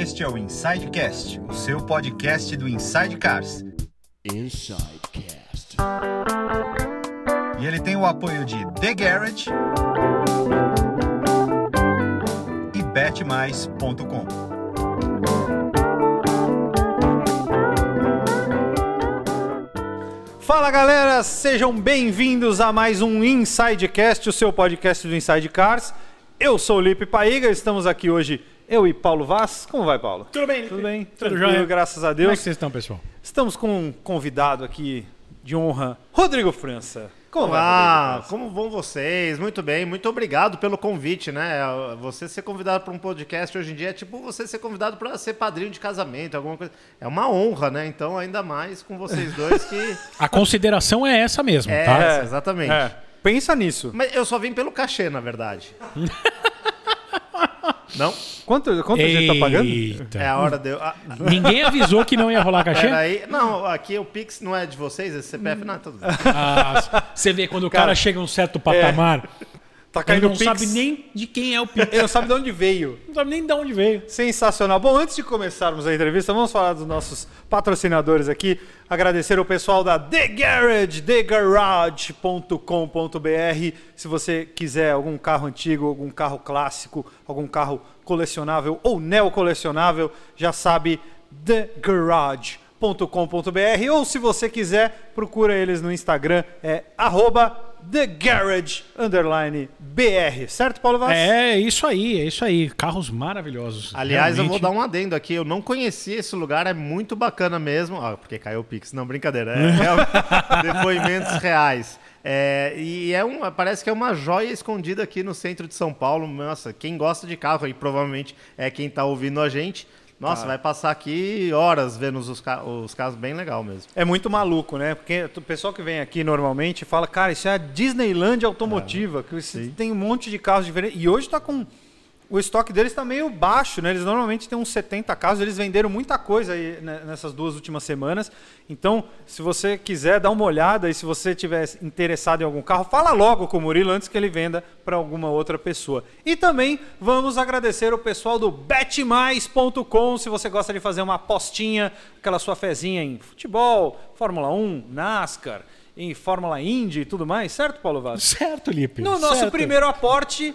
Este é o Insidecast, o seu podcast do Inside Cars. Insidecast. E ele tem o apoio de The Garage e betmais.com. Fala galera, sejam bem-vindos a mais um Insidecast, o seu podcast do Inside Cars. Eu sou o Lipe Paiga, estamos aqui hoje, eu e Paulo Vaz. Como vai, Paulo? Tudo bem, Tudo bem? Tudo Tranquilo, jóia. graças a Como é Deus. que vocês estão, pessoal? Estamos com um convidado aqui de honra, Rodrigo França. Como vai, Olá, Rodrigo França? como vão vocês? Muito bem, muito obrigado pelo convite, né? Você ser convidado para um podcast hoje em dia é tipo você ser convidado para ser padrinho de casamento, alguma coisa. É uma honra, né? Então, ainda mais com vocês dois que A consideração é essa mesmo, é tá? essa, exatamente. É, pensa nisso. Mas eu só vim pelo cachê, na verdade. Não? Quanto, quanto a gente tá pagando? Eita. É a hora de eu. Ah, Ninguém avisou que não ia rolar cachê? peraí. Não, aqui o Pix não é de vocês, esse CPF não é tudo bem. Ah, você vê quando o cara, Cara, chega a um certo patamar, Tá ele caindo não Pix. sabe nem de quem é o Pix. Ele não sabe de onde veio. Não sabe nem de onde veio. Sensacional. Bom, antes de começarmos a entrevista, vamos falar dos nossos patrocinadores aqui. Agradecer o pessoal da The Garage, thegarage.com.br. Se você quiser algum carro antigo, algum carro clássico, algum carro colecionável ou neocolecionável, já sabe thegarage.com.br. Ou se você quiser, procura eles no Instagram, é arroba thegarage, underline BR. Certo, Paulo Vaz? É isso aí, é isso aí. Carros maravilhosos. Aliás, eu vou realmente. dar um adendo aqui. Eu não conhecia esse lugar, é muito bacana mesmo. Ah, porque caiu o Pix. Não, brincadeira. É realmente depoimentos reais. É, e é um, parece que é uma joia escondida aqui no centro de São Paulo. Nossa, quem gosta de carro, e provavelmente é quem está ouvindo a gente, nossa, vai passar aqui horas vendo os, ca- os carros bem legal mesmo. É muito maluco, né? Porque o pessoal que vem aqui normalmente fala, cara, isso é a Disneyland automotiva, que isso tem um monte de carros diferentes. E hoje tá com. O estoque deles está meio baixo, né? Eles normalmente têm uns 70 carros, eles venderam muita coisa aí né, nessas duas últimas semanas. Então, se você quiser dar uma olhada e se você estiver interessado em algum carro, fala logo com o Murilo antes que ele venda para alguma outra pessoa. E também vamos agradecer o pessoal do betmais.com, se você gosta de fazer uma apostinha, aquela sua fezinha em futebol, Fórmula 1, NASCAR, em Fórmula Indy e tudo mais, certo, Paulo Vaz? Certo, Lipe. No nosso certo. primeiro aporte,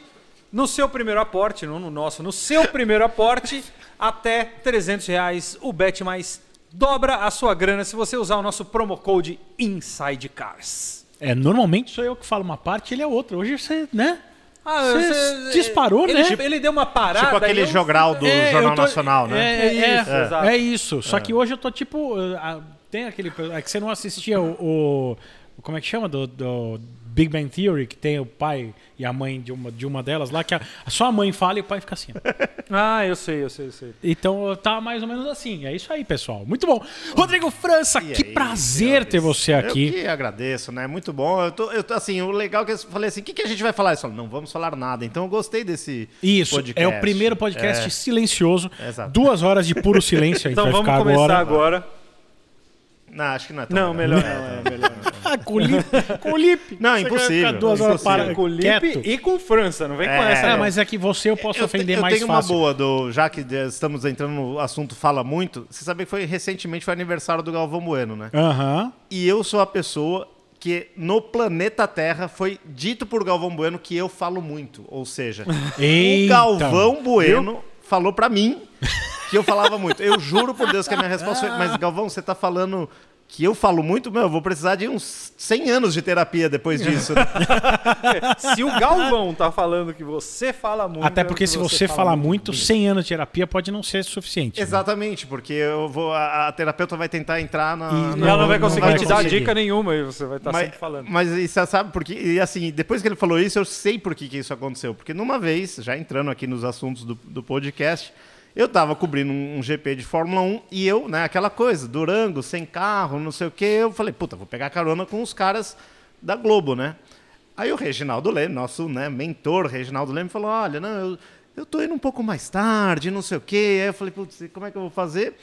no seu primeiro aporte, não no nosso, no seu primeiro aporte, até 300 reais, o Bet Mais dobra a sua grana se você usar o nosso promo code INSIDECARS. É, normalmente sou eu que falo uma parte, ele é outra. Hoje você, né? Ah, Você você- disparou, ele, né? Ele deu uma parada. tipo aquele eu- jogral do É, Jornal tô- Nacional, né? É, é, É isso, é, exato. é isso. Só que hoje eu tô tipo. ah, Tem aquele. É que você não assistia o. o- como é que chama? Do, do Big Bang Theory, que tem o pai e a mãe de uma, de uma delas lá, que a, só a mãe fala e o pai fica assim. ó. Ah, eu sei, eu sei, eu sei. Então tá mais ou menos assim. É isso aí, pessoal. Muito bom. Rodrigo França, E que aí, prazer ter você Eu aqui. que agradeço, né? Muito bom. Eu tô, eu tô- assim, o legal é que eu falei assim, o que, que a gente vai falar? Eles falaram, não vamos falar nada. Então eu gostei desse Isso, podcast. é o primeiro podcast É. silencioso. Exato. Duas horas de puro silêncio. A gente Então vai vamos ficar começar agora. agora. Não, acho que não é tão Não, melhor não, é melhor não. Ah, com o Lipe. Com o Lipe. Não, Você impossível, ficar duas horas impossível. para, Com o Lipe quieto. e com França, não vem com É, essa. É, não. mas é que você eu posso Eu, te- ofender eu mais tenho fácil. uma boa, do, já que de- estamos entrando no assunto Fala Muito, você sabe que foi recentemente foi aniversário do Galvão Bueno, né? Aham. E eu sou a pessoa que no planeta Terra foi dito por Galvão Bueno que eu falo muito. Ou seja, o Eita. Galvão Bueno falou pra mim que eu falava muito. Eu juro por Deus que a minha resposta foi: Mas Galvão, você tá falando que eu falo muito? Meu, eu vou precisar de uns 100 anos de terapia depois disso. né? Se o Galvão tá falando que você fala muito. Até é porque que se você fala falar muito, 100 anos de terapia pode não ser suficiente. né? Exatamente, porque eu vou, a, a terapeuta vai tentar entrar na. E na- ela não vai não conseguir vai te dar conseguir. dica nenhuma e você vai estar mas, sempre falando. Mas e você sabe por quê? E assim, depois que ele falou isso, eu sei por que, que isso aconteceu. Porque numa vez, já entrando aqui nos assuntos do, do podcast, eu tava cobrindo um, um GP de Fórmula 1 e eu, né, aquela coisa, Durango, sem carro, não sei o quê, eu falei, puta, vou pegar carona com os caras da Globo, né? Aí o Reginaldo Leme, nosso né, mentor Reginaldo Leme, falou: olha, não, eu, eu tô indo um pouco mais tarde, não sei o quê. Aí eu falei, putz, como é que eu vou fazer?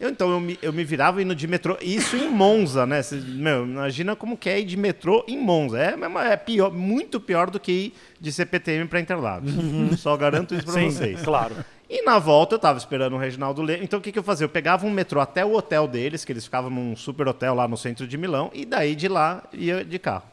Eu, então, eu me, eu me virava indo de metrô. Isso em Monza, né? Cê, meu, imagina como que é ir de metrô em Monza. É, é pior, muito pior do que ir de CPTM para Interlagos. Só garanto isso para vocês. claro. E na volta eu tava esperando o Reginaldo Leme. Então o que, que eu fazia? Eu pegava um metrô até o hotel deles, que eles ficavam num super hotel lá no centro de Milão, e daí de lá ia de carro.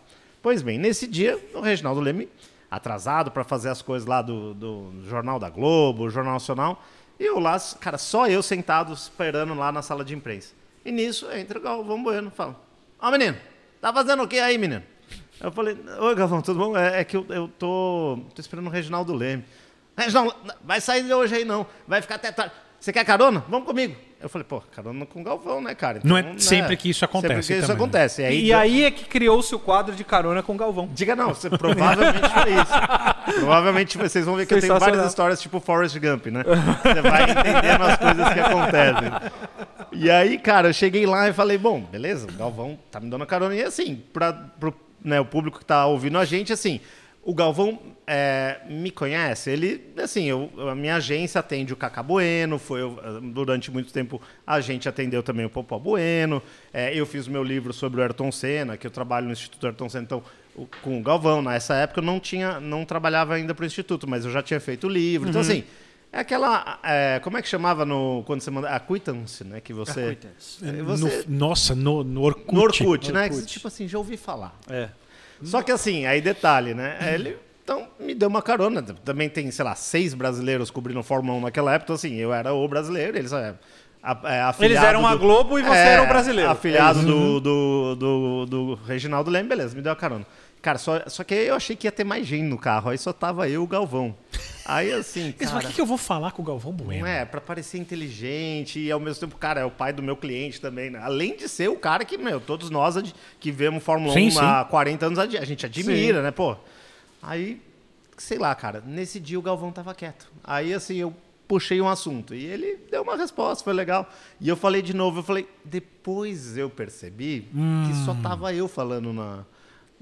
Pois bem, nesse dia, o Reginaldo Leme, atrasado para fazer as coisas lá do, do Jornal da Globo, Jornal Nacional, e eu lá, cara, só eu sentado esperando lá na sala de imprensa. E nisso entra o Galvão Bueno e fala: Ó, menino, tá fazendo o que aí, menino? Eu falei: Oi, Galvão, tudo bom? É, é que eu, eu tô, tô esperando o Reginaldo Leme. Reginaldo, vai sair hoje aí não, vai ficar até tarde. Você quer carona? Vamos comigo. Eu falei, pô, carona com o Galvão, né, cara? Não é né, sempre que isso acontece Sempre que isso também, acontece. E aí, E aí é que criou-se o quadro de carona com o Galvão. Diga não, você provavelmente foi isso. Provavelmente vocês vão ver que eu tenho várias histórias tipo Forrest Gump, né? Você vai entendendo as coisas que acontecem. E aí, cara, eu cheguei lá e falei, bom, beleza, o Galvão tá me dando carona. E assim, para pro né, o público que tá ouvindo a gente, assim, o Galvão é, me conhece, ele, assim, eu, a minha agência atende o Cacá Bueno, foi, eu, durante muito tempo a gente atendeu também o Popó Bueno, é, eu fiz o meu livro sobre o Ayrton Senna, que eu trabalho no Instituto Ayrton Senna, então, o- com o Galvão, nessa época eu não tinha, não trabalhava ainda para o Instituto, mas eu já tinha feito o livro, então assim, é aquela, é, como é que chamava no, quando você manda, acquittance, né, que você... é, você No- nossa, no, no Orkut. no Orkut, né, que você, Orkut. tipo assim, já ouvi falar. É. Só que assim, aí detalhe, né? Ele então me deu uma carona. Também tem, sei lá, seis brasileiros cobrindo Fórmula 1 naquela época. Então, assim, eu era o brasileiro, eles é, a- é, Eles eram a do- Globo e você era o brasileiro. Afiliado É do, do, do, do Reginaldo Leme, beleza, me deu a carona. Cara, só, só que aí eu achei que ia ter mais gente no carro. Aí só tava eu e o Galvão. Aí assim, Mas cara... o que, que eu vou falar com o Galvão Bueno? Não é, pra parecer inteligente e ao mesmo tempo, cara, é o pai do meu cliente também, né? Além de ser o cara que, meu, todos nós que vemos Fórmula Sim, 1 sim. há 40 anos, a gente admira, né, pô? Aí, sei lá, cara, nesse dia o Galvão tava quieto. Aí, assim, eu puxei um assunto e ele deu uma resposta, foi legal. E eu falei de novo, eu falei, depois eu percebi que só tava eu falando na,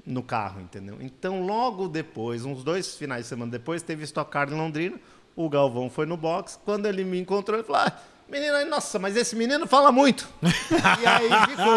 no carro, entendeu? Então, logo depois, uns dois finais de semana depois, teve Stock Car em Londrina, o Galvão foi no box, quando ele me encontrou, ele falou, ah, menino, nossa, mas esse menino fala muito. e aí ficou,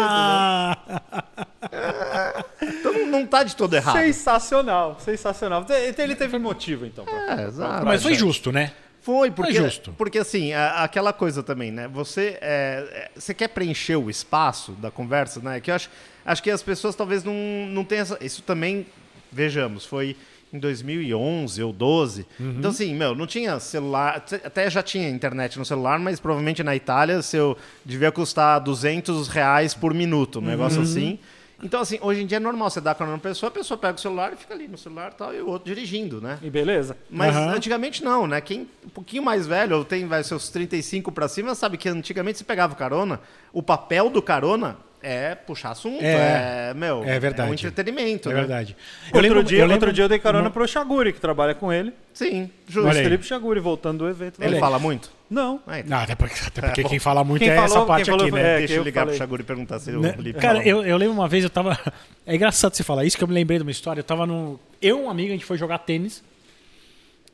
entendeu? Então não, tá de todo errado. Sensacional, sensacional. Então ele teve motivo, então. pra- É, exato. Mas foi justo, né? Foi, porque, justo. porque assim, a- aquela coisa também, né? Você, é, é, você quer preencher o espaço da conversa, né? Que eu acho, acho que as pessoas talvez não, não tenham essa... Isso também, vejamos, foi em 2011 ou 12. Uhum. Então assim, meu, não tinha celular... Até já tinha internet no celular, mas provavelmente na Itália seu devia custar 200 reais por minuto, um Uhum. negócio assim. Então assim, hoje em dia é normal, você dá carona na pessoa, a pessoa pega o celular e fica ali no celular e tal, e o outro dirigindo, né? E beleza? Mas Aham. antigamente não, né? Quem um pouquinho mais velho, ou tem vai, seus 35 pra cima, sabe que antigamente você pegava carona, o papel do carona é puxar assunto, é, É. meu, É verdade. um entretenimento, É né? verdade. outro, dia, eu lembro- outro dia eu dei carona pro Chaguri, que trabalha com ele. Sim, O justo. Felipe Chaguri, voltando do evento. Ele Valeu. fala muito? Não. Ah, então. Não, até porque, até porque É, quem fala muito Quem é falou- essa parte quem falou aqui, né? é, Deixa que eu ligar falei. pro Chaguri e perguntar se o Né? Felipe Cara, eu, eu lembro uma vez, eu tava. É engraçado você falar isso, que eu me lembrei de uma história. Eu tava no. Eu e um amigo, a gente foi jogar tênis.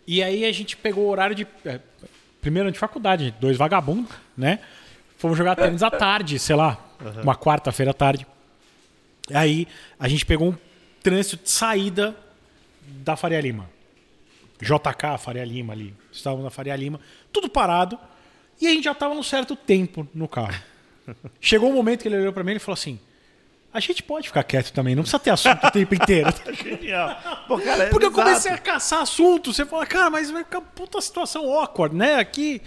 E aí a gente pegou o horário de. é, primeiro ano de faculdade, dois vagabundos, né? Fomos jogar tênis à tarde, sei lá, uma quarta-feira à tarde. Aí a gente pegou um trânsito de saída da Faria Lima. JK, Faria Lima ali. Estávamos na Faria Lima, tudo parado. E a gente já estava num certo tempo no carro. Chegou um momento que ele olhou para mim e falou assim: A gente pode ficar quieto também, não precisa ter assunto o tempo inteiro. Genial. Pô, cara, é Porque eu exato. comecei a caçar assunto. Você fala, cara, mas vai ficar puta situação awkward, né? Aqui.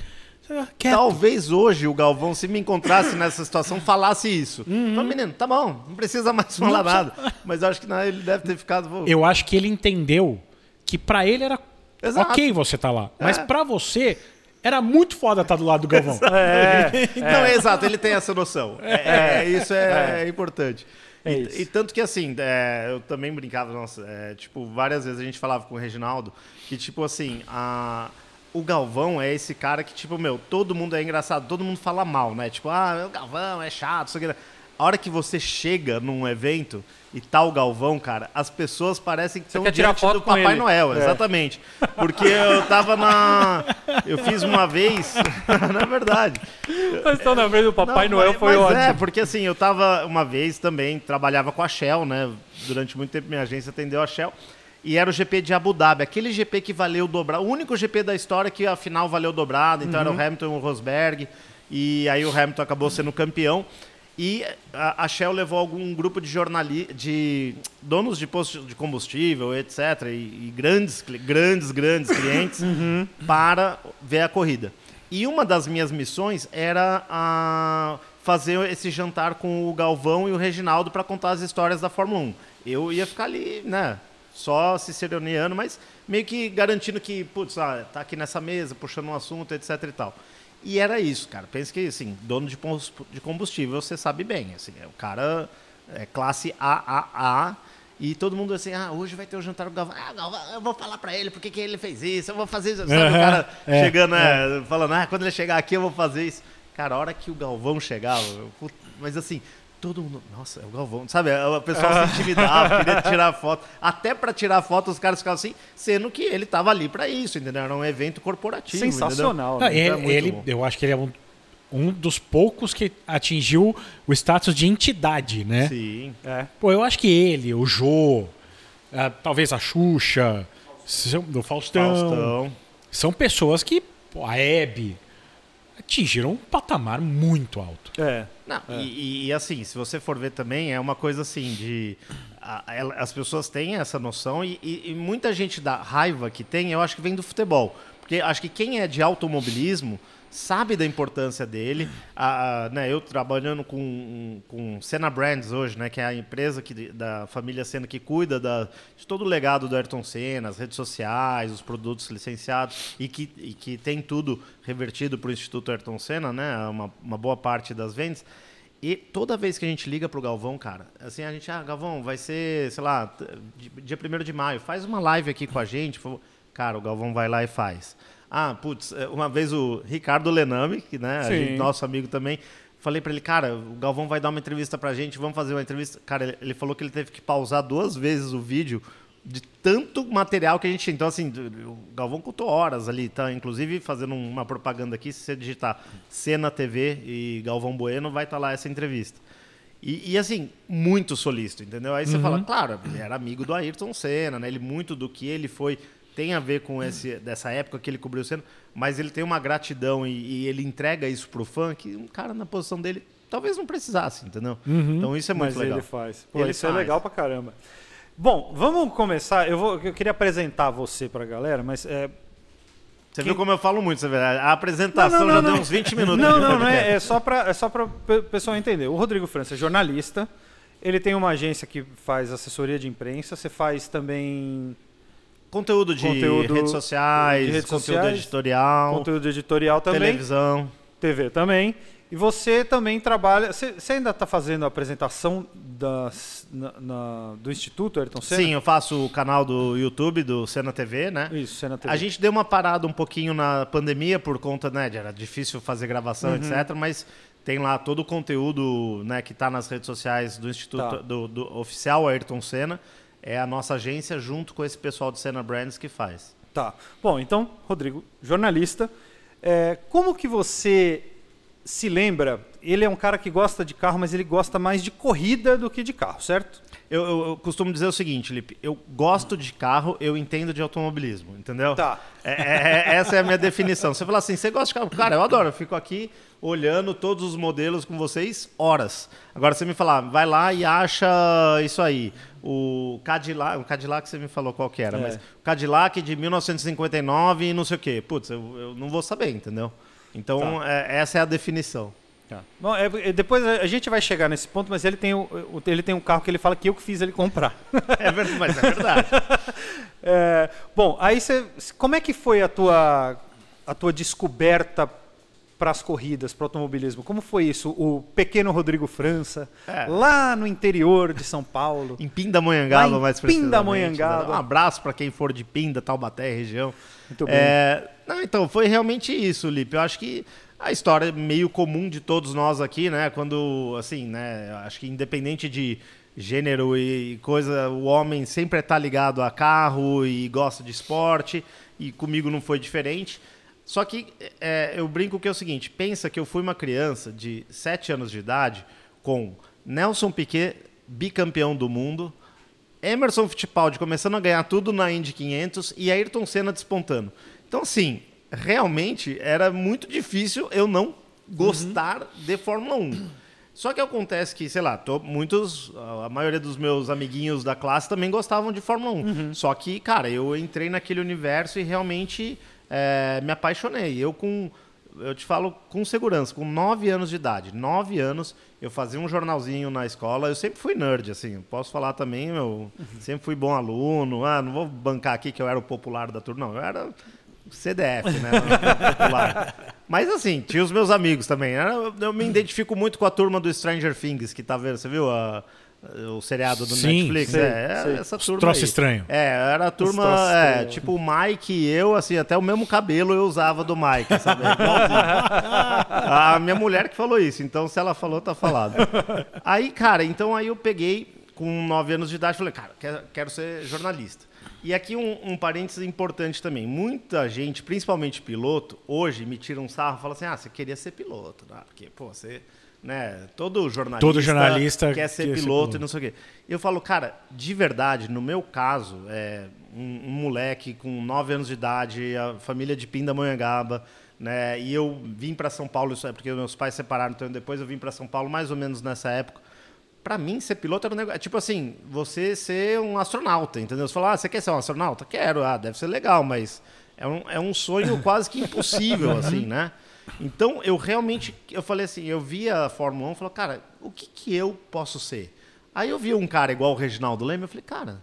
Quieto. Talvez hoje o Galvão, se me encontrasse nessa situação, falasse isso. Uhum. Fala, menino, tá bom, não precisa mais falar nada. Mas eu acho que não, ele deve ter ficado. Eu acho que ele entendeu que pra ele era Exato. ok você tá lá. Mas É. pra você era muito foda estar do lado do Galvão. Não, é exato, ele tem essa noção. É, é, isso é, importante. É e, isso. e tanto que assim, é, eu também brincava, nossa, é, tipo, várias vezes a gente falava com o Reginaldo que, tipo assim, a, o Galvão é esse cara que, tipo, meu, todo mundo é engraçado, todo mundo fala mal, né? Tipo, ah, o Galvão é chato, isso aqui. a hora que você chega num evento e tá o Galvão, cara, as pessoas parecem que estão quer tirar foto do Papai ele. Noel, É. exatamente. Porque eu tava na. Eu fiz uma vez. na verdade. Mas estão na frente do Papai Não, Noel mas- foi mas ótimo. É, porque assim, eu tava uma vez também, trabalhava com a Shell, né? Durante muito tempo minha agência atendeu a Shell. E era o GP de Abu Dhabi, aquele GP que valeu dobrar, o único GP da história que afinal valeu dobrado, então era o Hamilton e o Rosberg, e aí o Hamilton acabou sendo campeão. E a, a Shell levou algum grupo de jornalistas, de donos de postos de combustível, etc., e, e grandes, grandes, grandes clientes para ver a corrida. E uma das minhas missões era a fazer esse jantar com o Galvão e o Reginaldo para contar as histórias da Fórmula 1. Eu ia ficar ali, né, só ciceroniano, mas meio que garantindo que, putz, ah, tá aqui nessa mesa, puxando um assunto, etc e tal. E era isso, cara. Pensa que, assim, dono de de combustível, você sabe bem, assim, é o cara é classe AAA e todo mundo assim, ah, hoje vai ter o jantar com o Galvão. Ah, Galvão, eu vou falar pra ele porque que ele fez isso, eu vou fazer isso. Sabe o Aham, cara é, chegando, né, falando, ah, quando ele chegar aqui eu vou fazer isso. Cara, a hora que o Galvão chegava, eu, mas assim, todo mundo, nossa, é o Galvão, sabe? O pessoal se intimidava, queria tirar foto. Até pra tirar foto os caras ficavam assim, sendo que ele tava ali pra isso, entendeu? Era um evento corporativo. Sensacional. Não, né? ele, é muito ele- eu acho que ele é um, um dos poucos que atingiu o status de entidade, né? Sim. É. Pô, eu acho que ele, o Jô, ah, talvez a Xuxa, do Faustão, Faustão. são pessoas que, pô, a Hebe, atingiram um patamar muito alto. É. Não, e, e- e, assim, se você for ver também, é uma coisa assim de. a- ela- as pessoas têm essa noção e, e- e muita gente da raiva que tem, eu acho que vem do futebol. Porque acho que quem é de automobilismo sabe da importância dele. A- a- né, eu trabalhando com, com Senna Brands hoje, né, que é a empresa que, da família Senna que cuida da, de todo o legado do Ayrton Senna, as redes sociais, os produtos licenciados e que, e que tem tudo revertido para o Instituto Ayrton Senna, né, uma, uma boa parte das vendas. E toda vez que a gente liga pro Galvão, cara, assim, a gente, ah, Galvão, vai ser, sei lá, dia 1 de maio, faz uma live aqui com a gente. Cara, o Galvão vai lá e faz. Ah, putz, é, uma vez o Ricardo Lenami, que, né, gente- nosso amigo também, falei pra ele, cara, o Galvão vai dar uma entrevista pra gente, vamos fazer uma entrevista. Cara, ele, ele falou que ele teve que pausar duas vezes o vídeo de tanto material que a gente tinha. Então, assim, o Galvão contou horas ali, tá? Inclusive, fazendo uma propaganda aqui, se você digitar Cena TV e Galvão Bueno, vai estar lá essa entrevista. E, e, assim, muito solícito, entendeu? Aí você fala, claro, ele era amigo do Ayrton Senna, né? Ele, muito do que ele foi tem a ver com esse, dessa época que ele cobriu o Senna, mas ele tem uma gratidão e, e ele entrega isso pro fã que um cara na posição dele talvez não precisasse, entendeu? Então isso é muito Mas legal. ele faz. Pô, Ele isso é faz. legal pra caramba. Bom, vamos começar. Eu, vou, eu queria apresentar você pra galera, mas é, Você viu como eu falo muito, você vê, a apresentação Não, não, já não, deu não. uns 20 minutos. Não, não, não é, é só para é só para o pessoal entender. O Rodrigo França é jornalista. Ele tem uma agência que faz assessoria de imprensa. Você faz também Conteúdo de Conteúdo redes sociais, de redes conteúdo sociais, editorial, conteúdo editorial também, televisão. TV também. E você também trabalha. Você, ainda está fazendo a apresentação das, na- na- do Instituto Ayrton Senna? Sim, eu faço o canal do YouTube do Cena TV, né? Isso, Senna TV. A gente deu uma parada um pouquinho na pandemia por conta, né, era difícil fazer gravação, Uhum. etc, mas tem lá todo o conteúdo, né, que está nas redes sociais do Instituto Tá. do, do oficial Ayrton Senna. É a nossa agência junto com esse pessoal do Senna Brands que faz. Tá. Bom, então, Rodrigo, jornalista. É, como que você se lembra? Ele é um cara que gosta de carro, mas ele gosta mais de corrida do que de carro, certo? Eu, eu- eu costumo dizer o seguinte, Lipe, eu gosto de carro, eu entendo de automobilismo, entendeu? Tá. É- é- é- essa é a minha definição. Você fala assim, você gosta de carro? Cara, eu adoro, eu fico aqui olhando todos os modelos com vocês horas. Agora você me falar, vai lá e acha isso aí. O Cadillac, o Cadillac você me falou qual que era, É. mas o Cadillac de 1959 e não sei o quê. Putz, eu, eu não vou saber, entendeu? Então, Tá. é- essa é a definição. Bom, é, é, depois a gente vai chegar nesse ponto, mas ele tem, o, ele tem um carro que ele fala que eu que fiz ele comprar. É verdade, mas é verdade. É, bom, aí você. Como é que foi a tua, a tua descoberta para as corridas, para o automobilismo? Como foi isso? O pequeno Rodrigo França, É. lá no interior de São Paulo. Em Pindamonhangaba, mais precisamente. Pindamonhangaba. né? Um abraço para quem for de Pinda, Taubaté, região. Muito bem. É, não, então, foi realmente isso, Lipe. Eu acho que a história meio comum de todos nós aqui, né? Quando, assim, né? Acho que independente de gênero e coisa, o homem sempre está ligado a carro e gosta de esporte, e comigo não foi diferente. Só que é, eu brinco que é o seguinte: pensa que eu fui uma criança de 7 anos de idade com Nelson Piquet, bicampeão do mundo, Emerson Fittipaldi começando a ganhar tudo na Indy 500 e Ayrton Senna despontando. Então, assim, realmente era muito difícil eu não gostar de Fórmula 1. Só que acontece que, sei lá, tô- muitos, a maioria dos meus amiguinhos da classe também gostavam de Fórmula 1. Só que, cara, eu entrei naquele universo e realmente é, me apaixonei. Eu com, eu te falo com segurança, com 9 anos de idade, 9 anos, eu fazia um jornalzinho na escola. Eu sempre fui nerd, assim, posso falar também, eu sempre fui bom aluno. Ah, não vou bancar aqui que eu era o popular da turma, não, eu era CDF, né? Mas assim, tinha os meus amigos também. Eu, eu me identifico muito com a turma do Stranger Things, que tá vendo, você viu a- o seriado do Sim, Netflix? sei, é, é sei. essa turma troço aí. estranho. É, era a turma, é, tipo o Mike e eu, assim, até o mesmo cabelo eu usava do Mike, sabe? Igualzinho. a minha mulher que falou isso, então se ela falou, tá falado. Aí, cara, então aí eu peguei com 9 anos de idade falei, cara, quero, quero ser jornalista. E aqui um, um parênteses importante também. Muita gente, principalmente piloto, hoje me tira um sarro e fala assim: ah, você queria ser piloto, né? Porque, pô, você. Né, todo jornalista, Todo jornalista quer ser quer ser piloto piloto. e não sei o quê. Eu falo, cara, de verdade, no meu caso, é, um, um moleque com 9 anos de idade, a família de Pindamonhangaba, né? E eu vim para São Paulo, isso é porque meus pais separaram, então depois eu vim para São Paulo mais ou menos nessa época. Pra mim, ser piloto era um negócio. É tipo assim, você ser um astronauta, entendeu? Você fala, ah, você quer ser um astronauta? Quero, ah, deve ser legal, mas é um, é um sonho quase que impossível, assim, né? Então, eu realmente, eu falei assim, eu via a Fórmula 1 e falei, cara, o que, que eu posso ser? Aí eu vi um cara igual o Reginaldo Leme, eu falei, cara,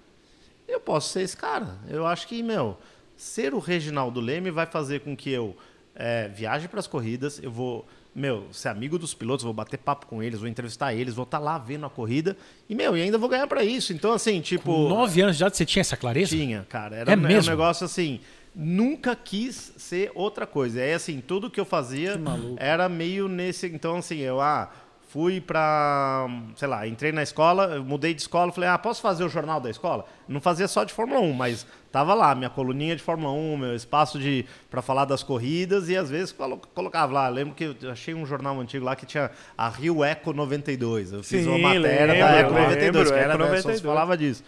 eu posso ser esse cara. Eu acho que, meu, ser o Reginaldo Leme vai fazer com que eu é, viaje para as corridas, eu vou, meu, ser amigo dos pilotos, vou bater papo com eles, vou entrevistar eles, vou estar lá vendo a corrida e, meu, e ainda vou ganhar para isso. Então, assim, tipo. Com nove anos de idade você tinha essa clareza? Tinha, cara. Era É um, era um mesmo? negócio assim. Nunca quis ser outra coisa. É assim, tudo que eu fazia era meio nesse. Então, assim, eu ah, fui pra. Sei lá, entrei na escola, mudei de escola, falei, ah, posso fazer o jornal da escola? Não fazia só de Fórmula 1, mas tava lá, minha coluninha de Fórmula 1, meu espaço de para falar das corridas, e às vezes colo- colocava lá. Lembro que eu achei um jornal antigo lá que tinha a Rio Eco 92. Eu fiz Sim, uma matéria da lembro, Eco 92, lembro, que era Eco né, só se 92. falava disso.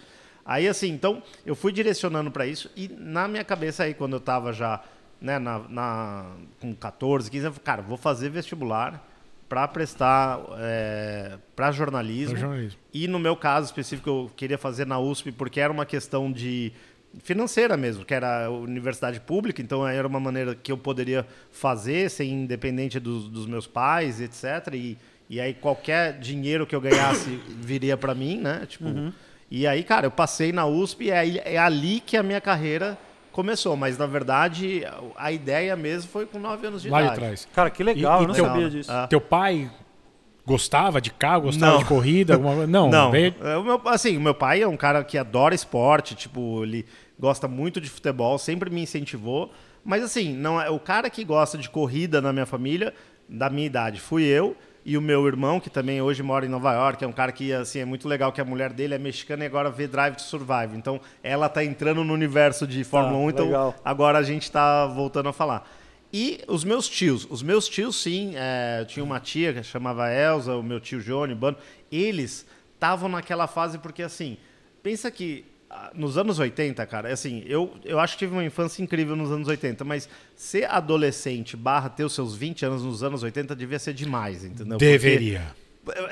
Aí, assim, então, eu fui direcionando para isso e na minha cabeça aí, quando eu tava já, né, na, na- com 14, 15, eu falei, cara, vou fazer vestibular para prestar para jornalismo. Jornalismo. E no meu caso específico, eu queria fazer na USP porque era uma questão de financeira mesmo, que era universidade pública, então era uma maneira que eu poderia fazer sem independente dos, dos meus pais, etc. E, e aí qualquer dinheiro que eu ganhasse viria para mim, né? Tipo, e aí, cara, eu passei na USP e é, é ali que a minha carreira começou, mas na verdade a ideia mesmo foi com 9 anos de Lá de idade. trás. Cara, que legal, E- eu não teu- sabia disso. Ah. Teu pai gostava de carro, gostava Não. de corrida? Alguma... coisa? Não, Não, veio- é, o meu, assim, o meu pai é um cara que adora esporte, tipo, ele gosta muito de futebol, sempre me incentivou. Mas assim, não é o cara que gosta de corrida na minha família, da minha idade, fui eu e o meu irmão, que também hoje mora em Nova York, é um cara que assim é muito legal que a mulher dele é mexicana e agora vê Drive to Survive. Então, ela tá entrando no universo de Fórmula 1, então legal. agora a gente tá voltando a falar. E os meus tios, os meus tios sim, é, eu tinha uma tia que chamava Elza, o meu tio Johnny, Bano, eles estavam naquela fase porque assim, pensa que ah, nos anos 80, cara, assim, eu, eu acho que tive uma infância incrível nos anos 80, mas ser adolescente barra ter os seus 20 anos nos anos 80 devia ser demais, entendeu? Porque- Deveria.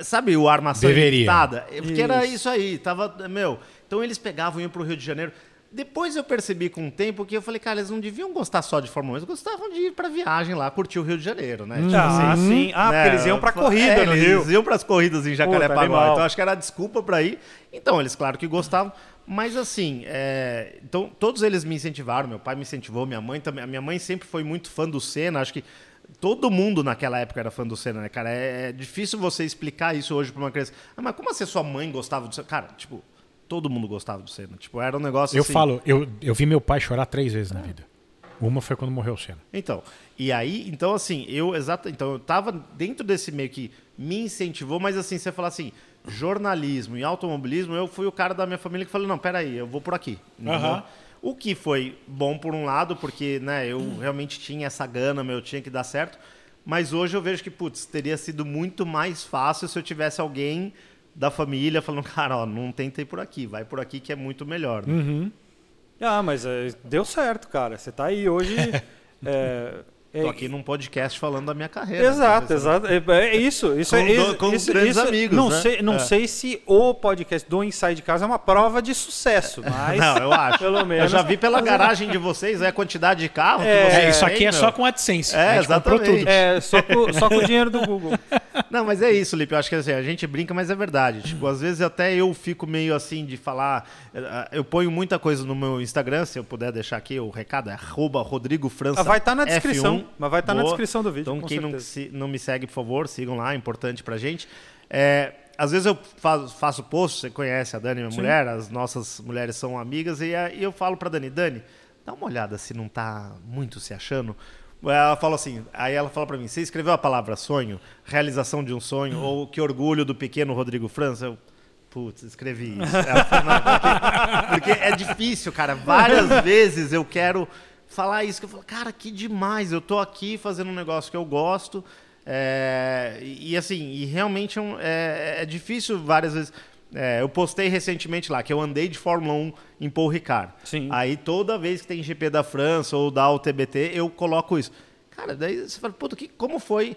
Sabe o armação Deveria. É, Porque era Isso. isso aí, tava, meu. Então eles pegavam e iam pro Rio de Janeiro. Depois eu percebi com o tempo que eu falei, cara, eles não deviam gostar só de Fórmula 1, eles gostavam de ir pra viagem lá, curtir o Rio de Janeiro, né? Tipo Ah, assim, sim. Ah, né, porque eles iam pra corrida é, no eles Rio. iam pras corridas em Jacarepaguá. Então acho que era a desculpa pra ir. Então, eles, claro que gostavam. Mas assim, é, então todos eles me incentivaram, meu pai me incentivou, minha mãe também. A minha mãe sempre foi muito fã do Senna, acho que Todo mundo naquela época era fã do Senna, né, cara? É, é difícil você explicar isso hoje pra uma criança. Ah, mas como assim sua mãe gostava do Senna? Cara, tipo, todo mundo gostava do Senna. Tipo, era um negócio Eu assim... falo, eu, eu vi meu pai chorar três vezes na vida. Uma foi quando morreu o Senna. Então, e aí, então assim, eu exato, então eu tava dentro desse meio que me incentivou, mas assim, você falar assim, jornalismo e automobilismo, eu fui o cara da minha família que falou, não, peraí, eu vou por aqui. Aham. O que foi bom por um lado, porque, né, eu realmente tinha essa gana, meu, tinha que dar certo, mas hoje eu vejo que, putz, teria sido muito mais fácil se eu tivesse alguém da família falando, cara, ó, não tentei por aqui, vai por aqui que é muito melhor. né? Ah, mas é, deu certo, cara. Você tá aí hoje. é, é- Tô aqui num podcast falando da minha carreira. Exato, né? exato. É, é isso. isso Com é, do- isso, com isso- grandes isso- amigos, Não, né? sei, não É. sei se o podcast do Inside Casa é uma prova de sucesso, mas. Não, eu acho. Pelo menos. Eu já vi pela garagem de vocês a quantidade de carro É, que vocês É, isso aqui é meu. só com AdSense. É, comprou exatamente. tudo. É, só com, só com o dinheiro do Google. Não, mas é isso, Lipe. Eu acho que assim, a gente brinca, mas é verdade. Tipo, às vezes até eu fico meio assim de falar. eh, Eu ponho muita coisa no meu Instagram, se eu puder deixar aqui o recado, é arroba Rodrigo França. Ah, vai estar na descrição. F1. Mas vai estar na Boa. descrição do vídeo. Então, quem não, se- não me segue, por favor, sigam lá, é importante pra gente. É, às vezes eu faço, faço post, você conhece a Dani, minha mulher, as nossas mulheres são amigas, e, aí eu falo pra Dani, Dani, dá uma olhada se não tá muito se achando. Ela fala assim, aí ela fala pra mim, você escreveu a palavra sonho, realização de um sonho, ou que orgulho do pequeno Rodrigo França? Eu, putz, escrevi isso. Ela não, porque, porque é difícil, cara. Várias vezes eu quero falar isso, que eu falo, cara, que demais, eu tô aqui fazendo um negócio que eu gosto, é, e, e assim, e realmente é, um- é- é difícil várias vezes. É, eu postei recentemente lá que eu andei de Fórmula 1 em Paul Ricard. Sim. Aí toda vez que tem GP da França ou da UTBT, eu coloco isso. Cara, daí você fala, puta, que, como foi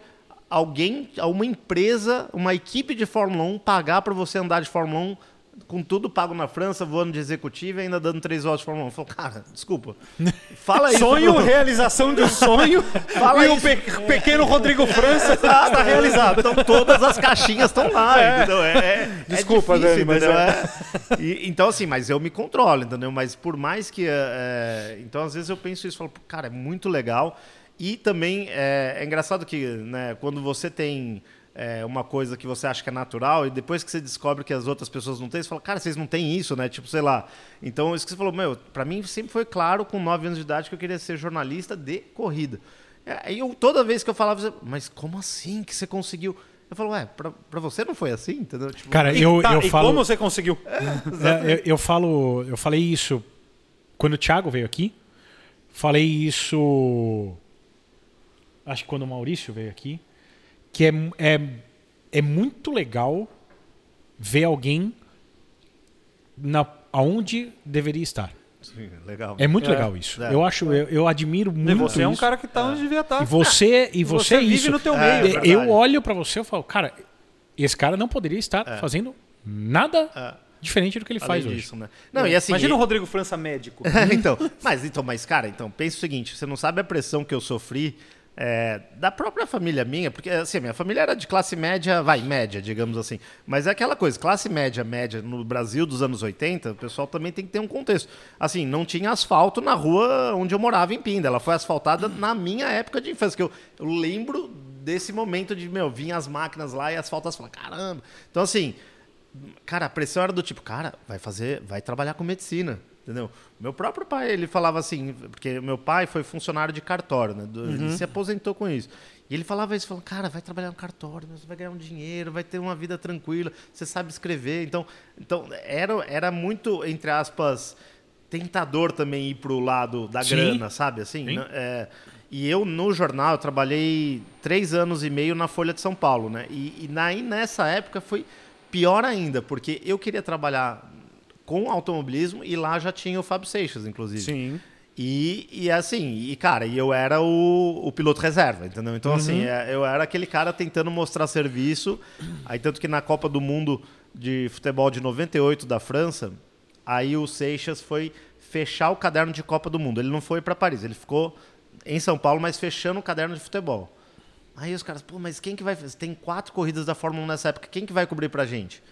alguém, uma empresa, uma equipe de Fórmula 1 pagar para você andar de Fórmula 1 com tudo pago na França, voando de executivo e ainda dando três horas de Fórmula 1? Eu falo, cara, desculpa. Fala isso. Sonho, pro- realização de um sonho. Fala e o isso. pe- pequeno Rodrigo França está realizado. Então todas as caixinhas estão lá, entendeu? É, é- é Desculpa, difícil, Dani, mas é. É. E- então, assim, mas eu me controlo, entendeu? Mas por mais que. é, então, às vezes eu penso isso e falo, cara, é muito legal. E também é, é engraçado que, né, quando você tem. É, uma coisa que você acha que é natural e depois que você descobre que as outras pessoas não têm, você fala, cara, vocês não têm isso, né? Tipo, sei lá. Então, isso que você falou, meu, pra mim sempre foi claro com 9 anos de idade que eu queria ser jornalista de corrida. É, Aí eu, toda vez que eu falava, mas como assim que você conseguiu? Eu falo, ué, pra, pra você não foi assim, entendeu? Tipo, Cara, eu, tá, eu e falo. como você conseguiu? É, eu, eu falo, eu falei isso quando o Thiago veio aqui. Falei isso, acho que quando o Maurício veio aqui, que é, é, é muito legal ver alguém na aonde deveria estar. Sim, legal. É muito É. legal isso. É. Eu acho, eu, eu admiro muito E você é um isso. cara que tá onde devia estar. E você, e você, é vive isso. no teu É, meio. é eu olho pra você e falo, cara, esse cara não poderia estar fazendo nada É. diferente do que ele Além faz hoje. disso, né? Não, e assim. Imagina o Rodrigo França médico. então, mas então, mas cara, então pensa o seguinte, você não sabe a pressão que eu sofri é, da própria família minha, porque assim, minha família era de classe média, vai, média, digamos assim. Mas é aquela coisa, classe média, média no Brasil dos anos 80, o pessoal também tem que ter um contexto. Assim, não tinha asfalto na rua onde eu morava em Pinda, ela foi asfaltada na minha época de infância, que eu, eu lembro desse momento de, meu, vinha as máquinas lá e asfalto, asfalto, caramba. Então assim, cara, a pressão era do tipo, cara, vai fazer, vai trabalhar com medicina, entendeu? Meu próprio pai, ele falava assim, porque meu pai foi funcionário de cartório, né? Do- Ele se aposentou com isso. E ele falava isso, falando, cara, vai trabalhar no cartório, você vai ganhar um dinheiro, vai ter uma vida tranquila, você sabe escrever. Então, então era, era muito, entre aspas, tentador também ir pro lado da Sim. grana, sabe? Assim, Sim. né? É, e eu, no jornal, eu trabalhei três anos e meio na Folha de São Paulo, né? E, e naí, nessa época foi pior ainda, porque eu queria trabalhar com automobilismo e lá já tinha o Fábio Seixas, inclusive. Sim. E, e assim, e cara, e eu era o, o piloto reserva, entendeu? Então, assim, é, eu era aquele cara tentando mostrar serviço. Aí, tanto que na Copa do Mundo de Futebol de 98 da França, aí o Seixas foi fechar o caderno de Copa do Mundo. Ele não foi para Paris, ele ficou em São Paulo, mas fechando o caderno de futebol. Aí os caras, pô, mas quem que vai. Tem quatro corridas da Fórmula 1 nessa época, quem que vai cobrir pra gente?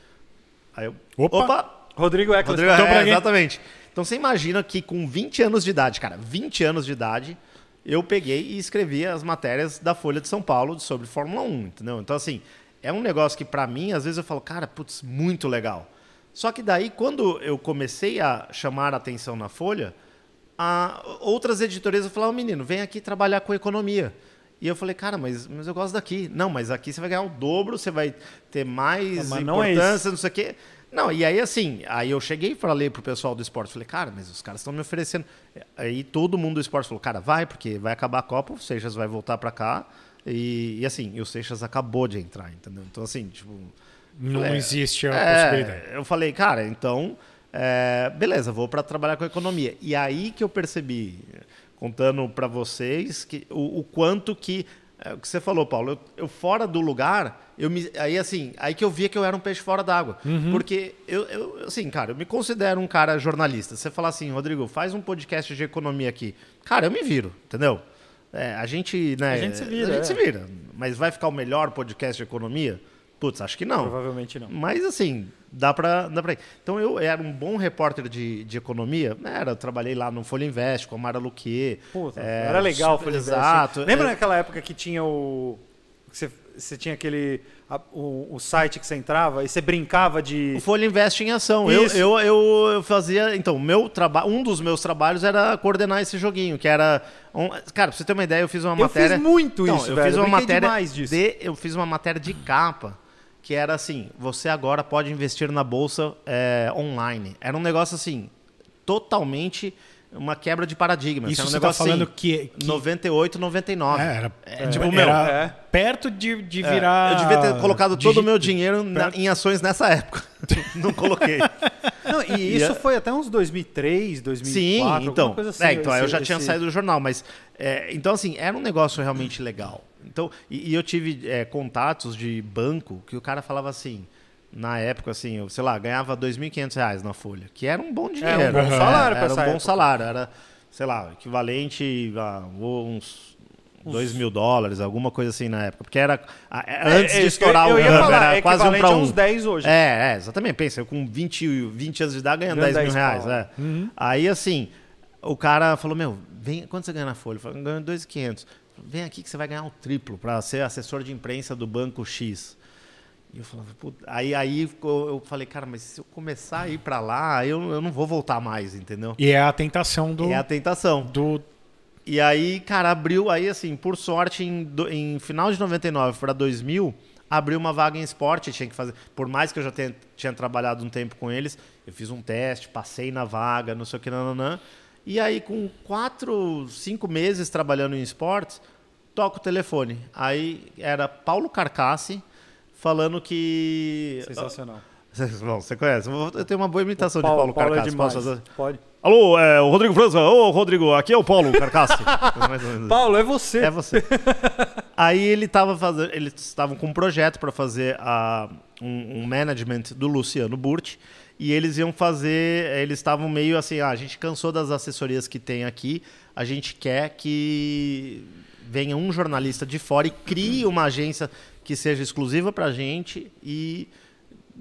Aí eu. Opa! Rodrigo Eccles. Rodrigo, Então, é, exatamente. Então você imagina que com 20 anos de idade, cara, 20 anos de idade, eu peguei e escrevi as matérias da Folha de São Paulo sobre Fórmula 1, entendeu? Então, assim, é um negócio que para mim, às vezes eu falo, cara, putz, muito legal. Só que daí, quando eu comecei a chamar a atenção na Folha, outras editorias falavam, oh, menino, vem aqui trabalhar com economia. E eu falei, cara, mas, mas eu gosto daqui. Não, mas aqui você vai ganhar o dobro, você vai ter mais não é importância, não sei o quê. Não, e aí assim, aí eu cheguei e falei pro pessoal do esporte, falei, cara, mas os caras estão me oferecendo. Aí todo mundo do esporte falou, cara, vai, porque vai acabar a Copa, o Seixas vai voltar para cá. E, e, assim, e o Seixas acabou de entrar, entendeu? Então, assim, tipo. Não é, existe a é, possibilidade. Eu falei, cara, então, é, beleza, vou para trabalhar com economia. E aí que eu percebi, contando para vocês, que o, o quanto que é o que você falou, Paulo. Eu, eu, fora do lugar, eu me, aí assim, aí que eu via que eu era um peixe fora d'água. Uhum. Porque eu, eu, assim, cara, eu me considero um cara jornalista. Você falar assim, Rodrigo, faz um podcast de economia aqui. Cara, eu me viro, entendeu? É, a gente, né? A gente se vira. A gente é. se vira. Mas vai ficar o melhor podcast de economia? Putz, acho que não. Provavelmente não. Mas assim, dá pra, dá pra ir. Então eu era um bom repórter de, de economia. Era, eu trabalhei lá no Folha Invest com a Mara Luquier. Puta, É, era legal o Folha Invest. exato. Lembra É. naquela época que tinha o. que Você, você tinha aquele. a- o, o site que você entrava e você brincava de. O Folha Invest em ação. Eu, eu, eu, eu fazia. Então, meu traba um dos meus trabalhos era coordenar esse joguinho, que era. um- cara, pra você ter uma ideia, eu fiz uma Eu matéria. fiz muito Então, isso, eu velho. fiz Eu uma brinquei matéria. disso. De, eu fiz uma matéria de capa, que era assim: você agora pode investir na bolsa é, online. Era um negócio assim, totalmente uma quebra de paradigma. Isso era um você tá negócio falando assim, que- que- 98, 99. É, era, É, tipo, meu, era é. perto de, de É, virar. Eu devia ter colocado todo o meu dinheiro na- em ações nessa época. Não coloquei. Não, e isso foi até uns 2003, 2004. Sim, então. coisa assim, é, então eu esse- já tinha esse- saído do jornal, mas. é, então, assim, era um negócio realmente legal. Então, e, e eu tive é, contatos de banco que o cara falava assim. Na época, assim, eu, sei lá, ganhava 2.500 reais na folha, que era um bom dinheiro. É, um bom salário pra Era um bom época. salário. Era, sei lá, equivalente a uns 2 mil dólares, alguma coisa assim na época. Porque era. a- É, Antes é de que eu- estourar eu o câmbio, era é quase um para um. uns 10 hoje. É, é, exatamente. Pensa, eu com 20, 20 anos de idade ganhando Ganhando 10 mil 10 reais. É. Aí, assim, o cara falou: Meu, vem, quanto você ganha na Folha? Eu falei: ganho 2,500. Vem aqui que você vai ganhar o triplo para ser assessor de imprensa do Banco X. E eu falava, aí, aí eu falei, cara, mas se eu começar a ir para lá, eu, eu não vou voltar mais, entendeu? E é a tentação do. É a tentação. do E aí, cara, abriu, aí assim, por sorte, em, em final de 99 para 2000, abriu uma vaga em esporte, tinha que fazer, por mais que eu já tenha, tinha trabalhado um tempo com eles, eu fiz um teste, passei na vaga, não sei o que, nananã. E aí, com quatro, cinco meses trabalhando em esportes, toco o telefone. Aí era Paulo Carcassi falando que... Sensacional. Bom, você conhece? Eu tenho uma boa imitação de Paulo, Paulo, Paulo é Carcassi. demais. Posso? Pode. Alô, é o Rodrigo França. Ô, Rodrigo, aqui é o Paulo Carcassi. Paulo, é você. É você. Aí ele tava fazendo, eles estavam com um projeto para fazer a, um, um management do Luciano Burti e eles iam fazer, eles estavam meio assim, ah, a gente cansou das assessorias que tem aqui, a gente quer que venha um jornalista de fora e crie uma agência que seja exclusiva para a gente e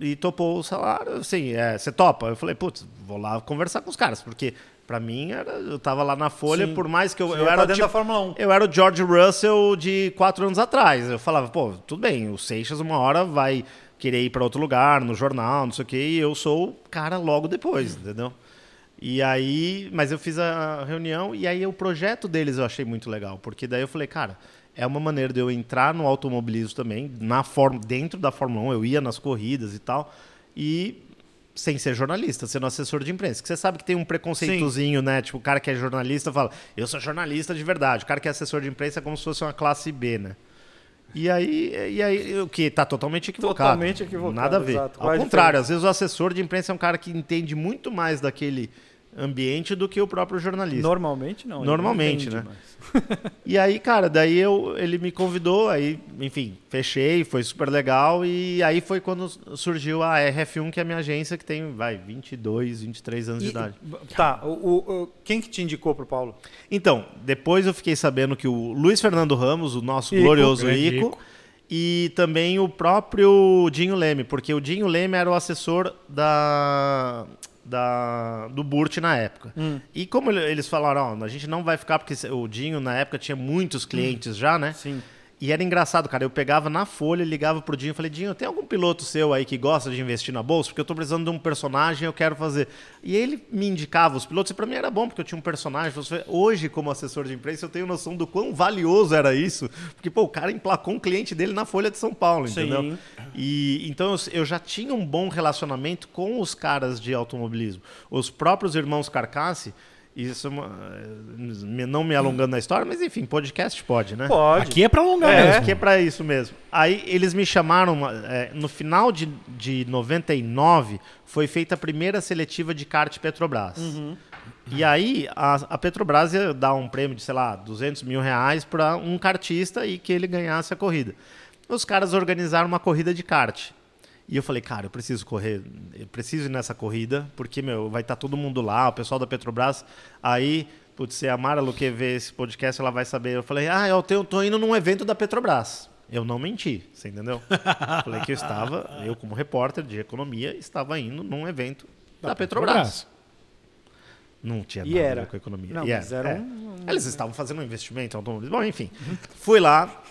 e topou o salário, assim, é, você topa? Eu falei, putz, vou lá conversar com os caras, porque pra mim era, eu tava lá na Folha, Sim. por mais que eu, eu era tá dentro tipo, da Fórmula 1. eu era o George Russell de quatro anos atrás. Eu falava, pô, tudo bem, o Seixas uma hora vai querer ir para outro lugar, no jornal, não sei o quê, e eu sou o cara logo depois, entendeu? E aí, mas eu fiz a reunião e aí o projeto deles eu achei muito legal, porque daí eu falei, cara, é uma maneira de eu entrar no automobilismo também, na forma, dentro da Fórmula 1, eu ia nas corridas e tal, e sem ser jornalista, sendo assessor de imprensa. Que você sabe que tem um preconceitozinho, né? Tipo, o cara que é jornalista fala, eu sou jornalista de verdade. O cara que é assessor de imprensa é como se fosse uma classe B, né? E aí, e aí o que tá totalmente equivocado. Totalmente equivocado, Nada a ver. exato. Ao contrário, às vezes o assessor de imprensa é um cara que entende muito mais daquele ambiente do que o próprio jornalista. Normalmente não. Normalmente, não né? E aí, cara, daí eu, ele me convidou, aí, enfim, fechei, foi super legal. E aí foi quando surgiu a RF1, que é a minha agência, que tem, vai, 22, 23 anos de E- idade. Tá, o, o- quem que te indicou pro Paulo? Então, depois eu fiquei sabendo que o Luiz Fernando Ramos, o nosso Ico, glorioso Ico, Ico. e também o próprio Dinho Leme, porque o Dinho Leme era o assessor da. Da, do Burt na época. Hum. E como ele- eles falaram, ó, a gente não vai ficar, porque o Dinho na época tinha muitos clientes já, né? Sim. E era engraçado, cara. Eu pegava na folha, ligava pro Dinho e falei, Dinho, tem algum piloto seu aí que gosta de investir na bolsa? Porque eu tô precisando de um personagem, eu quero fazer. E ele me indicava os pilotos, e pra mim era bom, porque eu tinha um personagem. Hoje, como assessor de imprensa, eu tenho noção do quão valioso era isso. Porque, pô, o cara emplacou um cliente dele na Folha de São Paulo, Sim. entendeu? E então eu, eu já tinha um bom relacionamento com os caras de automobilismo. Os próprios irmãos Carcassi, isso é me- não me alongando na história, mas enfim, podcast pode, né? Pode. Aqui é pra alongar É. mesmo. Que é pra isso mesmo. Aí eles me chamaram, é, no final de, de 99, foi feita a primeira seletiva de kart Petrobras. E aí a, a Petrobras ia dar um prêmio de, sei lá, 200 mil reais para um kartista e que ele ganhasse a corrida. Os caras organizaram uma corrida de kart. E eu falei, cara, eu preciso correr, eu preciso ir nessa corrida, porque, meu, vai estar todo mundo lá, o pessoal da Petrobras. Aí, putz, se a Mara Luque ver esse podcast, ela vai saber. Eu falei, ah, eu tenho- tô indo num evento da Petrobras. Eu não menti, você entendeu? falei que eu estava, eu como repórter de economia, estava indo num evento da, Petrobras. Não tinha nada a ver era. com economia. Não, E mas era é. um- Eles estavam fazendo um investimento em automobilismo. Bom, enfim. Fui lá.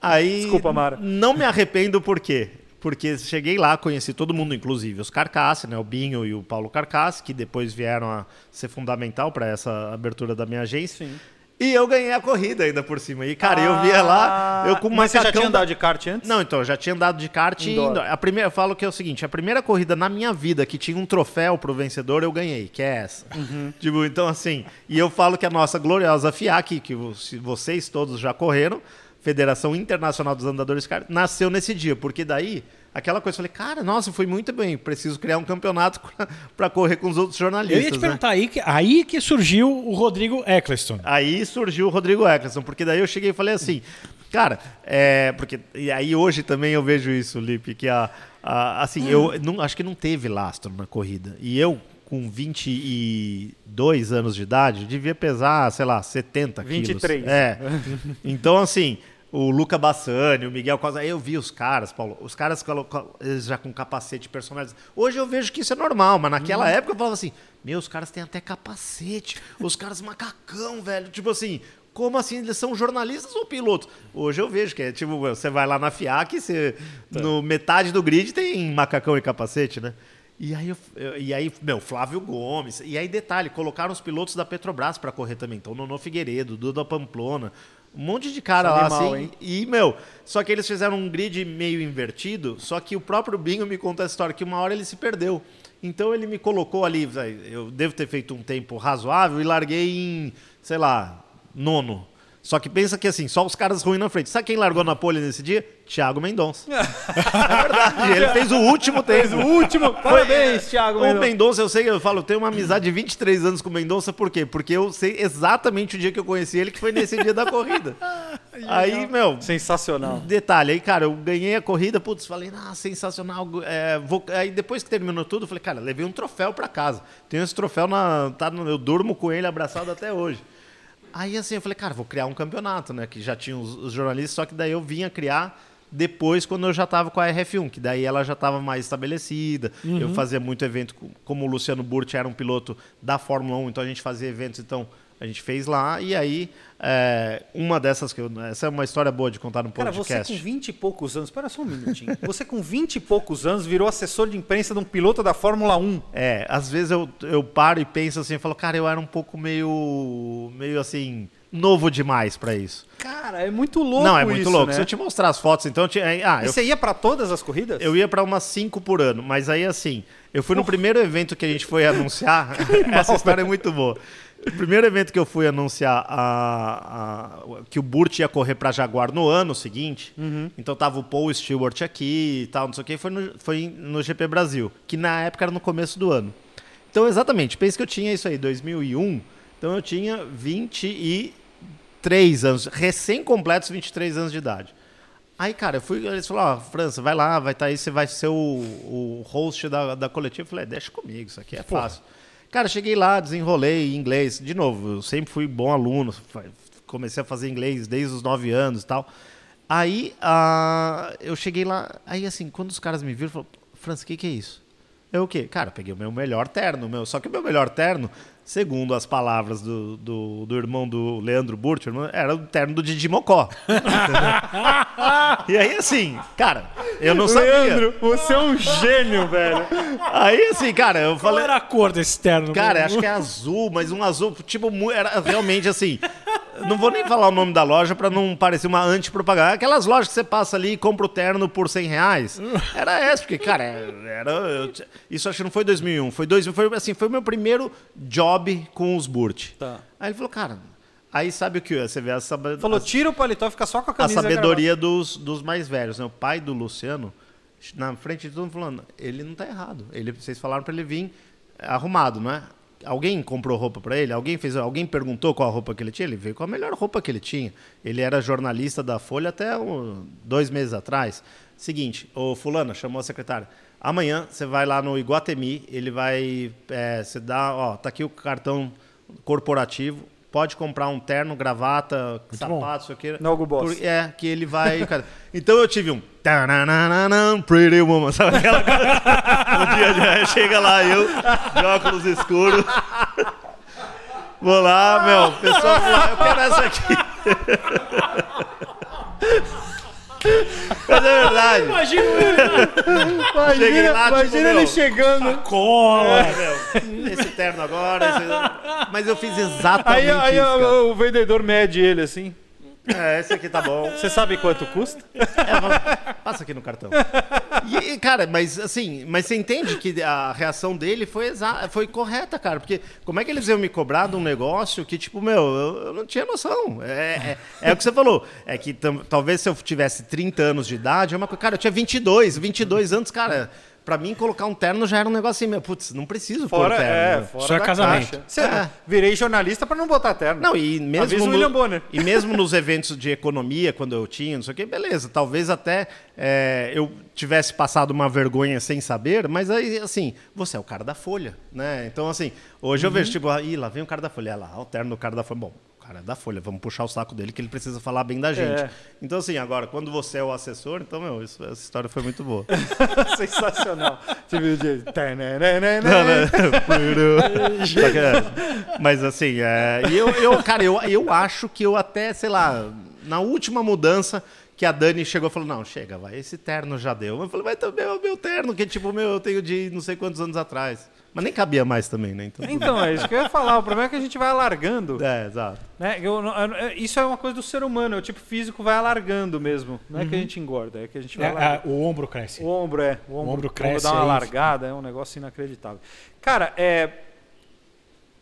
Aí. Desculpa, Mara. Não me arrependo por quê? Porque cheguei lá, conheci todo mundo, inclusive os Carcassi, né? O Binho e o Paulo Carcassi, que depois vieram a ser fundamental para essa abertura da minha agência. Sim. E eu ganhei a corrida ainda por cima. E, cara, eu via lá, eu com uma Ah, Mas você já tinha da- andado de kart antes? não, então, eu já tinha andado de kart indo. A primeira, eu falo que é o seguinte: a primeira corrida na minha vida que tinha um troféu pro vencedor, eu ganhei, que é essa. Uhum. Tipo, então, assim, e eu falo que a nossa gloriosa FIAC, que vocês todos já correram, Federação Internacional dos Andadores Kart, nasceu nesse dia, porque daí. Aquela coisa, eu falei, cara, nossa, foi muito bem. Preciso criar um campeonato para correr com os outros Eu jornalistas. ia te né? perguntar, aí que, aí que surgiu o Rodrigo Eccleston. Aí surgiu o Rodrigo Eccleston, porque daí eu cheguei e falei assim, cara, é, porque e aí hoje também eu vejo isso, Lipe, que a, a- assim, eu não, acho que não teve lastro na corrida. E eu com 22 anos de idade, devia pesar, sei lá, 70 23. quilos. É. Então assim, o Luca Bassani, o Miguel Costa, aí eu vi os caras, Paulo, os caras eles já com capacete personalizado. Hoje eu vejo que isso é normal, mas naquela época eu falava assim, meu, os caras têm até capacete, os caras macacão, velho, tipo assim, como assim? Eles são jornalistas ou pilotos? Hoje eu vejo que é tipo, você vai lá na FIAC, você, no metade do grid tem macacão e capacete, né? E aí, eu- e aí, meu, Flávio Gomes. E aí, detalhe, colocaram os pilotos da Petrobras para correr também. Então, Nono Figueiredo, Duda Pamplona, um monte de cara Esse lá, animal, assim. hein? E, meu, só que eles fizeram um grid meio invertido, só que o próprio Binho me contou essa história, que uma hora ele se perdeu. Então ele me colocou ali, eu devo ter feito um tempo razoável e larguei em, sei lá, nono. Só que pensa que assim, só os caras ruins na frente. Sabe quem largou na pole nesse dia? Thiago Mendonça. é verdade, ele fez o último tempo. O último. Parabéns, Thiago. O Mendonça. Mendonça, eu sei, eu falo, eu tenho uma amizade de 23 anos com o Mendonça, por quê? Porque eu sei exatamente o dia que eu conheci ele, que foi nesse dia da corrida. Aí, meu, Sensacional. Detalhe, aí, cara, eu ganhei a corrida, putz, falei, ah, sensacional. é, vou- Aí depois que terminou tudo, eu falei, cara, levei um troféu pra casa. Tenho esse troféu, na, tá no- eu durmo com ele abraçado até hoje. Aí assim, eu falei, cara, vou criar um campeonato, né? Que já tinha os, os jornalistas, só que daí eu vinha criar depois quando eu já tava com a RF1, que daí ela já estava mais estabelecida. Eu fazia muito evento, com- como o Luciano Burti era um piloto da Fórmula 1, então a gente fazia eventos, então a gente fez lá. E aí, é, uma dessas que eu. Essa é uma história boa de contar no Cara, você podcast. com 20 e poucos anos, espera só um minutinho. Você com 20 e poucos anos virou assessor de imprensa de um piloto da Fórmula 1. É, às vezes eu, eu paro e penso assim, eu falo, cara, eu era um pouco meio, meio assim, novo demais pra isso. Cara, é muito louco Não, é muito isso, louco. né? Se eu te mostrar as fotos, então, eu tinha, ah, E eu, você ia pra todas as corridas? eu ia pra umas cinco por ano, mas aí assim, eu fui no primeiro evento que a gente foi anunciar, essa história é muito boa. O primeiro evento que eu fui anunciar a, a- que o Burt ia correr pra Jaguar no ano seguinte, Uhum. então tava o Paul Stewart aqui e tal, não sei o que, foi no, foi no GP Brasil, que na época era no começo do ano. Então, exatamente, pensa que eu tinha isso aí, 2001, então eu tinha 23 anos, recém-completos 23 anos de idade. Aí, cara, eu fui, eles falaram, ó, França, vai lá, vai estar aí, você vai ser o, o host da, da coletiva. Eu falei, "É, deixa comigo, isso aqui é fácil. Cara, cheguei lá, desenrolei inglês. De novo, eu sempre fui bom aluno, comecei a fazer inglês desde os 9 anos e tal. Aí, ah, eu cheguei lá, aí assim, quando os caras me viram, falaram, França, o que, que é isso? Eu o quê? Cara, peguei o meu melhor terno, meu. Só que o meu melhor terno, segundo as palavras do, do, do irmão do Leandro Burt, era o terno do Didi Mocó. e aí, assim, cara, eu não sabia. Leandro, você é um gênio, velho. Aí, assim, cara, eu Qual falei. era a cor desse terno? Cara, acho que é azul, mas um azul, tipo, era realmente assim. Não vou nem falar o nome da loja pra não parecer uma antipropaganda. Aquelas lojas que você passa ali e compra o terno por 100 reais. Era essa, porque, cara, era. eu isso acho que não foi 2001, foi 2000, foi assim, foi o meu primeiro job com os Burt. Tá. Aí ele falou, cara, aí sabe o que? Você vê essa. Falou, tira o paletó e fica só com a a camisa. e sabedoria dos, dos mais velhos. Né? O pai do Luciano, na frente de todo mundo falando, ele não tá errado. Ele, vocês falaram para ele vir arrumado, não é? Alguém comprou roupa para ele? Alguém fez? Alguém perguntou qual a roupa que ele tinha? Ele veio com a melhor roupa que ele tinha. Ele era jornalista da Folha até um, dois meses atrás. Seguinte, o fulano chamou a secretária. Amanhã você vai lá no Iguatemi, ele vai, é, você dá, ó, tá aqui o cartão corporativo. Pode comprar um terno, gravata, sapato, isso aqui. No Hugo Boss. Por- é, que ele vai. cara. Então eu tive um. Pretty woman, sabe aquela coisa? Um dia, dia chega lá, eu, de óculos escuros. Vou lá, meu, pessoal, eu quero essa aqui. Mas é verdade. Imagina Imagina, lá, tipo, imagina meu, ele chegando. Cola. É, meu, esse terno agora. esse- Mas eu fiz Aí, exatamente aí isso. cara. o, o vendedor mede ele assim. É, esse aqui tá bom. Você sabe quanto custa? É, vamos- passa aqui no cartão. E, cara, mas assim, mas você entende que a reação dele foi, exa foi correta, cara. Porque como é que eles iam me cobrar de um negócio que, tipo, meu, eu, eu não tinha noção. É, é, é o que você falou. É que talvez se eu tivesse 30 anos de idade, é uma coisa. Cara, eu tinha 22, 22 anos, cara. Pra mim, colocar um terno já era um negócio assim, meu, putz, não preciso Fora, pôr terno. é, né? fora Só é da casamento. caixa. Você, É. Virei jornalista pra não botar terno. Não, e mesmo, Avisa no- William Bonner. e mesmo nos eventos de economia, quando eu tinha, não sei o que, beleza. Talvez até é, eu tivesse passado uma vergonha sem saber, mas aí, assim, você é o cara da Folha, né? Então, assim, hoje eu Uhum. vejo, tipo, ah, ih, lá vem o cara da Folha, lá, o terno do cara da Folha. Bom, cara é da Folha, vamos puxar o saco dele que ele precisa falar bem da gente. É. Então, assim, agora, quando você é o assessor, então, meu, isso- essa história foi muito boa. Sensacional. Você viu o dia. Não, não. Só que, é, Mas assim, é, eu, eu, cara, eu, eu acho que eu até, sei lá, na última mudança que a Dani chegou e falou: Não, chega, vai, esse terno já deu. Eu falei: Mas também é o meu terno, que tipo, meu, eu tenho de não sei quantos anos atrás. Mas nem cabia mais também, né? Então, Então, é isso que eu ia falar. O problema é que a gente vai alargando. é, exato. Né? Eu eu- eu- isso é uma coisa do ser humano. O tipo físico vai alargando mesmo. Não é que a gente engorda, é que a gente vai É, é, o ombro cresce. O ombro é. O ombro, ombro o cresce dá uma aí. largada, é um negócio inacreditável. Cara, é.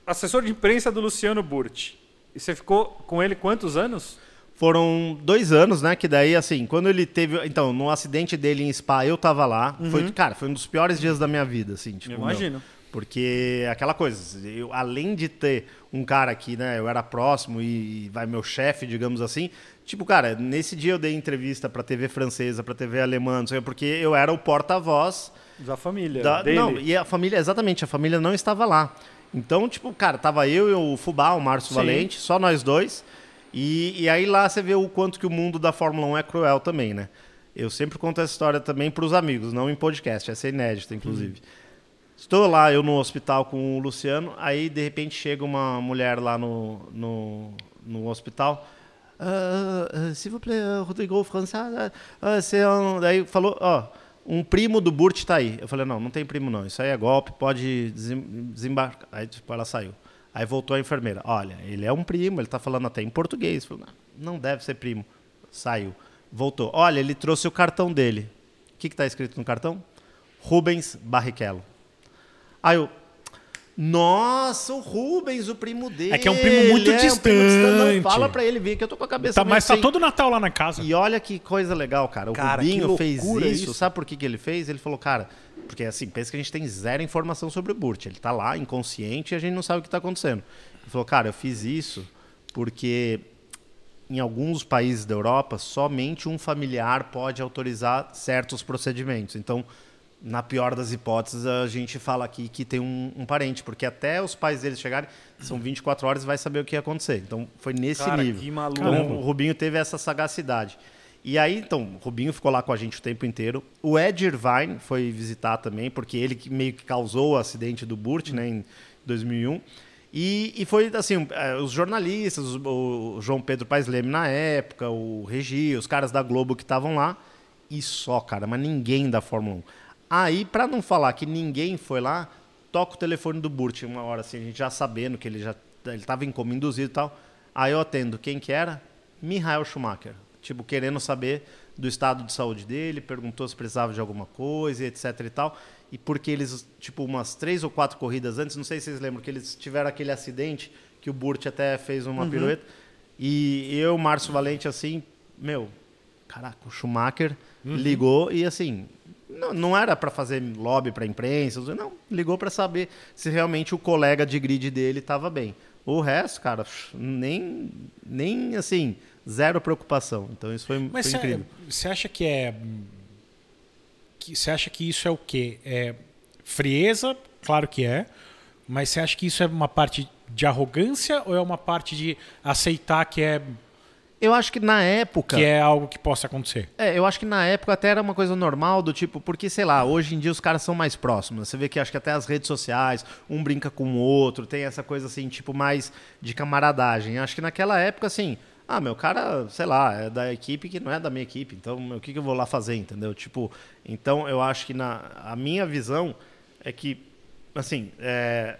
Assessor de imprensa do Luciano Burti. E você ficou com ele quantos anos? Foram dois anos, né? Que daí, assim, quando ele teve. Então, no acidente dele em Spa, eu tava lá. Foi, cara, foi um dos piores dias da minha vida, assim. Tipo, Eu imagino. Porque aquela coisa, eu, além de ter um cara que, né, eu era próximo e, e vai meu chefe, digamos assim, tipo, cara, nesse dia eu dei entrevista pra TV francesa, pra TV alemã, não sei, porque eu era o porta-voz Da família. da, dele. não, e a família, exatamente, a família não estava lá. Então, tipo, cara, tava eu e o Fubá, o Márcio Sim. Valente, só nós dois. E, e aí lá você vê o quanto que o mundo da Fórmula 1 é cruel também, né? Eu sempre conto essa história também para os amigos, não em podcast, essa é inédita, inclusive. Estou lá, eu no hospital com o Luciano, aí de repente chega uma mulher lá no, no, no hospital. Ah, ah, S'il vous plaît, Rodrigo François, c'est un... Daí falou, ó, um primo do Burt tá aí. Eu falei, não, não tem primo não, isso aí é golpe, pode desem- desembarcar. Aí tipo, ela saiu. Aí voltou a enfermeira, olha, ele é um primo, ele tá falando até em português. Falei, não, não deve ser primo. Saiu. Voltou. Olha, ele trouxe o cartão dele. O que está escrito no cartão? Rubens Barrichello. Aí eu. Nossa, o Rubens, o primo dele. É que é um primo muito é um primo distante. distante. Não, fala pra ele vir que eu tô com a cabeça Tá, mas tá sem- todo Natal lá na casa. E olha que coisa legal, cara. O Cara, Rubinho que fez isso. isso. Sabe por que, que ele fez? Ele falou, cara, porque assim, pensa que a gente tem zero informação sobre o Burt. Ele tá lá, inconsciente, e a gente não sabe o que tá acontecendo. Ele falou, cara, eu fiz isso porque em alguns países da Europa, somente um familiar pode autorizar certos procedimentos. Então, na pior das hipóteses, a gente fala aqui que tem um, um parente, porque até os pais deles chegarem, são 24 horas e vai saber o que ia acontecer. Então, foi nesse Cara, nível. que maluco. Então, Caramba. o Rubinho teve essa sagacidade. E aí, então, o Rubinho ficou lá com a gente o tempo inteiro. O Ed Irvine foi visitar também, porque ele que meio que causou o acidente do Burt, né, em 2001. E, e foi assim, eh, os jornalistas, o João Pedro Paes Leme na época, o Regi, os caras da Globo que estavam lá, e só, cara, mas ninguém da Fórmula 1. Aí, pra não falar que ninguém foi lá, toca o telefone do Burt uma hora, assim, a gente já sabendo que ele já ele tava em coma induzido e tal. Aí eu atendo, quem que era? Michael Schumacher. Tipo, querendo saber do estado de saúde dele, perguntou se precisava de alguma coisa, etc e tal. E porque eles, tipo, umas três ou quatro corridas antes, não sei se vocês lembram, que eles tiveram aquele acidente que o Burt até fez uma pirueta. E eu, Márcio Valente, assim, meu, caraca, o Schumacher ligou e assim, não, não era para fazer lobby para imprensa, não, ligou para saber se realmente o colega de grid dele estava bem. O resto, cara, nem, nem assim, zero preocupação. Então isso foi, Mas foi você incrível. você acha que é. Você acha que isso é o quê? É frieza? Claro que é. Mas você acha que isso é uma parte de arrogância ou é uma parte de aceitar que é, Eu acho que na época. que é algo que possa acontecer? É, eu acho que na época até era uma coisa normal do tipo, porque, sei lá, hoje em dia os caras são mais próximos. Você vê que acho que até as redes sociais, um brinca com o outro, tem essa coisa assim, tipo, mais de camaradagem. Acho que naquela época, assim, ah, meu cara, sei lá, é da equipe que não é da minha equipe, então o que, que eu vou lá fazer, entendeu? Tipo, então eu acho que na, a minha visão é que, assim, é,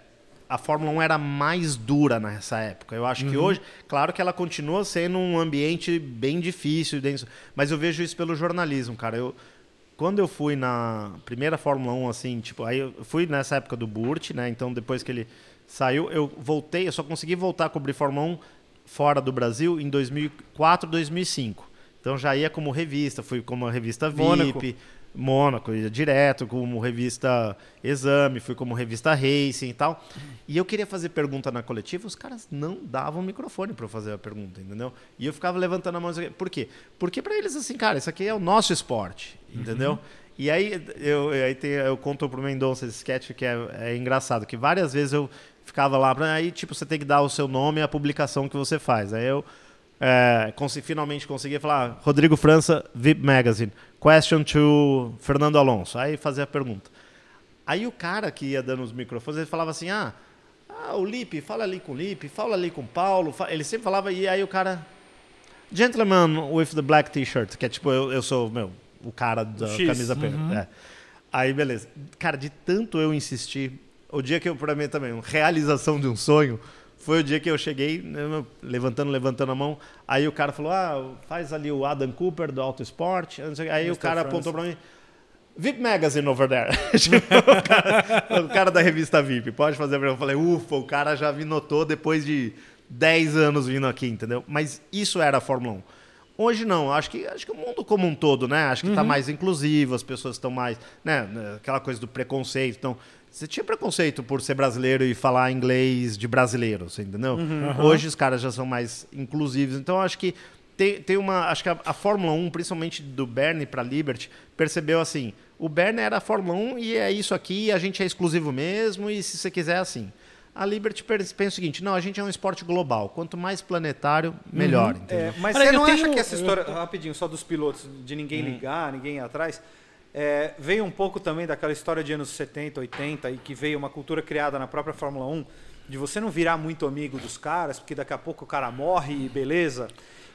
a Fórmula 1 era mais dura nessa época. Eu acho que hoje, claro que ela continua sendo um ambiente bem difícil, denso, mas eu vejo isso pelo jornalismo, cara. Eu, quando eu fui na primeira Fórmula 1, assim, tipo, aí eu fui nessa época do Burt, né? Então depois que ele saiu, eu voltei, eu só consegui voltar a cobrir Fórmula 1 fora do Brasil em 2004, 2005. Então já ia como revista, fui como revista VIP, Mônaco. Mônaco, ia direto como revista Exame, fui como revista Racing e tal. E eu queria fazer pergunta na coletiva, os caras não davam microfone para eu fazer a pergunta, entendeu? E eu ficava levantando a mão. Por quê? Porque para eles, assim, cara, isso aqui é o nosso esporte, entendeu? E aí eu, aí tem, eu conto pro Mendonça esse sketch que é, é engraçado, que várias vezes eu ficava lá, aí tipo, você tem que dar o seu nome e a publicação que você faz. Aí eu é, finalmente consegui falar, Rodrigo França, VIP Magazine, question to Fernando Alonso. Aí fazia a pergunta. Aí o cara que ia dando os microfones, ele falava assim, ah, ah o Lipe, fala ali com o Lipe, fala ali com o Paulo. Ele sempre falava, e aí o cara, gentleman with the black t-shirt, que é tipo, eu, eu sou, meu, o cara da X. camisa preta. É. Aí, beleza. Cara, de tanto eu insistir, o dia que eu, pra mim também, realização de um sonho, foi o dia que eu cheguei, né, levantando, levantando a mão. Aí o cara falou: ah, faz ali o Adam Cooper do Auto Sport. o. Aí o Mr. cara França. apontou pra mim. VIP Magazine over there. O, cara, o cara da revista VIP, pode fazer pra mim. Eu falei, ufa, o cara já me notou depois de 10 anos vindo aqui, entendeu? Mas isso era a Fórmula 1. Hoje não, acho que, acho que o mundo como um todo, né? Acho que está mais inclusivo, as pessoas estão mais. Né? Aquela coisa do preconceito. Então, você tinha preconceito por ser brasileiro e falar inglês de brasileiro, você entendeu? Hoje os caras já são mais inclusivos. Então, acho que tem, tem uma. Acho que a, a Fórmula 1, principalmente do Bernie para Liberty, percebeu assim: o Bernie era a Fórmula 1 e é isso aqui, a gente é exclusivo mesmo, e se você quiser, é assim. A Liberty pensa o seguinte: não, a gente é um esporte global. Quanto mais planetário, melhor. entendeu? É, mas Olha, você não tenho- acha que essa eu- história, rapidinho, só dos pilotos, de ninguém ligar, ninguém ir atrás, é, veio um pouco também daquela história de anos 70, 80, e que veio uma cultura criada na própria Fórmula 1, de você não virar muito amigo dos caras, porque daqui a pouco o cara morre e beleza.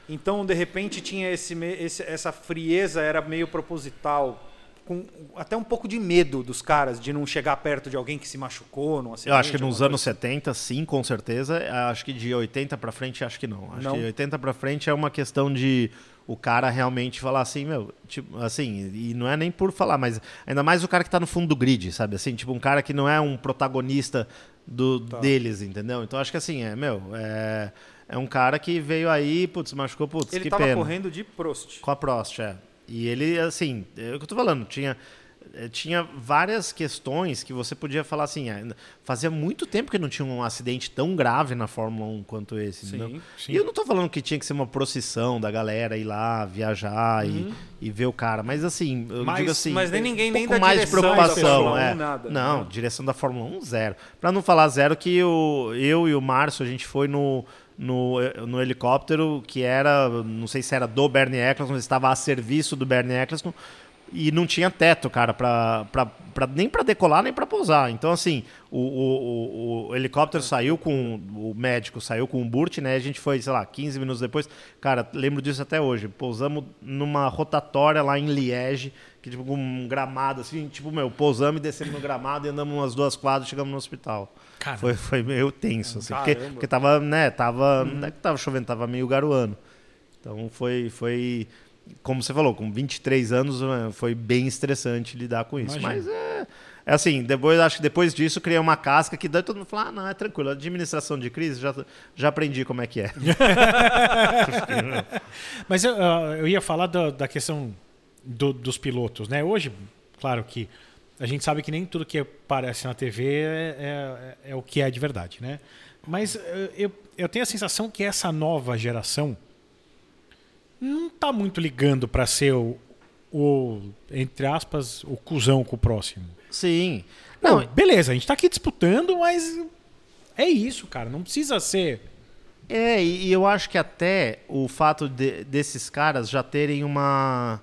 Então, de repente, tinha esse, esse- essa frieza, era meio proposital, com até um pouco de medo dos caras, de não chegar perto de alguém que se machucou num acidente. Eu acho que nos anos 70, sim, com certeza. Acho que de 80 pra frente, acho que não. Acho Não? que 80 pra frente é uma questão de o cara realmente falar assim, meu, tipo, assim, e não é nem por falar, mas ainda mais o cara que tá no fundo do grid, sabe? Assim, tipo, um cara que não é um protagonista do, deles, entendeu? Então acho que assim, é, meu, é, é um cara que veio aí, putz, machucou, putz, Ele que tava pena. correndo de Prost. Com a Prost, é. E ele, assim, é o que eu tô falando, tinha, tinha várias questões que você podia falar assim, é, fazia muito tempo que não tinha um acidente tão grave na Fórmula 1 quanto esse, Sim, sim. E eu não tô falando que tinha que ser uma procissão da galera ir lá, viajar Uhum. e, e ver o cara, mas assim, eu Mas- digo assim, mas nem ninguém um nem pouco da mais preocupação, Fórmula 1, é. nada, não, né? direção da Fórmula 1 zero. Pra não falar zero que o, eu e o Márcio a gente foi no no, no helicóptero que era, não sei se era do Bernie Eccleston, mas estava a serviço do Bernie Eccleston e não tinha teto, cara, pra, pra, pra nem para decolar nem para pousar. Então, assim, o, o, o, o, helicóptero saiu com. O médico saiu com o Burt, né? A gente foi, sei lá, 15 minutos depois. Cara, lembro disso até hoje. Pousamos numa rotatória lá em Liege, que tipo um gramado, assim, tipo, meu, pousamos e descemos no gramado e andamos umas duas quadras chegamos no hospital. Cara. Foi, foi meio tenso, assim, porque, porque tava, né, tava. Uhum. Não é que tava chovendo, tava meio garoando. Então foi. foi como você falou, com 23 anos né, foi bem estressante lidar com isso. Imagina. Mas é, é assim, depois, acho que depois disso criei uma casca que daí todo mundo fala, ah, não, é tranquilo, administração de crise, já, já aprendi como é que é. Mas eu, ah, eu ia falar da, da questão do- dos pilotos, né? Hoje, claro que a gente sabe que nem tudo que aparece na TV é, é- é o que é de verdade, né? Mas eh, eu, eu tenho a sensação que essa nova geração não tá muito ligando para ser o, o, entre aspas, o cuzão com o próximo. Sim. Não, Não, beleza, a gente tá aqui disputando, mas é isso, cara. Não precisa ser. É, e eu acho que até o fato de- desses caras já terem uma,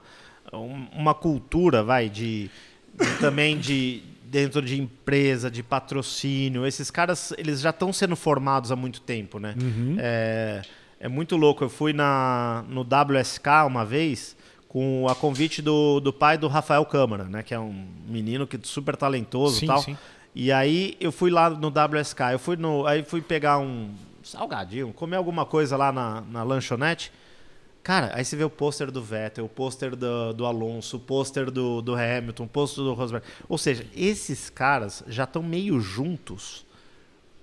um- uma cultura, vai, de, de também de dentro de empresa, de patrocínio. Esses caras, eles já estão sendo formados há muito tempo, né? É, é muito louco. Eu fui na, no WSK uma vez com a convite do, do pai do Rafael Câmara, né? Que é um menino que super talentoso Sim, e tal. sim. E aí eu fui lá no WSK, eu fui no, aí fui pegar um salgadinho, comer alguma coisa lá na, na lanchonete. Cara, aí você vê o pôster do Vettel, o pôster do, do Alonso, o pôster do, do Hamilton, o pôster do Rosberg. Ou seja, esses caras já estão meio juntos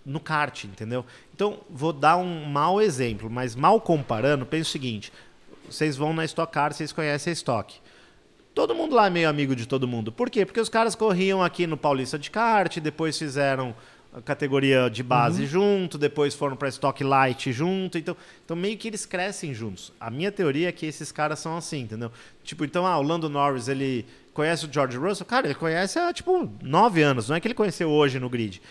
no kart, entendeu? Então, vou dar um mau exemplo, mas mal comparando, pensa o seguinte: vocês vão na Stock Car, vocês conhecem a Stock. Todo mundo lá é meio amigo de todo mundo. Por quê? Porque os caras corriam aqui no Paulista de kart, depois fizeram a categoria de base junto, depois foram para Stock Light junto. Então, então, meio que eles crescem juntos. A minha teoria é que esses caras são assim, entendeu? Tipo, então, ah, o Lando Norris, ele conhece o George Russell? Cara, ele conhece há, tipo, nove anos. Não é que ele conheceu hoje no grid.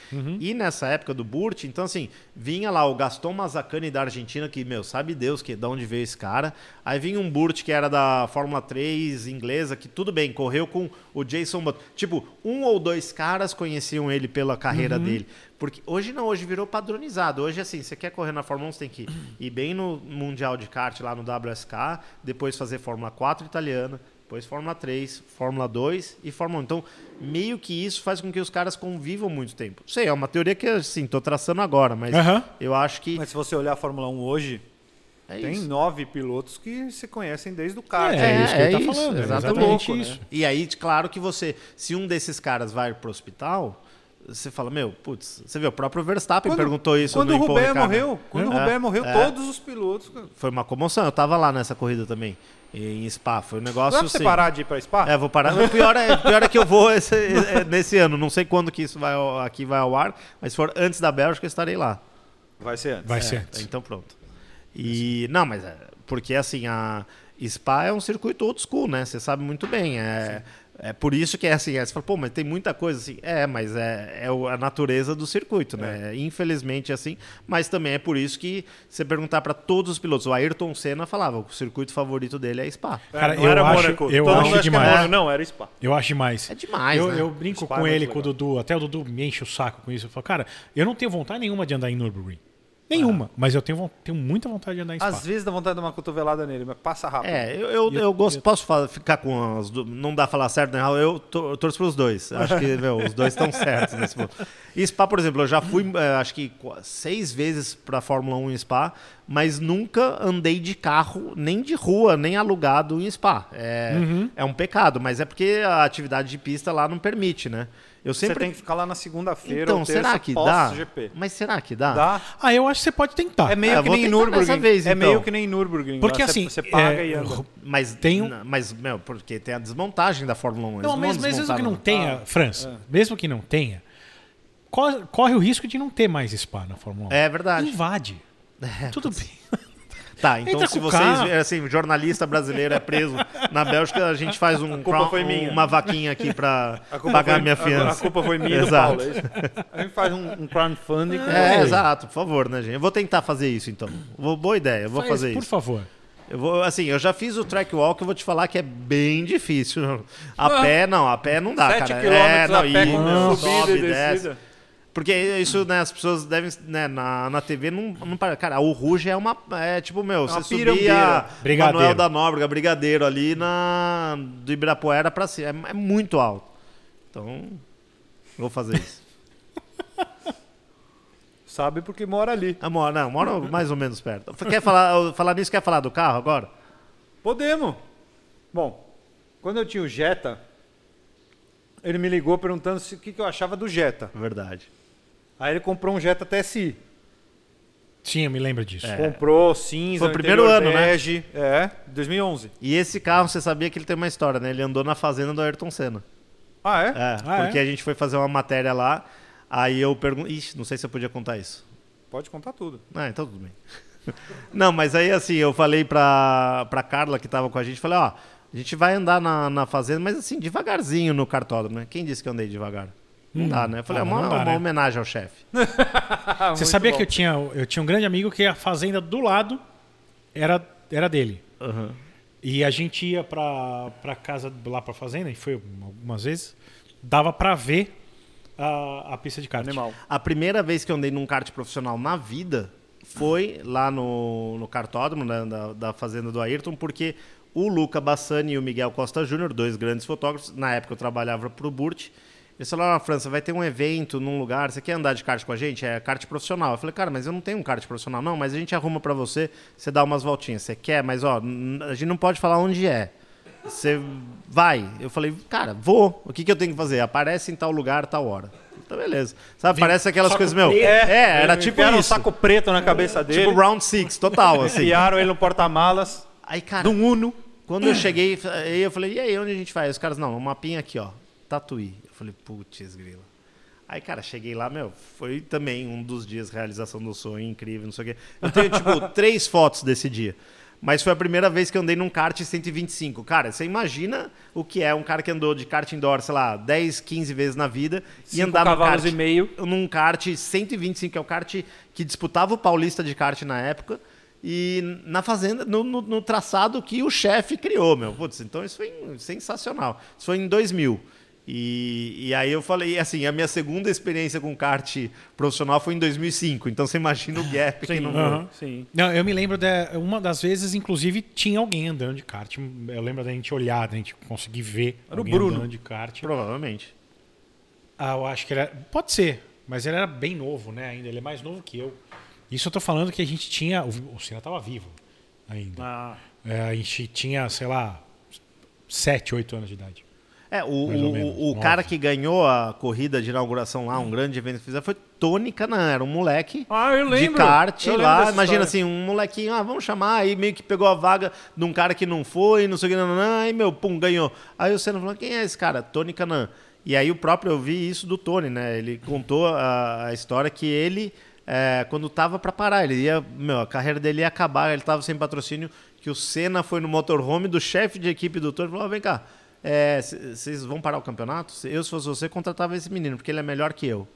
E nessa época do Burt, então, assim, vinha lá o Gaston Mazzacani da Argentina, que, meu, sabe Deus que de onde veio esse cara. Aí vinha um Burt que era da Fórmula 3 inglesa, que tudo bem, correu com o Jason Button. Tipo, um ou dois caras conheciam ele pela carreira dele. Porque hoje não, hoje virou padronizado. Hoje, assim, você quer correr na Fórmula 1, você tem que ir bem no Mundial de Kart, lá no WSK, depois fazer Fórmula 4 italiana, depois Fórmula 3, Fórmula 2 e Fórmula 1. Então, meio que isso faz com que os caras convivam muito tempo. Sei, é uma teoria que, assim, tô traçando agora, mas Aham. eu acho que Mas se você olhar a Fórmula 1 hoje, é tem isso. nove pilotos que se conhecem desde o kart. É, isso que ele tá isso, falando, é exatamente. exatamente Louco, isso. né? E aí, claro que você, se um desses caras vai pro hospital, você fala, meu, putz, você vê, o próprio Verstappen perguntou isso Quando no o né? morreu, quando o É, Rubert morreu, é. todos os pilotos. Foi uma comoção, eu tava lá nessa corrida também, em Spa, foi um Não negócio você assim... parar de ir pra Spa? É, vou parar. O pior é, pior é que eu vou esse- é, nesse ano. Não sei quando que isso vai ao- aqui vai ao ar, mas se for antes da Bélgica, eu estarei lá. Vai ser antes. Vai ser É, antes. então pronto. E não, mas é, porque assim a Spa é um circuito old school, né? Você sabe muito bem. É, é por isso que é assim. é, você fala, pô, mas tem muita coisa assim. É, mas é, é a natureza do circuito, né? Infelizmente é assim. Mas também é por isso que você perguntar para todos os pilotos, o Ayrton Senna falava, o circuito favorito dele é Spa. É, Cara, não eu era acho- Mônaco. eu Todo acho mundo acha que é demais. Mônaco. Não, era Spa. Eu acho demais. É demais, eu, né? eu brinco Spa com é ele, com o. Dudu. Até o Dudu me enche o saco com isso. Eu falo, cara, eu não tenho vontade nenhuma de andar em Nürburgring. Nenhuma. Mas eu tenho, tenho muita vontade de andar em Spa. Às vezes dá vontade de dar uma cotovelada nele, mas passa rápido. É, eu, eu, eu gosto, posso falar- ficar com as du- Não dá pra falar certo, né? Eu, to- eu torço pros dois. Acho que, meu, os dois estão certos nesse ponto. E Spa, por exemplo, eu já fui, eh, acho que qu- seis vezes pra Fórmula 1 em Spa, mas nunca andei de carro, nem de rua, nem alugado em Spa. É, é um pecado, mas é porque a atividade de pista lá não permite, né? Eu Você sempre. tem que ficar lá na segunda-feira Então, ou terça será que dá? pós-GP. Mas será que dá? Dá. Ah, eu acho que você pode tentar. É meio É, que vou nem tentar Nürburgring. dessa vez, É então. meio que nem Nürburgring. Porque lá você- assim, Você paga é, e anda. Mas Tem um- Mas, meu, porque tem a desmontagem da Fórmula 1. eles Não, vão mas, mas mesmo desmontar, que não não. tenha, França, mesmo que não tenha, corre, corre o risco de não ter mais Spa na Fórmula 1. É verdade. Invade. Tudo bem. Tá, então Entra se vocês, carro. assim, jornalista brasileiro é preso na Bélgica, a gente faz um, culpa crown- foi minha. uma vaquinha aqui pra A culpa pagar foi- minha fiança. A, culpa foi minha do Exato. Paulo. é isso? A gente faz um, um crowdfunding. com É, você. exato, por favor, né, gente? Eu vou tentar fazer isso, então. Vou, boa ideia, eu vou Faz, fazer por isso. favor. Eu vou, assim, eu já fiz o track walk, eu vou te falar que é bem difícil. A pé, não, a pé não dá, Sete cara. quilômetros é, não, a pé e com sobe, subida e desce. Porque isso, né, as pessoas devem, né, na, na TV não, não para. Cara, o Ruge é uma, é tipo, meu, uma você subia. Brigadeiro. Manuel da Nóbrega, Brigadeiro ali na, do Ibirapuera pra cima, é, é muito alto. Então, vou fazer isso. Sabe porque mora ali. Ah, mora, não, mora mais ou menos perto. Quer falar, falar nisso, quer falar do carro agora? Podemos. Bom, quando eu tinha o Jetta, ele me ligou perguntando se- o que, que eu achava do Jetta. Verdade. Aí ele comprou um Jetta TSI. Eu me lembro disso. Comprou cinza, Foi o primeiro ano, né? bege. É, 2011. E esse carro, você sabia que ele tem uma história, né? Ele andou na fazenda do Ayrton Senna. Ah, é? É, Ah, porque é? a gente foi fazer uma matéria lá, aí eu perguntei... Ixi, não sei se eu podia contar isso. Pode contar tudo. Ah, então tudo bem. Não, mas aí assim, eu falei pra, pra Carla que tava com a gente, falei, ó, a gente vai andar na, na fazenda, mas assim, devagarzinho no cartódromo, né? Quem disse que eu andei devagar? Não dá, né? Eu falei, Ah, é uma, dá, uma né? homenagem ao chefe. Você sabia que eu tinha, eu tinha um grande amigo que a fazenda do lado era, era dele. Aham. E a gente ia pra, pra casa lá pra fazenda, e foi algumas vezes, dava pra ver a, a pista de kart. Animal. A primeira vez que eu andei num kart profissional na vida foi lá no, no cartódromo né, da, da fazenda do Ayrton, porque o Luca Bassani e o Miguel Costa Júnior, dois grandes fotógrafos, na época eu trabalhava para o Burt, eles falaram, ah, França, vai ter um evento num lugar, você quer andar de kart com a gente? É kart profissional. Eu falei, cara, mas eu não tenho um kart profissional. Não, mas a gente arruma para você, você dá umas voltinhas. Você quer, mas ó, a gente não pode falar onde é. Você vai. Eu falei, cara, vou. O que, que eu tenho que fazer? Aparece em tal lugar, tal hora. Então, beleza. Sabe, parece aquelas coisas, meu. preto. É, era tipo enfiaram um isso. saco preto na cabeça dele. Tipo round six, total, assim. Enfiaram ele no porta-malas. Aí, cara, Num Uno. quando eu cheguei, aí eu falei, e aí, onde a gente vai? Os caras, não, um mapinha aqui, ó. Tatuí. Eu falei, putz, grila. Aí, cara, cheguei lá, meu, foi também um dos dias realização do sonho, incrível, não sei o quê. Eu tenho, tipo, três fotos desse dia. Mas foi a primeira vez que eu andei num kart 125. Cara, você imagina o que é um cara que andou de kart indoor, sei lá, 10, 15 vezes na vida e Cinco andar num kart, e meio. num kart 125, que é o kart que disputava o Paulista de kart na época. E na fazenda, no, no- no traçado que o chefe criou, meu. Putz, então isso foi sensacional. Isso foi em 2000. E, e aí eu falei, assim, a minha segunda experiência com kart profissional foi em 2005. Então você imagina o gap que não aham. Sim. Não, eu me lembro de uma das vezes, inclusive, tinha alguém andando de kart. Eu lembro da gente olhar, da gente conseguir ver Era o Bruno. andando de kart. Provavelmente. Ah, eu acho que ele era. Pode ser, mas ele era bem novo, né? Ainda. Ele é mais novo que eu. Isso eu tô falando que a gente tinha. O, o Senna tava vivo ainda. Ah, É, a gente tinha, sei lá, 7, 8 anos de idade. É, o, o- o cara que ganhou a corrida de inauguração lá, um grande evento que fizeram, foi Tony Canan. Era um moleque Ah, eu de lembro. kart Eu lá. Imagina história. assim, um molequinho, ah, vamos chamar, aí meio que pegou a vaga de um cara que não foi, não sei o que, não, não, não, aí meu, pum, ganhou. Aí o Senna falou, quem é esse cara? Tony Canan. E aí o próprio, eu vi isso do Tony, né? Ele contou a, a história que ele, é, quando tava para parar, ele ia, meu, a carreira dele ia acabar, ele tava sem patrocínio, que o Senna foi no motorhome do chefe de equipe do Tony e falou, "Ó, vem cá, é, vocês vão parar o campeonato? Eu, se fosse você, contratava esse menino, porque ele é melhor que eu.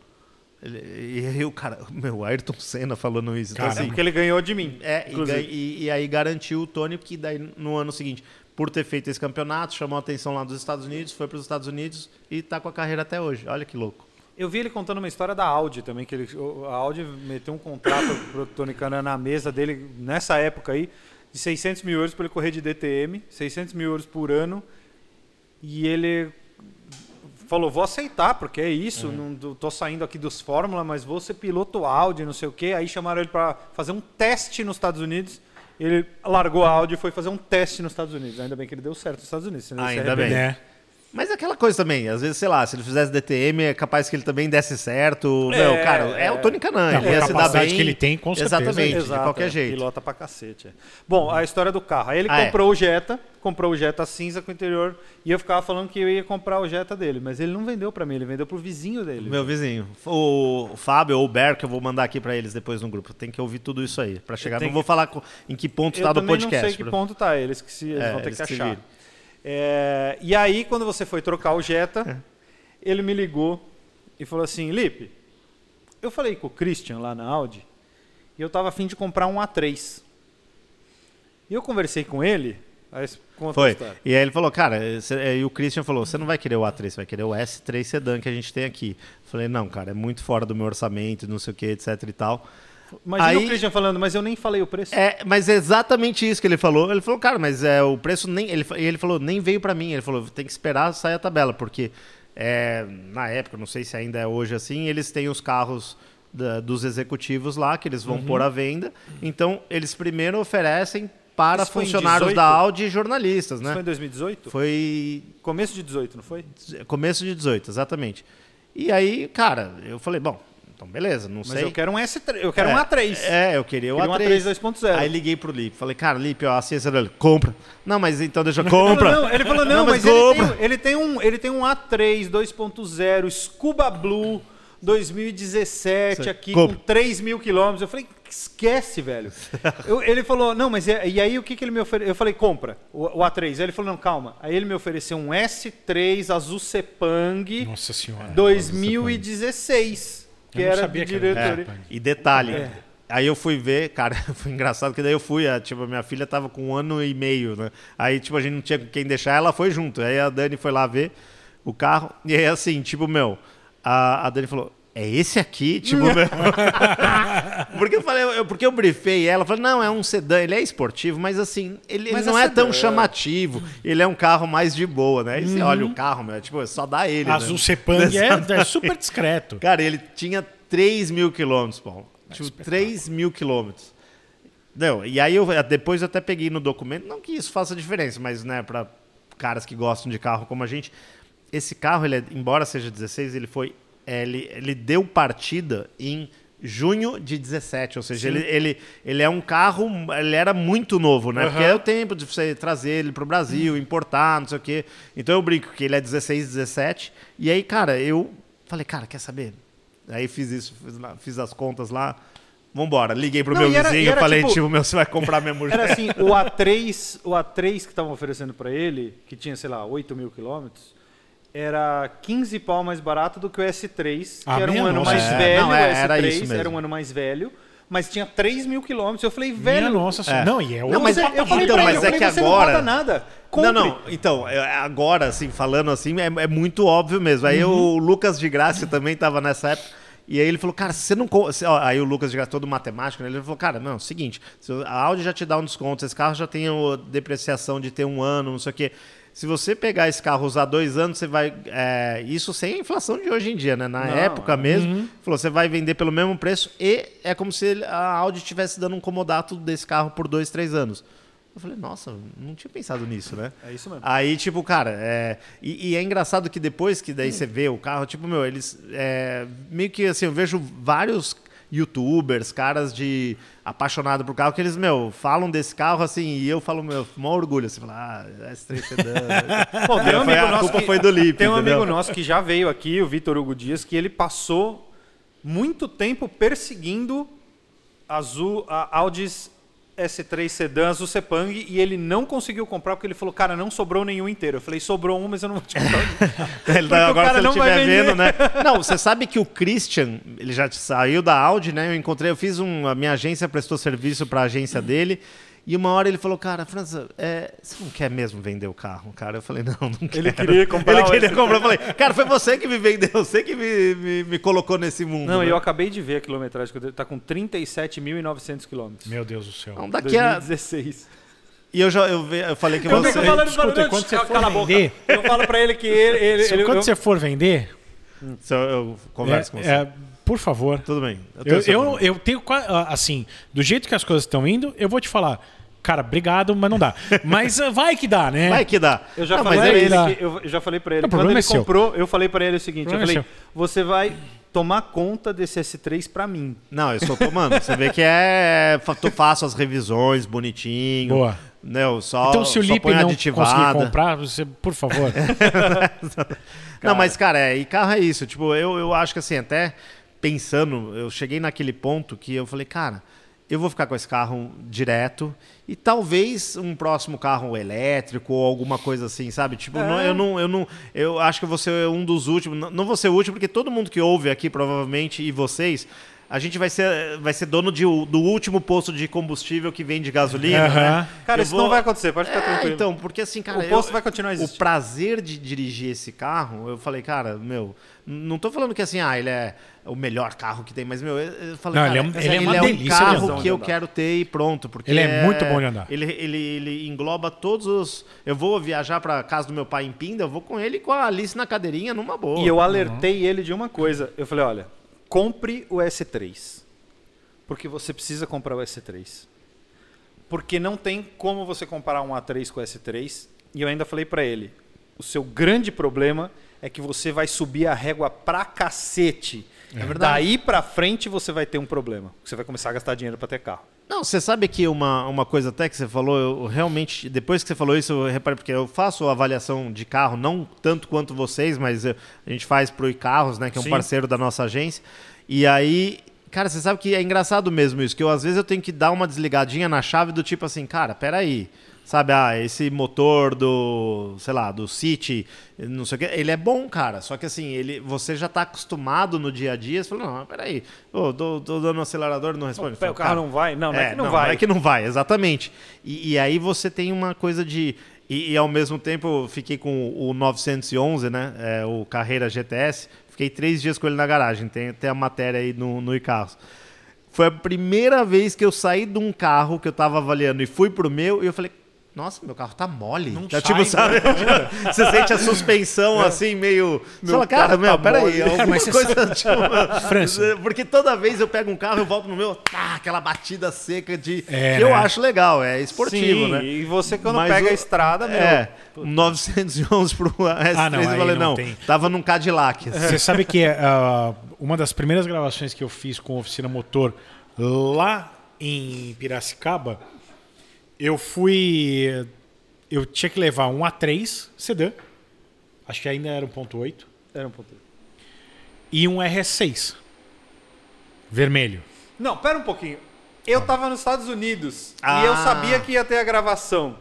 Ele- e aí o cara, meu, Ayrton Senna falando isso. Então, Cara, é assim, porque ele ganhou de mim. é, e, e- e aí garantiu o Tony, que daí no ano seguinte, por ter feito esse campeonato, chamou a atenção lá dos Estados Unidos, foi para os Estados Unidos e tá com a carreira até hoje. Olha que louco. Eu vi ele contando uma história da Audi também, que ele, a Audi meteu um contrato pro Tony Canan na mesa dele, nessa época aí, de 600 mil euros para ele correr de DTM, 600 mil euros por ano, e ele falou, vou aceitar, porque é isso, não tô- saindo aqui dos Fórmula, mas vou ser piloto Audi, não sei o quê. Aí chamaram ele para fazer um teste nos Estados Unidos, ele largou a Audi e foi fazer um teste nos Estados Unidos. Ainda bem que ele deu certo nos Estados Unidos. Ainda bem. Né? Mas é aquela coisa também, às vezes, sei lá, se ele fizesse DTM, é capaz que ele também desse certo. Meu, cara, é o Tony Canan, Não, ele a ia se dar capacidade bem. que ele tem, com certeza. Exatamente, de Exato, qualquer é, jeito. Pilota pra cacete. é. Bom, a história do carro. Aí ele Ah, é. comprou o Jetta, comprou o Jetta cinza com interior, e eu ficava falando que eu ia comprar o Jetta dele, mas ele não vendeu pra mim, ele vendeu pro vizinho dele. Meu vizinho. O Fábio ou o Ber, que eu vou mandar aqui pra eles depois no grupo. Tem que ouvir tudo isso aí. Pra chegar. Não vou que- falar co- em que ponto eu tá do também podcast. não sei que pra- ponto tá eles, que se, eles É, vão ter que que se achar. É, e aí, quando você foi trocar o Jetta, ele me ligou e falou assim, Lipe, eu falei com o Christian lá na Audi, e eu tava afim de comprar um A3. E eu conversei com ele, aí Foi. E aí ele falou, cara, cê- é, e o Christian falou, você não vai querer o A3, você vai querer o S3 Sedan que a gente tem aqui. Eu falei, não, cara, é muito fora do meu orçamento, não sei o que, etc e tal. Imagina Aí- o Christian falando, mas eu nem falei o preço. É, mas é exatamente isso que ele falou. Ele falou, cara, mas é, o preço nem. Ele, e ele falou, nem veio pra mim. Ele falou, tem que esperar sair a tabela, porque é, na época, não sei se ainda é hoje assim, eles têm os carros da- dos executivos lá, que eles vão Uhum. pôr à venda. Então, eles primeiro oferecem para Isso funcionários 18? da Audi e jornalistas, Isso foi em né? 2018? Foi Começo de 18, não foi? começo de 18, exatamente. E aí, cara, eu falei, bom, então beleza, não Mas sei. eu quero um S3, eu quero É, um A3. É, eu queria o um A3. A3 2.0. Aí liguei pro Lipe. Falei, cara, Lipe, ó, a ciência dele, compra. Não, mas então deixa eu compra. Ele falou, não, ele falou, não, Não, mas, mas ele, tem, ele, tem um, ele tem um A3 2.0 Scuba Blue 2017 Você aqui compra. com 3 mil quilômetros. Eu falei, esquece, velho. Eu- ele falou, não, mas e, e aí o que, que ele me ofereceu? Eu falei, compra o, o A3. Aí ele falou, não, calma. Aí ele me ofereceu um S3 azul Sepang Nossa senhora. 2016, que Eu era sabia de diretoria. Sepang. E detalhe, É. aí eu fui ver, cara, foi engraçado que daí eu fui, a, tipo, a minha filha tava com um ano e meio, né? Aí, tipo, a gente não tinha com quem deixar, ela foi junto. Aí a Dani foi lá ver o carro, e aí assim, tipo, meu, a, a Dani falou. É esse aqui? Tipo, meu. porque eu falei, eu, porque eu briefei ela, falei, não, é um sedã, ele é esportivo, mas assim, ele, Mas ele não é é tão chamativo, ele é um carro mais de boa, né? Aí você olha o carro, meu, tipo, só dá ele. Azul né? Sepang é, é super discreto. Cara, ele tinha 3 mil quilômetros, Paulo. Tipo, 3 mil quilômetros. Não, e aí eu depois eu até peguei no documento, não que isso faça diferença, mas né, para caras que gostam de carro como a gente, esse carro, ele é- embora seja 16, ele foi é, ele, ele deu partida em junho de 17, ou seja, ele, ele, ele é um carro, ele era muito novo, né? Porque é o tempo de você trazer ele pro Brasil, importar, não sei o quê. Então eu brinco que ele é 16, 17. E aí, cara, eu falei, cara, quer saber? Aí fiz isso, fiz, lá- fiz as contas lá. Vambora, liguei pro Não, meu era- vizinho, e era falei, tipo- tipo, meu, você vai comprar minha mulher. Era assim, o A3, o A3 que estavam oferecendo para ele, que tinha, sei lá, 8 mil quilômetros, era 15 pau mais barato do que o S3, que Ah, era um minha ano nossa. mais É, velho, não, o é, S3 era isso mesmo. era um ano mais velho, mas tinha 3 mil quilômetros. Eu falei, Minha velho, nossa senhora. É. Não, e é Não, mas é- eu falei então, mas ele, é falei, que agora- não nada. Compre. Não, não, então, é, agora, assim, falando assim, é, é muito óbvio mesmo. Aí Uhum. o Lucas de Graça também tava nessa época. E aí ele falou, cara, você não. aí o Lucas de Graça, todo matemático, né? Ele falou, cara, não, seguinte, se a Audi já te dá um desconto, esse carro já tem o- depreciação de ter um ano, não sei o quê. Se você pegar esse carro usar dois anos, você vai. é, isso sem a inflação de hoje em dia, né? Na Não, época mesmo, falou, você vai vender pelo mesmo preço e é como se a Audi estivesse dando um comodato desse carro por dois, três anos. Eu falei, nossa, não tinha pensado nisso, né? É isso mesmo. Aí, tipo, cara, é... E, e é engraçado que depois que daí você vê o carro, tipo, meu, eles. é, Meio que assim, eu vejo vários youtubers, caras de apaixonado por carro, que eles, meu, falam desse carro assim, e eu falo, meu, com maior orgulho. Você fala, ah, S3 Sedan. Pô, tem um Foi- amigo a nosso culpa que- foi do Lipe, Tem um entendeu? amigo nosso que já veio aqui, o Vitor Hugo Dias, que ele passou muito tempo perseguindo azul, a Audi S3 Sedan azul Sepang e ele não conseguiu comprar porque ele falou, cara, não sobrou nenhum inteiro. Eu falei, sobrou um, mas eu não vou te comprar. Ele agora se ele estiver vendo, né? Não, você sabe que o Christian, ele já saiu da Audi, né? Eu encontrei, eu fiz um. A minha agência prestou serviço para a agência dele. E uma hora ele falou, cara, França, é, você não quer mesmo vender o carro, cara? Eu falei, não, não quero. Ele queria comprar Ele o queria S3. comprar. Eu falei, cara, foi você que me vendeu, você que me, me, me colocou nesse mundo. Não, né? e eu acabei de ver a quilometragem, que tá com 37.900 quilômetros. Meu Deus do céu. Não, daqui a. 2016. E eu já eu, eu falei que Eu você. fico falando, escuta, falando, quando você for a boca. vender- Eu falo pra ele que ele... ele, Se- ele- quando eu- você for vender, Se eu, eu converso com é, você. é, por favor. Tudo bem. Eu, tenho eu, número. eu tenho ah, assim, do jeito que as coisas estão indo, eu vou te falar. Cara, obrigado, mas não dá. Mas uh, vai que dá, né? Vai que dá. Eu já Não, falei mas pra é ele, isso. que- eu já falei para ele, O quando ele é seu. comprou, eu falei para ele o seguinte, eu é falei, seu. você vai tomar conta desse S3 para mim. Não, eu estou tomando. Você vê que é. Eu faço as revisões bonitinho. Boa. Né, só, então, se o Lipe não conseguir aditivada. comprar, você, por favor. Não, mas, cara, é, e carro é isso. Tipo, eu, eu acho que assim, até pensando, eu cheguei naquele ponto que eu falei, cara, eu vou ficar com esse carro direto e talvez um próximo carro elétrico ou alguma coisa assim, sabe? Tipo, não- eu não, eu não, eu acho que eu vou ser um dos últimos, não, não vou ser o último porque todo mundo que ouve aqui provavelmente e vocês a gente vai ser, vai ser dono de, do último posto de combustível que vende gasolina, Aham. né? Cara, Eu isso vou- não vai acontecer, pode ficar É, tranquilo. então, porque assim, cara, o posto eu- vai continuar o existindo. prazer de dirigir esse carro, eu falei, cara, meu, não tô falando que assim, ah, ele é o melhor carro que tem, mas, meu, eu, falei, Não, cara, ele é um- esse- ele é uma um carro que eu quero ter e pronto, porque Ele é muito bom de andar. Ele, ele, ele engloba todos os... Eu vou viajar pra casa do meu pai em Pinda, eu vou com ele com a Alice na cadeirinha numa boa. E eu alertei ele de uma coisa. Eu falei, olha, compre o S3. Porque você precisa comprar o S3. Porque não tem como você comparar um A3 com o S3. E eu ainda falei pra ele, o seu grande problema é que você vai subir a régua pra cacete. É verdade. Daí pra frente você vai ter um problema. Você vai começar a gastar dinheiro pra ter carro. Não, você sabe que uma, uma coisa até que você falou, eu realmente, depois que você falou isso, eu reparei, porque eu faço avaliação de carro, não tanto quanto vocês, mas eu- a gente faz pro iCarros, né, que é um Sim. parceiro da nossa agência. E aí, cara, você sabe que é engraçado mesmo isso, que eu às vezes eu tenho que dar uma desligadinha na chave do tipo assim, cara, peraí. Sabe, ah, esse motor do, sei lá, do City, não sei o que, ele é bom, cara. Só que assim, ele, você já tá acostumado no dia a dia, você fala, não, mas peraí, ô, tô, tô dando acelerador, não responde. Eu o carro "Cara, não vai? Não, não é, que não não vai. é que não vai, exatamente. E, e aí você tem uma coisa de. E, e ao mesmo tempo eu fiquei com o 911, né? é, o Carreira GTS. Fiquei três dias com ele na garagem. Tem até a matéria aí no, no iCarros. Foi a primeira vez que eu saí de um carro que eu tava avaliando e fui pro meu e eu falei. Nossa, meu carro tá mole. Não tá, sai, tipo, sabe? Você sente a suspensão assim, meio. Você fala, cara, carro meu, tá peraí. Alguma Mas coisa, tipo, França. Porque toda vez eu pego um carro, eu volto no meu, tá, aquela batida seca de. É, que eu né? acho legal, é esportivo, Sim, né? E você quando Mas pega o- a estrada, meu... É, um 911 pro S3, Ah, não, eu falei, não não, tava num Cadillac. Você sabe que ah, uma das primeiras gravações que eu fiz com oficina motor lá em Piracicaba, eu fui. Eu tinha que levar um A3 sedã, acho que ainda era 1.8, Era um ponto. e um RS6 vermelho. Não, pera um pouquinho. Eu tava nos Estados Unidos Ah. e eu sabia que ia ter a gravação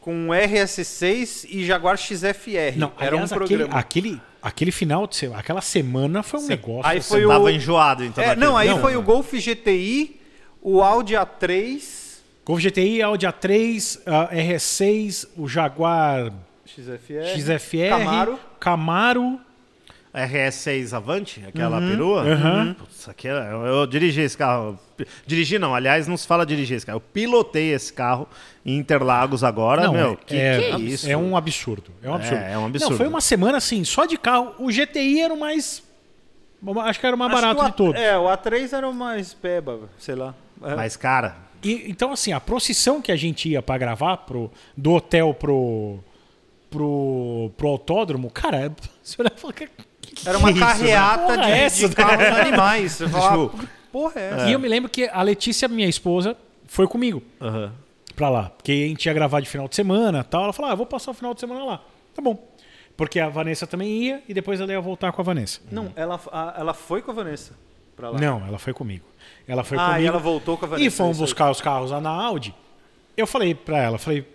com um RS6 e Jaguar XFR. Não, era aliás, um aquele, programa. aquele, aquele final de semana, aquela semana foi um negócio. Aí foi o- Tava enjoado, então. É, não, aí Não, foi não. o Golf GTI, o Audi A3, Golf GTI, Audi A3, ah, RS6, o Jaguar XFR, XFR, Camaro. Camaro. RS6 Avante, aquela Uhum. perua. Aham. Putz, aquela- eu, eu dirigi esse carro. Dirigi não, aliás, não se fala dirigir esse carro. Eu pilotei esse carro em Interlagos agora, Não, meu. é, que, é, que é isso? É um absurdo. É um absurdo. É, é um absurdo. Não, foi uma semana assim, só de carro. O GTI era o mais. Acho que era o mais Acho barato o de todos. A- É, o A3 era o mais peba, sei lá. É. Mas, cara, E, então, assim, a procissão que a gente ia pra gravar pro, do hotel pro, pro, pro autódromo, cara, você olha e fala, que, que Era uma é isso, carreata de, é de carros animais. Você fala, Tipo, "Que porra é? E eu me lembro que a Letícia, minha esposa, foi comigo aham. pra lá. Porque a gente ia gravar de final de semana tal. Ela falou: ah, vou passar o final de semana lá. Tá bom. Porque a Vanessa também ia e depois ela ia voltar com a Vanessa. Não, ela, a- ela foi com a Vanessa pra lá. Não, ela foi comigo. Ela foi ah, comigo. e ela voltou com a Vanessa. E fomos buscar os carros lá na Audi. Eu falei pra ela, falei,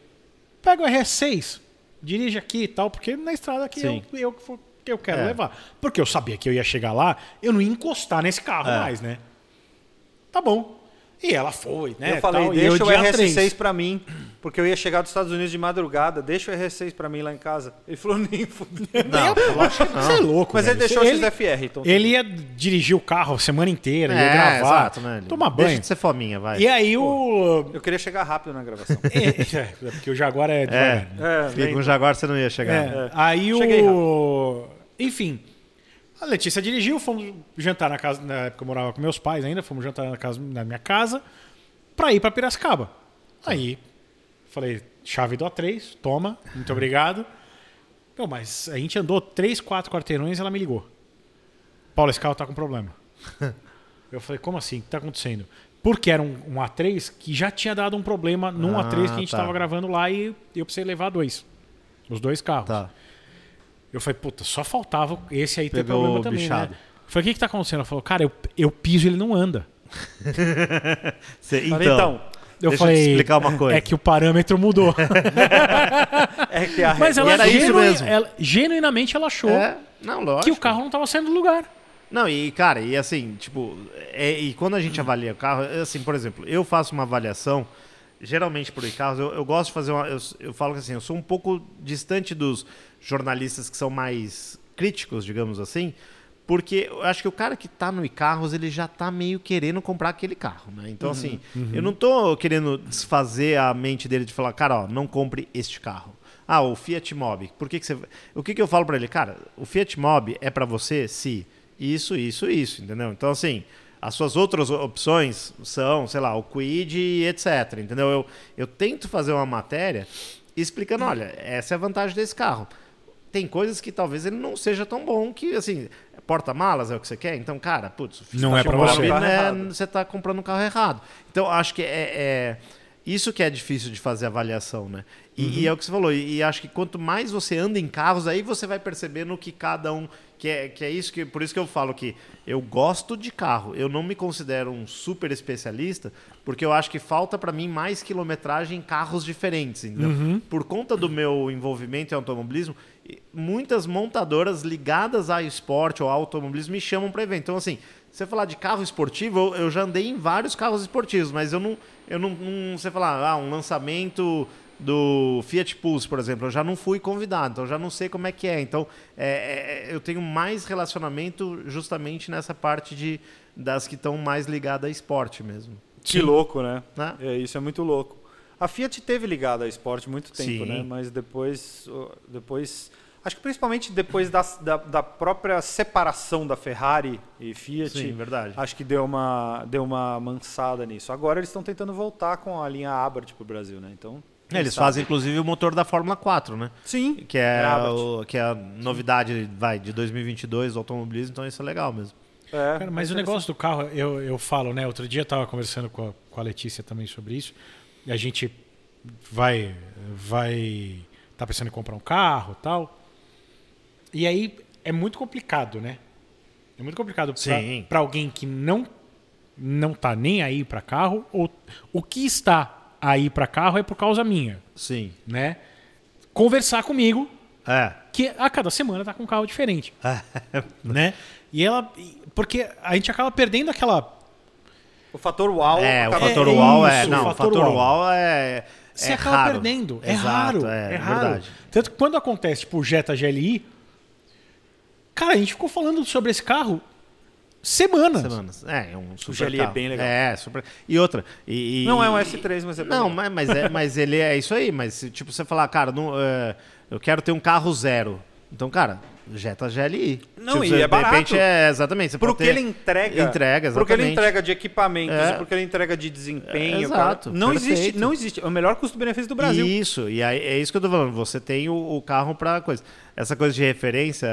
pega o RS6, dirige aqui e tal, porque na estrada aqui Sim. eu, eu, que eu quero É. levar. Porque eu sabia que eu ia chegar lá, eu não ia encostar nesse carro É. mais, né? Tá bom. E ela foi, né? Eu falei, tal, e deixa eu o dia RS6 três. pra mim, porque eu ia chegar dos Estados Unidos de madrugada, deixa o RS6 pra mim lá em casa. Ele falou, nem fudeu. Não, Você é louco, Mas ele velho. deixou ele, o XFR, então. Ele ia dirigir o carro a semana inteira, ia É, gravar, exato, né? tomar Deixa banho. de ser fominha, vai. E aí o... Eu queria chegar rápido na gravação. É, é, porque o Jaguar é devagar. né? É, com o Jaguar você não ia chegar. É, Aí Cheguei o. Enfim. A Letícia dirigiu, fomos jantar na casa. Na época eu morava com meus pais ainda, fomos jantar na, casa, na minha casa pra ir pra Piracicaba. Aí Falei, chave do A3, toma, muito obrigado. Não, mas a gente andou três, quatro quarteirões e ela me ligou. Paulo, esse carro tá com problema. Eu falei, como assim? O que tá acontecendo? Porque era um, um A3 que já tinha dado um problema num Ah, A3 que a gente tá. tava gravando lá e eu precisei levar dois. Os dois carros. Tá. Eu falei, puta, só faltava esse aí ter Pegou problema o também, bichado. né? Eu falei, o que que tá acontecendo? Ela falou, cara, eu, eu piso e ele não anda. Cê- Falei, então, Eu Deixa eu falei, te explicar uma coisa. É que o parâmetro mudou. é que a Mas ela, era isso genu- mesmo. ela- genuinamente ela achou É, não, lógico. que o carro não tava saindo do lugar. Não, e cara, e assim, tipo, é- e quando a gente avalia o carro, é assim, por exemplo, eu faço uma avaliação, geralmente por carros, eu, eu gosto de fazer uma. Eu, eu falo que assim, eu sou um pouco distante dos jornalistas que são mais críticos, digamos assim, porque eu acho que o cara que tá no e-carros, ele já tá meio querendo comprar aquele carro, né? Então, assim, eu não tô querendo desfazer a mente dele de falar, cara, ó, não compre este carro. Ah, o Fiat Mobi. Por que, que você. O que, que eu falo pra ele? Cara, o Fiat Mobi é pra você se isso, isso, isso, entendeu? Então, assim, as suas outras opções são, sei lá, o Quid e etc. Entendeu? Eu, eu tento fazer uma matéria explicando: olha, essa é a vantagem desse carro. Tem coisas que talvez ele não seja tão bom que, assim, porta-malas é o que você quer. Então, cara, putz, Não é Fiat pra Mobi você. é- errado. você está comprando um carro errado. Então, acho que é, é- isso que é difícil de fazer avaliação, né? E, e é o que você falou. E, e acho que quanto mais você anda em carros, aí você vai percebendo que cada um que é, que é isso que por isso que eu falo que eu gosto de carro. Eu não me considero um super especialista, porque eu acho que falta para mim mais quilometragem em carros diferentes, entendeu? Por conta do meu envolvimento em automobilismo, muitas montadoras ligadas ao esporte ou automobilismo me chamam para evento. Então assim, se você falar de carro esportivo, eu, eu já andei em vários carros esportivos, mas eu não eu não, não você falar, ah, um lançamento do Fiat Pulse, por exemplo, eu já não fui convidado, então eu já não sei como é que é. Então, é, é, eu tenho mais relacionamento justamente nessa parte de, das que estão mais ligadas a esporte mesmo. Que louco, né? Né? É, isso é muito louco. A Fiat teve ligada a esporte muito tempo, Sim. né? Mas depois, depois, acho que principalmente depois da, da, da própria separação da Ferrari e Fiat, Sim, verdade. acho que deu uma, deu uma mansada nisso. Agora eles estão tentando voltar com a linha Abarth para o Brasil, né? Então, É, Eles sabe? fazem inclusive o motor da Fórmula 4, né? Sim, Que é, É o, que é a novidade vai, de 2022 do automobilismo, então isso é legal mesmo. É, Cara, mas o negócio do carro, eu, eu falo, né? Outro dia eu tava conversando com a, com a Letícia também sobre isso. E a gente vai. vai tá pensando em comprar um carro tal. E aí é muito complicado, né? É muito complicado pra alguém que não, não tá nem aí pra carro, ou o que está aí pra carro é por causa minha, Sim. né? Conversar comigo É. que a cada semana tá com um carro diferente. né? E ela. Porque a gente acaba perdendo aquela. O fator uau. É, o fator é UAU é. Não, o o fator UAU. É. Você é acaba raro. perdendo. É Exato, raro. É, É, raro. verdade. Tanto que quando acontece, tipo, o Jetta GLI. Cara, a gente ficou falando sobre esse carro semanas. Semanas. É, é um super GLI é carro. bem legal. É, super. E outra. E, e- Não é um S3, mas é bem Não, legal. mas, mas, é, mas ele é isso aí. Mas tipo, você falar, cara, não, é, eu quero ter um carro zero. Então, cara, Jetta GLI. Não, Tipo, e é de barato. repente é exatamente. Você Pro que ele entrega. Entrega, Pro que ele exatamente. entrega de equipamentos, É. pro que ele entrega de desempenho. É, exato. Não perfeito. existe, não existe. É o melhor custo-benefício do Brasil. Isso, e aí, é isso que eu tô falando. Você tem o, o carro para coisa. Essa coisa de referência,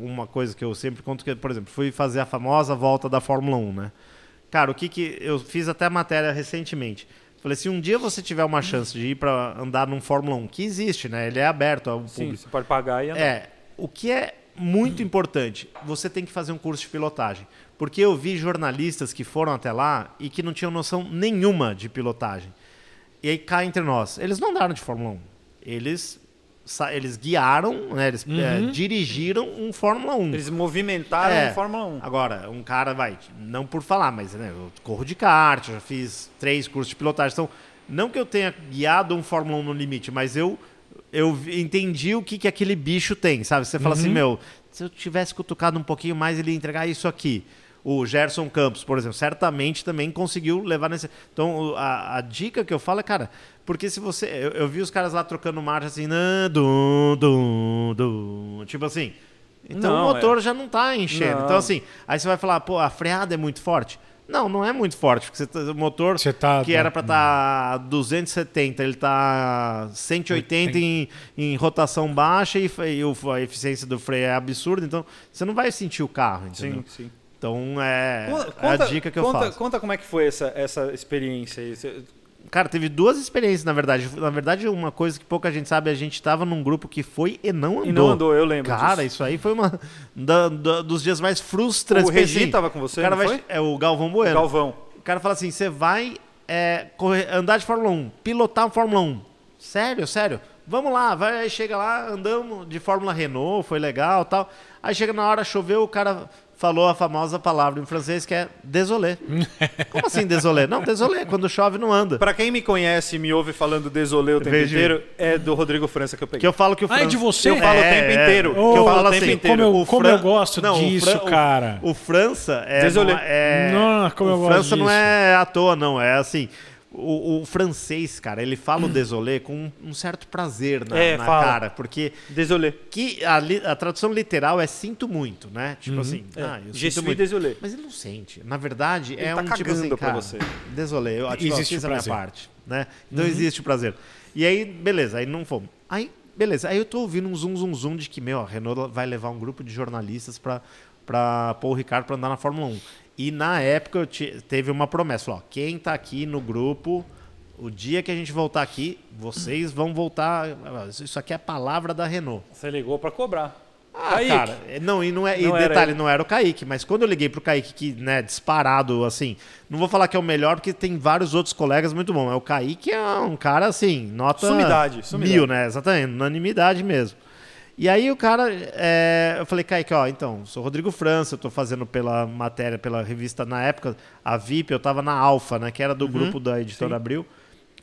uma coisa que eu sempre conto que, por exemplo, fui fazer a famosa volta da Fórmula 1, né? Cara, o que que eu fiz até matéria recentemente. Falei, se um dia você tiver uma chance de ir para andar num Fórmula 1, que existe, né? Ele é aberto ao Sim, público. você pode pagar e andar. É, o que é muito importante, você tem que fazer um curso de pilotagem. Porque eu vi jornalistas que foram até lá e que não tinham noção nenhuma de pilotagem. E aí cá entre nós, eles não andaram de Fórmula 1. Eles, eles guiaram, né, eles é, dirigiram um Fórmula 1. Eles movimentaram É. a Fórmula 1. Agora, um cara vai, não por falar, mas né, eu corro de kart, já fiz três cursos de pilotagem. Então, não que eu tenha guiado um Fórmula 1 no limite, mas eu, eu entendi o que, que aquele bicho tem, sabe? Você fala assim, meu, se eu tivesse cutucado um pouquinho mais, ele ia entregar isso aqui. O Gerson Campos, por exemplo, certamente também conseguiu levar nesse. Então, a, a dica que eu falo é, cara, porque se você. Eu, eu vi os caras lá trocando marcha assim, "Nã, dum, dum, dum", tipo assim. Então Não, o motor já não tá enchendo. Não. Então, assim, aí você vai falar, pô, a freada é muito forte. Não, não é muito forte, porque tá- o motor Você tá- que tá- era para estar 270, ele tá 180 em, em rotação baixa e, e o- a eficiência do freio é absurda, então você não vai sentir o carro, entendeu? Sim, sim. Então é, Conta, é a dica que eu conta, faço. Conta como é que foi essa, essa experiência aí. Você- Cara, teve duas experiências, na verdade. Na verdade, uma coisa que pouca gente sabe, a gente tava num grupo que foi e não andou. E não andou, eu lembro Cara, disso. isso aí foi uma da- da- dos dias mais frustrantes. O Regi assim, tava com você, o cara vai, foi? É o Galvão Bueno. Galvão. O cara fala assim, você vai é, correr- andar de Fórmula 1, pilotar um Fórmula 1. Sério, sério. Vamos lá, vai, aí chega lá, andamos de Fórmula Renault, foi legal tal. Aí chega na hora, choveu, o cara falou a famosa palavra em francês que é désolé. Como assim désolé? Não, désolé, quando chove não anda. Pra quem me conhece e me ouve falando desolê o tempo Veja. inteiro, é do Rodrigo França que eu peguei. Que eu falo que o Ah, é Fran- de você? Eu falo o tempo inteiro. que eu falo o tempo assim, inteiro. como eu- o como eu gosto o disso, Fran- o- cara. O, França é. Désolé. não é Não, como eu o gosto França não disso. é à toa, não. É assim. O, o francês, cara, ele fala o désolé com um, um certo prazer na, É, na cara, porque Désolé. que a, li- a tradução literal é sinto muito, né? Tipo assim, ah, eu Je sinto muito. désolé. Mas ele não sente. Na verdade, é tá um tipo assim, cara, você. Désolé, eu tipo, Existe eu fiz a minha parte, né? Não existe o prazer. E aí, beleza, aí não fomos. Aí, beleza, aí eu tô ouvindo um zoom, zoom, zoom de que, meu, a Renault vai levar um grupo de jornalistas pra, pra pôr o Ricardo pra andar na Fórmula 1. E na época eu te- teve uma promessa, ó, quem tá aqui no grupo, o dia que a gente voltar aqui, vocês vão voltar. Isso aqui é a palavra da Renault. Você ligou pra cobrar. Ah, Kaique. cara, é- não, e não é, e Não era detalhe, ele. não era o Kaique, mas quando eu liguei pro Kaique, que, né, disparado, assim, não vou falar que é o melhor, porque tem vários outros colegas muito bons, mas o Kaique é um cara, assim, nota Sumidade, sumidade. mil, né, exatamente, unanimidade mesmo. E aí o cara, é, eu falei, Kaique, ó, então, sou Rodrigo França, eu tô fazendo pela matéria, pela revista, na época, a VIP, eu tava na Alfa, né, que era Uhum. do grupo da Editora Abril.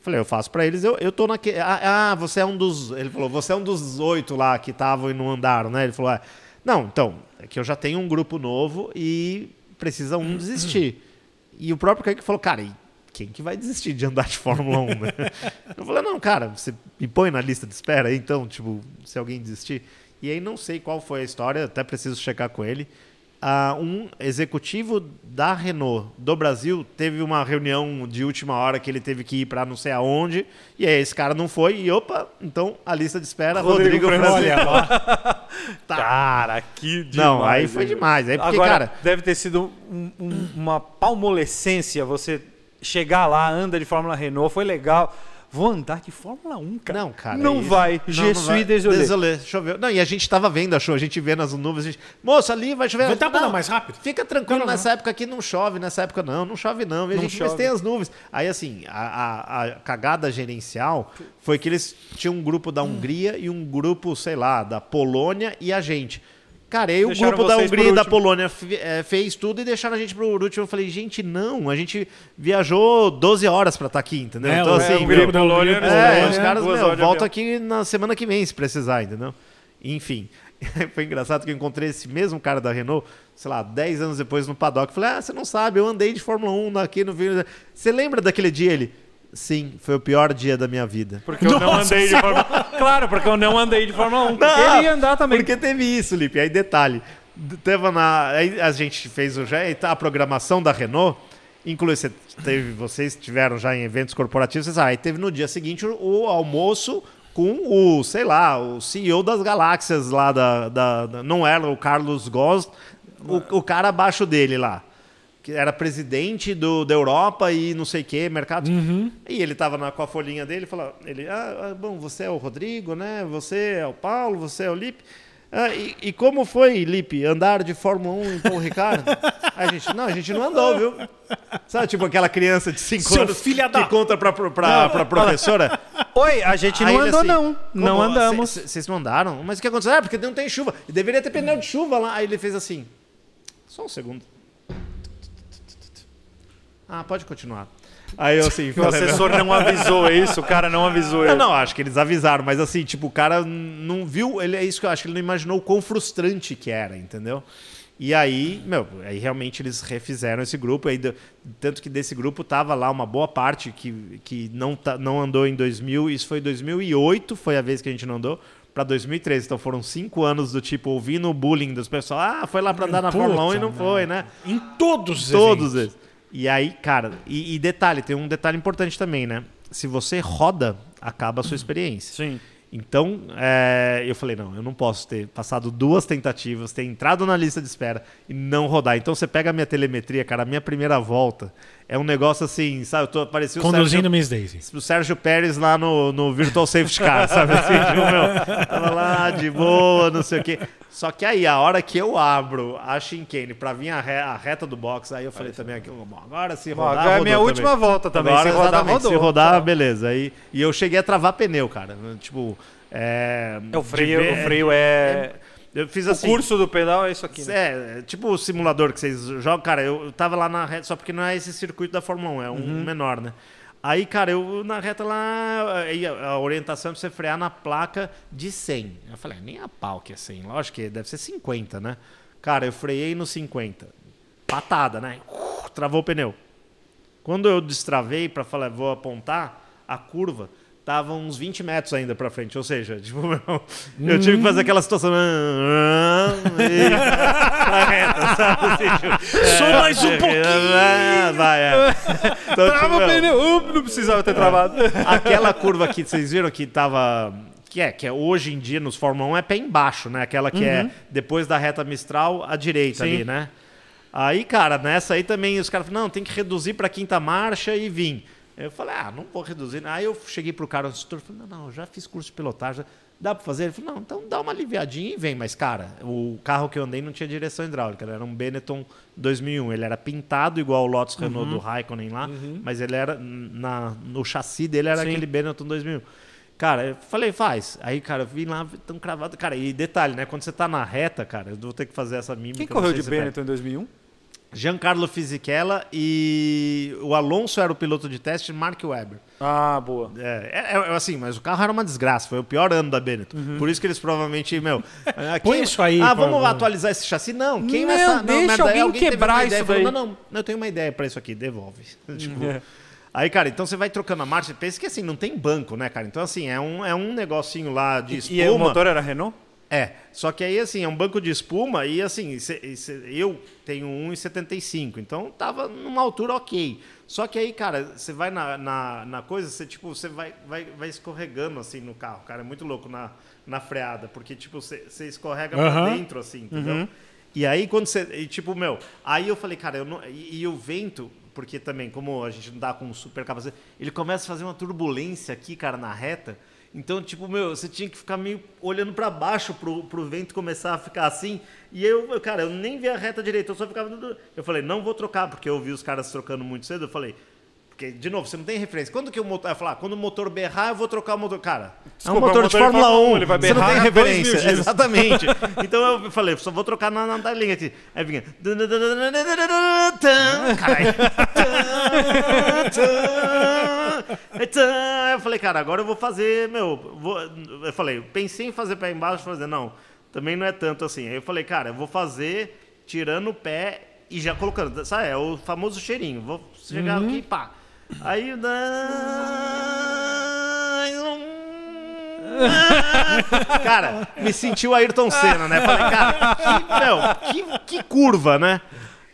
Falei, eu faço pra eles, eu, eu tô naquele. Ah, ah, você é um dos. Ele falou, você é um dos oito lá que estavam e não andaram, né? Ele falou, ah, não, então, é que eu já tenho um grupo novo e precisa um desistir. E o próprio Kaique falou, cara, quem que vai desistir de andar de Fórmula 1, né? Eu falei, não, cara, você me põe na lista de espera aí, então, tipo, se alguém desistir. E aí não sei qual foi a história, até preciso checar com ele. Ah, um executivo da Renault do Brasil teve uma reunião de última hora que ele teve que ir para não sei aonde, e aí esse cara não foi, e opa, então a lista de espera, Rodrigo Rodrigo. Olha lá. Cara, que demais. Não, aí foi demais. Aí porque, Agora, cara, deve ter sido um- um- uma palmolescência você chegar lá, anda de Fórmula Renault, foi legal. Vou andar de Fórmula 1, cara. Não, cara. Não isso. vai. Não, Je não suis vai. désolé. Désolé, choveu. Não, e a gente tava vendo a show, a gente vê nas nuvens, a gente, moça, ali vai chover. Vai andar mais rápido? Fica tranquilo, Não, não, nessa época aqui não chove, nessa época não, não chove não. E a gente, mas chove. tem as nuvens. Aí, assim, a, a- a cagada gerencial foi que eles tinham um grupo da Hungria e um grupo, sei lá, da Polônia e a gente. Cara, aí o grupo da Hungria e da. Polônia eh, fez tudo e deixaram a gente pro último. Eu falei, gente, não, a gente viajou 12 horas pra estar aqui, entendeu? É, então, assim, é, o grupo da Polônia, é, os caras, meu, volta aqui na semana que vem, se precisar, entendeu? Enfim. Foi engraçado que eu encontrei esse mesmo cara da Renault, sei lá, 10 anos depois no paddock. Falei, ah, você não sabe, eu andei de Fórmula 1 aqui no vídeo. Você lembra daquele dia? Ele, sim, foi o pior dia da minha vida. Porque eu não andei de Fórmula 1. Claro, porque eu não andei de Fórmula 1. Porque Não, ele ia andar também. Porque teve isso, Lipe. Aí, detalhe. Teve na, aí a gente fez o, já, a programação da Renault. Inclui, você teve, vocês tiveram já em eventos corporativos. Vocês, ah, aí teve no dia seguinte o, o almoço com o, sei lá, o CEO das galáxias lá da. da- da- não era o Carlos Goss, o, o cara abaixo dele lá. Que era presidente do, da Europa e não sei o que, mercado. E ele tava na, com a folhinha dele e falou: ele, ah, ah, bom, você é o Rodrigo, né? Você é o Paulo, você é o Lipe. Ah, e, e como foi, Lipe, andar de Fórmula 1 em Paulo Ricardo? Aí a gente, não, a gente não andou, viu? Sabe, tipo aquela criança de 5 Seu anos filho da- que conta pra, pra, pra, pra professora? Oi, a gente Aí não ele andou, assim, não. "Como? Não andamos. Cê- cê- Vocês não andaram? Mas o que aconteceu? Ah, porque não tem chuva. E deveria ter pneu de chuva lá. Aí ele fez assim. Só um segundo. Ah, pode continuar. Aí eu assim. Que o assessor não avisou é isso, o cara não avisou Eu ele. não, acho que eles avisaram, mas assim, tipo, o cara não viu. Ele, é isso que eu acho, que ele não imaginou o quão frustrante que era, entendeu? E aí, meu, aí realmente eles refizeram esse grupo. Aí, deu- tanto que desse grupo tava lá uma boa parte que, que não, tá, não andou em 2000. Isso foi 2008, foi a vez que a gente não andou. Pra 2013. Então foram cinco anos do tipo, ouvindo o bullying dos pessoal. Ah, foi lá pra andar na Puta Fórmula 1 e não foi, né? Em todos os Todos eventos. eles. E aí, cara, e, e detalhe, tem um detalhe importante também, né? Se você roda, acaba a sua experiência. Sim. Então, é, eu falei, não, eu não posso ter passado duas tentativas, ter entrado na lista de espera e não rodar. Então você pega a minha telemetria, cara, a minha primeira volta é um negócio assim, sabe? Eu tô parecia o Conduzindo Sérgio, Miss Daisy. o Sérgio Pérez lá no, no Virtual Safety Car, sabe? Assim, tipo, meu, tava lá de boa, não sei o quê. Só que aí, a hora que eu abro a chicane pra vir a, re- a reta do box, aí eu falei também aqui, bom, agora se rodar, agora é minha também. última volta também. Agora, se rodar, exatamente, rodou. Se rodar, beleza. Aí, e eu cheguei a travar pneu, cara. Tipo, é... É, o freio, ver- o freio é... Eu fiz O assim... curso do pedal é isso aqui, né? É, tipo o simulador que vocês jogam, cara, eu eu tava lá na reta, só porque não é esse circuito da Fórmula 1, é um Uhum. menor, né? Aí, cara, eu na reta lá, a orientação é pra você frear na placa de 100. Eu falei, ah, nem a pau que é 100, lógico que deve ser 50, né? Cara, eu freiei no 50. Patada, né? Uh, Travou o pneu. Quando eu destravei pra falar, vou apontar, a curva tava uns 20 metros ainda pra frente. Ou seja, tipo, eu tive que fazer aquela situação. e- na reta, sabe? Assim, tipo, Só mais um pouquinho. ah, Vai, é. Então, Trava tipo, o pneu. Não precisava ter travado. aquela curva que vocês viram que tava. Que é, que é hoje em dia nos Fórmula 1 é pé embaixo, né? Aquela que é depois da reta Mistral à direita Sim. ali, né? Aí, cara, nessa aí também os caras falaram, não, tem que reduzir pra quinta marcha e vir. Eu falei, ah, não vou reduzir. Aí eu cheguei pro cara, o instrutor, falei, não, não, já fiz curso de pilotagem, dá pra fazer? Ele falou, não, então dá uma aliviadinha e vem. Mas, cara, o carro que eu andei não tinha direção hidráulica, era um Benetton 2001. Ele era pintado igual o Lotus Renault do Raikkonen lá, mas ele era, na, no chassi dele era Sim. aquele Benetton 2001. Cara, eu falei, faz. Aí, cara, eu vim lá, tão cravado. Cara, e detalhe, né? Quando você tá na reta, cara, eu vou ter que fazer essa mímica. Quem correu de. Benetton em 2001? Giancarlo Fisichella e o Alonso era o piloto de teste, Mark Webber. Ah, boa. É, é, é, assim, mas o carro era uma desgraça, foi o pior ano da Benetton. Uhum. Por isso que eles provavelmente, meu. ah, Põe quem- isso aí Ah, pra- vamos atualizar esse chassi? Não, queima Não, essa. Não, deixa merda, alguém uma quebrar isso falou, daí. Não, não, eu tenho uma ideia pra isso aqui, devolve. Tipo, É. Aí, cara, então você vai trocando a marcha, pensa que assim, não tem banco, né, cara? Então, assim, é um, é um negocinho lá de espuma. E o motor era Renault? É, só que aí assim, é um banco de espuma e assim, eu tenho 1,75, então tava numa altura ok. Só que aí, cara, você vai na, na, na coisa, você tipo, você vai, vai, vai escorregando assim no carro, cara, é muito louco na, na freada, porque tipo, você você escorrega pra Aham. dentro assim, entendeu? E aí quando você, e, tipo, meu, aí eu falei, cara, eu não, e, e o vento, porque também, como a gente não dá com super capacete, ele começa a fazer uma turbulência aqui, cara, na reta. Então, tipo, meu, você tinha que ficar meio olhando pra baixo pro, pro vento começar a ficar assim. E eu, cara, eu nem vi a reta direita, eu só ficava. Eu falei, não vou trocar, porque eu vi os caras trocando muito cedo. Eu falei, porque, de novo, você não tem referência. Quando que o motor. Ah, quando o motor berrar, eu vou trocar o motor. Cara, Desculpa, é um motor, de motor de Fórmula Fórmula 1. 1, ele vai você não berrar tem referência. Exatamente. então eu falei, só vou trocar na, na linha aqui. Aí vinha. Caralho. Aí eu falei, cara, agora eu vou fazer, meu. Vou, eu falei, pensei em fazer pé embaixo, fazer, não, também não é tanto assim. Aí eu falei, cara, eu vou fazer tirando o pé e já colocando, sabe? É o famoso cheirinho. Vou chegar aqui e pá. Aí. Cara, me sentiu Ayrton Senna, né? Falei, cara, que, meu, que, que curva, né?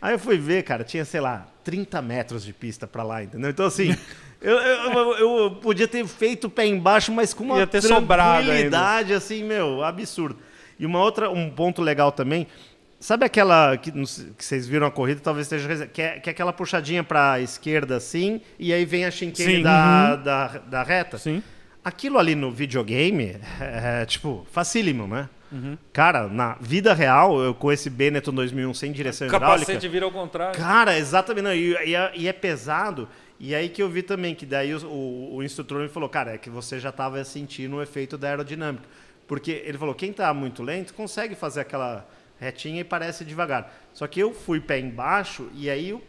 Aí eu fui ver, cara, tinha, sei lá, 30 metros de pista pra lá, entendeu? Então, assim, eu, eu, eu- podia ter feito o pé embaixo, mas com uma Ia ter tranquilidade, assim, meu, absurdo. E uma outra, um ponto legal também, sabe aquela que, que vocês viram a corrida, talvez esteja, que é, que é aquela puxadinha pra esquerda, assim, e aí vem a Sim. da, da, da reta? Sim. Aquilo ali no videogame é, tipo, facílimo, né? Cara, na vida real, eu com esse Benetton 2001 sem direção capacete hidráulica... vira ao contrário. Cara, exatamente. Não, e, e é, e é pesado. E aí que eu vi também, que daí o, o, o instrutor me falou, cara, é que você já estava sentindo o efeito da aerodinâmica. Porque ele falou, quem está muito lento consegue fazer aquela retinha e parece devagar. Só que eu fui pé embaixo e aí o-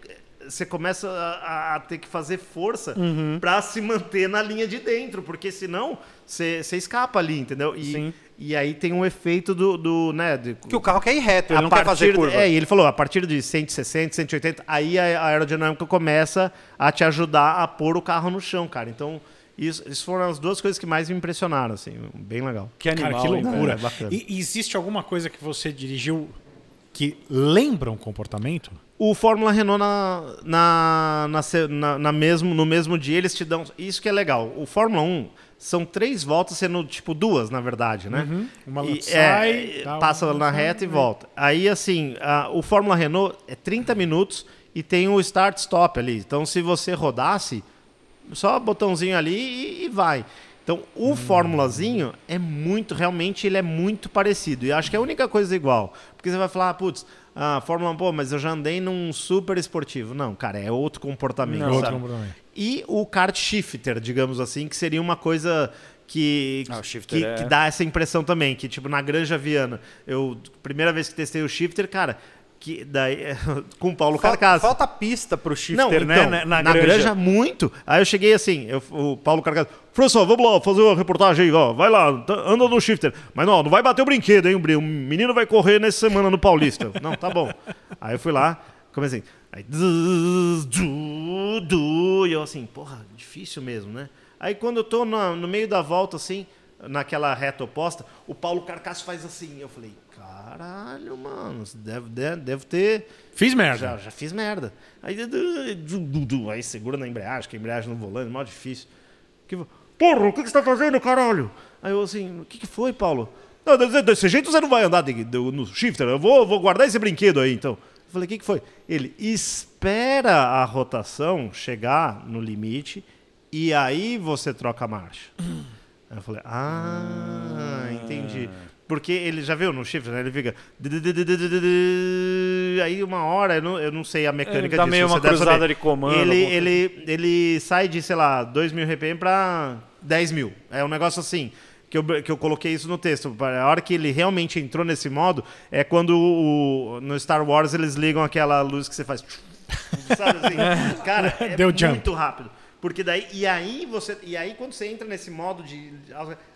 você começa a, a- ter que fazer força para se manter na linha de dentro, porque senão você você escapa ali, entendeu? E, Sim. E aí tem um efeito do, do né, de- Que o carro quer ir reto, ele a não quer fazer partir- curva. É, e ele falou, a partir de 160, 180, aí a a aerodinâmica começa a te ajudar a pôr o carro no chão, cara. Então, isso, isso foram as duas coisas que mais me impressionaram, assim, bem legal. Que Cara, animal, que hein, loucura. É, bacana. E existe alguma coisa que você dirigiu que lembram comportamento? O Fórmula Renault na, na, na, na- na mesmo, no mesmo dia eles te dão. Isso que é legal. O Fórmula 1 são três voltas, sendo tipo duas, na verdade, né? Uma E, sai, é, passa uma na sai, reta e né? volta. Aí, assim, a- o Fórmula Renault é 30 minutos e tem o start-stop ali. Então, se você rodasse, só botãozinho ali e, e vai. Então, o Fórmulazinho é muito, realmente, ele é muito parecido. E acho que é a única coisa igual. Porque você vai falar, ah, putz, a Fórmula 1, pô, mas eu já andei num super esportivo. Não, cara, é outro comportamento. Outro sabe? comportamento. E o kart shifter, digamos assim, que seria uma coisa que, Ah, que, é- que dá essa impressão também, que tipo na Granja Viana, eu primeira vez que testei o shifter, cara, que daí com o Paulo Falta, Carcaça. falta pista pro shifter, Não, então, né? na, granja. muito. Aí eu cheguei assim, eu- o Paulo Carcaça, professor, vamos lá fazer uma reportagem aí, ó, vai lá, tá- anda no shifter. Mas não, não vai bater o brinquedo, hein, o menino vai correr nessa semana no Paulista. Não, tá bom. Aí eu fui lá, comecei, aí, zzz, du, du, e eu assim, porra, difícil mesmo, né? Aí quando eu tô na- no meio da volta, assim, naquela reta oposta, o Paulo Carcaço faz assim, eu falei, caralho, mano, deve, deve, deve ter... Fiz merda. Já, já fiz merda. Aí, du- du- du- du- aí segura na embreagem, que a embreagem no volante, mó difícil. Que, Porra, o que, que você tá fazendo, caralho? Aí eu assim, o que, que foi, Paulo? Não, desse, desse jeito você não vai andar de- de- no shifter, eu vou, vou guardar esse brinquedo aí, então. Eu falei, o que, que foi? Ele espera a rotação chegar no limite e aí você troca a marcha. Aí eu falei, ah, entendi. Porque ele já viu no shifter, né? Ele fica. Aí uma hora, eu não, eu não sei a mecânica É, dá disso. meio você uma cruzada de comando, Ele, ele, ele sai de, sei lá, 2 mil RPM pra 10 mil. É um negócio assim. Que eu, que eu coloquei isso no texto. A hora que ele realmente entrou nesse modo é quando o- no Star Wars eles ligam aquela luz que você faz. Sabe assim? Cara, é Deu jump. muito rápido. Porque daí. E aí você. E aí quando você entra nesse modo de.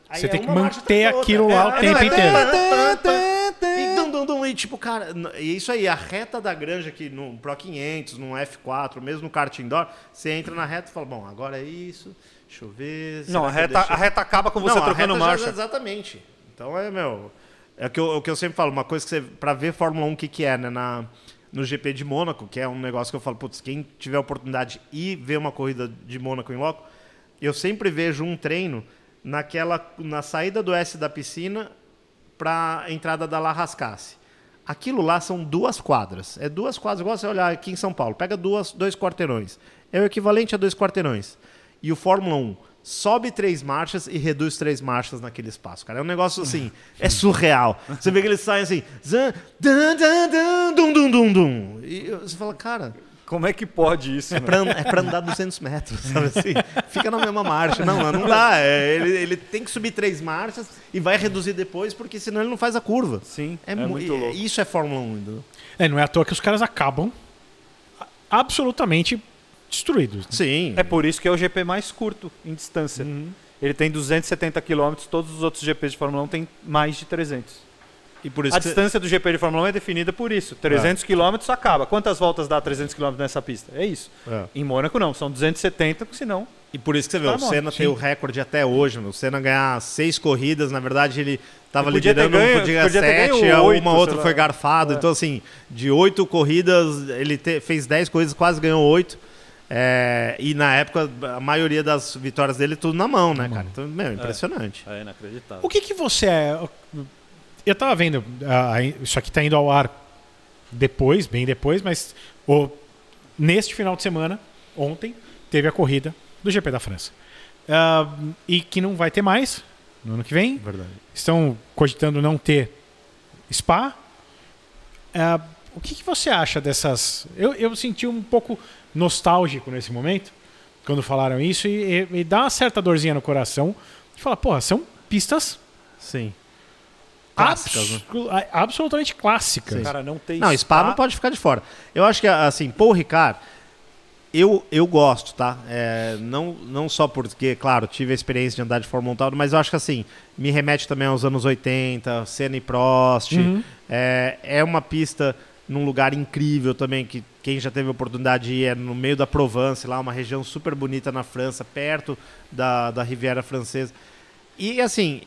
aí Você é tem que manter aquilo lá o É, tempo não, é inteiro. E, dum, dum, dum, e tipo, cara, e isso aí, a reta da granja aqui no Pro 500, no F4, mesmo no kart indoor, você entra na reta e fala, bom, agora é isso, deixa eu ver. Não, a que eu reta, deixo- a reta acaba com você Não, a trocando reta já- marcha. exatamente. Então é, meu. É o que, eu, o que eu sempre falo, uma coisa que você. Pra ver Fórmula 1, o que, que é, né? Na, no GP de Mônaco, que é um negócio que eu falo, putz, quem tiver a oportunidade de ir ver uma corrida de Mônaco em loco, eu sempre vejo um treino naquela. na saída do S da piscina pra entrada da La Rascasse. Aquilo lá são duas quadras. É duas quadras, igual você olhar aqui em São Paulo. Pega duas, dois quarteirões. É o equivalente a dois quarteirões. E o Fórmula 1 sobe três marchas e reduz três marchas naquele espaço, cara. É um negócio assim, é surreal. Você vê que eles saem assim, zan, dan, dan, dan, dum, dum, dum, dum. E você fala, cara, Como é que pode isso? é né? pra, é pra andar 200 metros, sabe assim? Fica na mesma marcha. Não, não dá. É, ele, ele tem que subir três marchas e vai reduzir depois, porque senão ele não faz a curva. Sim, É, é mu- muito louco. Isso é Fórmula 1, entendeu? É, não é à toa que os caras acabam absolutamente destruídos. Sim. É por isso que é o GP mais curto em distância. Ele tem 270 km, todos os outros GPs de Fórmula 1 têm mais de 300. E por isso A que- distância do GP de Fórmula 1 é definida por isso. 300 km acaba. Quantas voltas dá 300 km nessa pista? É isso. É. Em Mônaco não, são 270, porque senão E por isso que você vê, Tá o Senna tem o recorde até hoje, meu. O Senna ganhar seis corridas, na verdade ele estava liderando, ganho- podia, podia sete, ganho a oito, uma outra foi garfado. É. Então, assim, de oito corridas, ele te- fez dez corridas, quase ganhou oito. É, e na época, a maioria das vitórias dele, tudo na mão, né, cara? Então, meu, impressionante. é inacreditável. O que que você é? Eu tava vendo, ah, isso aqui tá indo ao ar depois, bem depois, mas o- neste final de semana, ontem, teve a corrida do GP da França. Ah, e que não vai ter mais no ano que vem. Verdade. Estão cogitando não ter Spa. Ah, o que, que você acha dessas. Eu, eu senti um pouco nostálgico nesse momento, quando falaram isso, e, e- e dá uma certa dorzinha no coração de falar, porra, são pistas Sim. Clássicas, né? absu- a- absolutamente clássicas. Cara, não tem Não, Spa não pode ficar de fora. Eu acho que, assim, Paul Ricard, eu, eu gosto, tá? É, não, não só porque, claro, tive a experiência de andar de Fórmula 1 e tal, mas eu acho que, assim, me remete também aos anos 80, Senna e Prost. Uhum. É, é uma pista num lugar incrível também, que quem já teve a oportunidade de ir é no meio da Provence, lá, uma região super bonita na França, perto da, da Riviera Francesa. E, assim,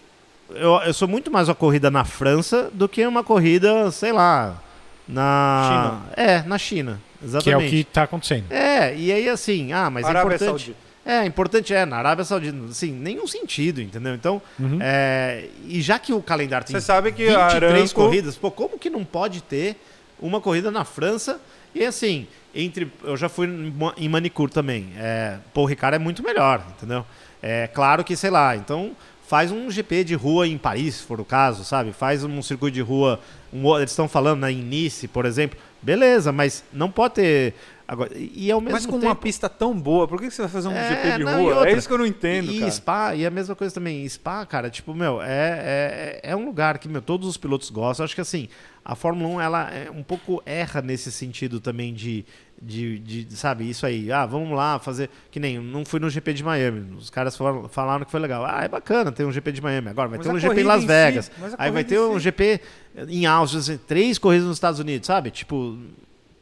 eu, eu sou muito mais uma corrida na França do que uma corrida, sei lá, na. É, na China. Exatamente. Que é o que está acontecendo. É, e aí assim, ah, mas Arábia é importante. Saudita. É, importante é, na Arábia Saudita, assim, nenhum sentido, entendeu? Então, Uhum. é, e já que o calendário tem Você sabe que 23 a Aramco- corridas, pô, como que não pode ter uma corrida na França? E assim, entre. Eu já fui em Ma- em Manicure também. É, o Ricard é muito melhor, entendeu? É claro que, sei lá, então faz um GP de rua em Paris, se for o caso, sabe? Faz um circuito de rua. um eles estão falando né, em Nice, por exemplo. Beleza, mas não pode ter. Agora, e ao mesmo Mas com tempo. uma pista tão boa, por que você vai fazer um É, GP de não, rua? É isso que eu não entendo, e cara. Spa, e a mesma coisa também. Spa, cara, tipo, meu, é, é, é um lugar que, meu, todos os pilotos gostam. Acho que, assim, a Fórmula 1, ela é um pouco erra nesse sentido também de, de, de, sabe, isso aí. Ah, vamos lá fazer... Que nem, não fui no GP de Miami. Os caras falaram, falaram que foi legal. Ah, é bacana ter um GP de Miami. Agora vai Mas ter um GP em Las em Vegas. aí vai ter um si. GP em Áustria, assim, três corridas nos Estados Unidos, sabe? Tipo,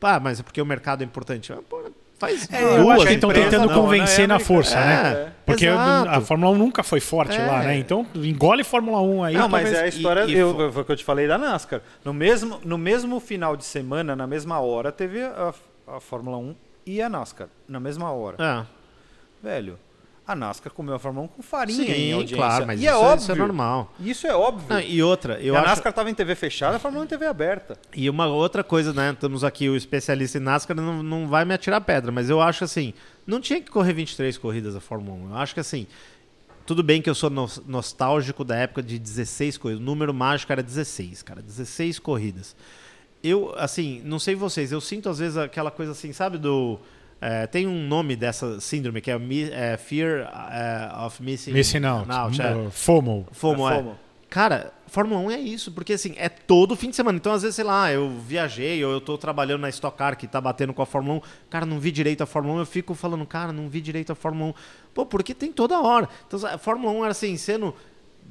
pá, mas é porque o mercado é importante. Ah, pô, faz É, duas acho que estão tentando não, convencer né? É na força, né? É, Porque exato. a Fórmula 1 nunca foi forte É. lá, né? Então engole Fórmula 1 aí. Não, mas é a história, e- eu, fo- foi o que eu te falei da NASCAR. No mesmo, no mesmo final de semana, na mesma hora, teve a, a Fórmula 1 e a NASCAR. Na mesma hora. É. Velho, a NASCAR comeu a Fórmula 1 com farinha em Sim, audiência. claro, mas e isso, é é, óbvio. isso é normal. Isso é óbvio. Não, e outra, eu e a acho... NASCAR estava em TV fechada, a Fórmula 1 em TV aberta. E uma outra coisa, né? Estamos aqui, o especialista em NASCAR não, não vai me atirar pedra, mas eu acho assim, não tinha que correr 23 corridas a Fórmula 1. Eu acho que assim, tudo bem que eu sou nos- nostálgico da época de 16 corridas. O número mágico era 16, cara. 16 corridas. Eu, assim, não sei vocês, eu sinto às vezes aquela coisa assim, sabe, do. É, tem um nome dessa síndrome que é, é Fear é, of Missing, Missing out. é. Uh, FOMO. FOMO, É é. FOMO. Cara, Fórmula 1 é isso, porque assim, é todo fim de semana. Então, às vezes, sei lá, eu viajei ou eu tô trabalhando na Stock Car que tá batendo com a Fórmula 1. Cara, não vi direito a Fórmula 1. Eu fico falando, cara, não vi direito a Fórmula 1. Pô, porque tem toda hora. Então, a Fórmula 1 era assim, sendo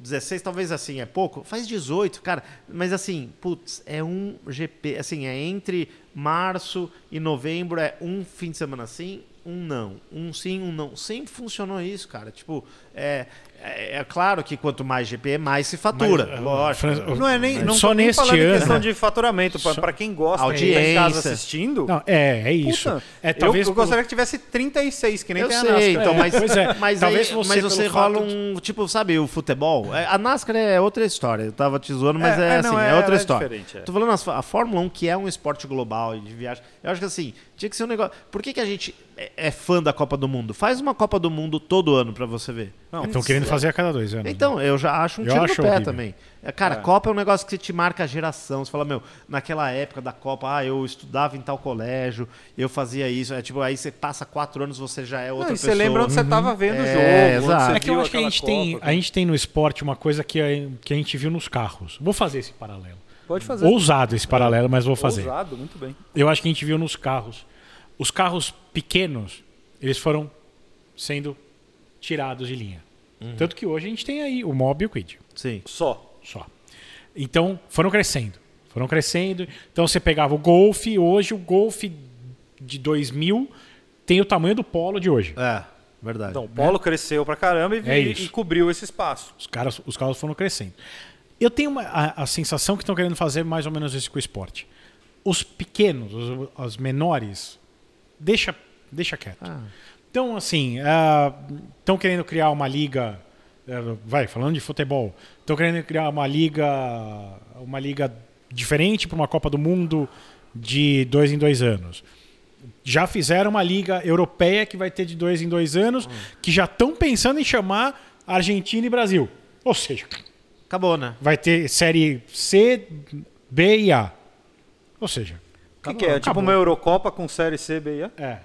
16, talvez assim, é pouco. Faz 18, cara. Mas assim, putz, é um GP. Assim, é entre março e novembro, é um fim de semana sim, um não. Um sim, um não. Sempre funcionou isso, cara. Tipo, é, é, é claro que quanto mais GP, mais se fatura. Mas, uh, lógico. Não é nem, não Só neste falando em ano. questão de faturamento. Só- pra quem gosta, quem tá em casa assistindo... Não, é, é isso. puta, é, eu- talvez eu, por- gostaria que tivesse 36, que nem Eu tem a sei, NASCAR. então, É, mas, pois é. mas, Talvez aí- você, mas você rola fato de- um, tipo, sabe, o futebol. É, A NASCAR é outra história. Eu tava te zoando, mas É, é, é, assim, não, é, é- outra é história. é. Tô falando a Fórmula 1, que é um esporte global e de viagem. Eu acho que assim, tinha que ser um negócio. Por que, que a gente é, é fã da Copa do Mundo? Faz uma Copa do Mundo todo ano pra você ver. Não, Estão querendo fazer a cada dois anos. Então, eu já acho um Eu tiro acho no pé horrível. também. É, Cara, É. Copa é um negócio que te marca a geração. Você fala, meu, naquela época da Copa, ah, eu estudava em tal colégio, eu fazia isso. É tipo, aí você passa quatro anos, você já é outra Não, e você pessoa. lembra onde você tava vendo o É, jogo. exato. É que eu acho que a gente, tem, Copa, a gente tem no esporte uma coisa que a, que a gente viu nos carros. Vou fazer esse paralelo. Pode fazer. Ousado esse paralelo, mas vou fazer. Ousado, muito bem. Eu acho que a gente viu nos carros. Os carros pequenos, eles foram sendo tirados de linha. Uhum. Tanto que hoje a gente tem aí o Mob e o Quid. Sim. Só. Só. Então, foram crescendo. Foram crescendo. Então, você pegava o Golf, hoje o Golf de 2000 tem o tamanho do Polo de hoje. É, verdade. Então, o Polo cresceu pra caramba e, É e cobriu esse espaço. Os, caras, os carros foram crescendo. Eu tenho uma- a, a sensação que estão querendo fazer mais ou menos isso com o esporte. Os pequenos, os, os menores, deixa, deixa quieto. Ah. Então, assim, estão querendo criar uma liga. eh, vai, falando de futebol, estão querendo criar uma liga. Uma liga diferente para uma Copa do Mundo de dois em dois anos. Já fizeram uma liga europeia que vai ter de dois em dois anos, que já estão pensando em chamar Argentina e Brasil. Ou seja, Acabou, né? vai ter série C, B e A. Ou seja, O que, que é? Tipo Acabou. uma Eurocopa com Série C, B e A? É.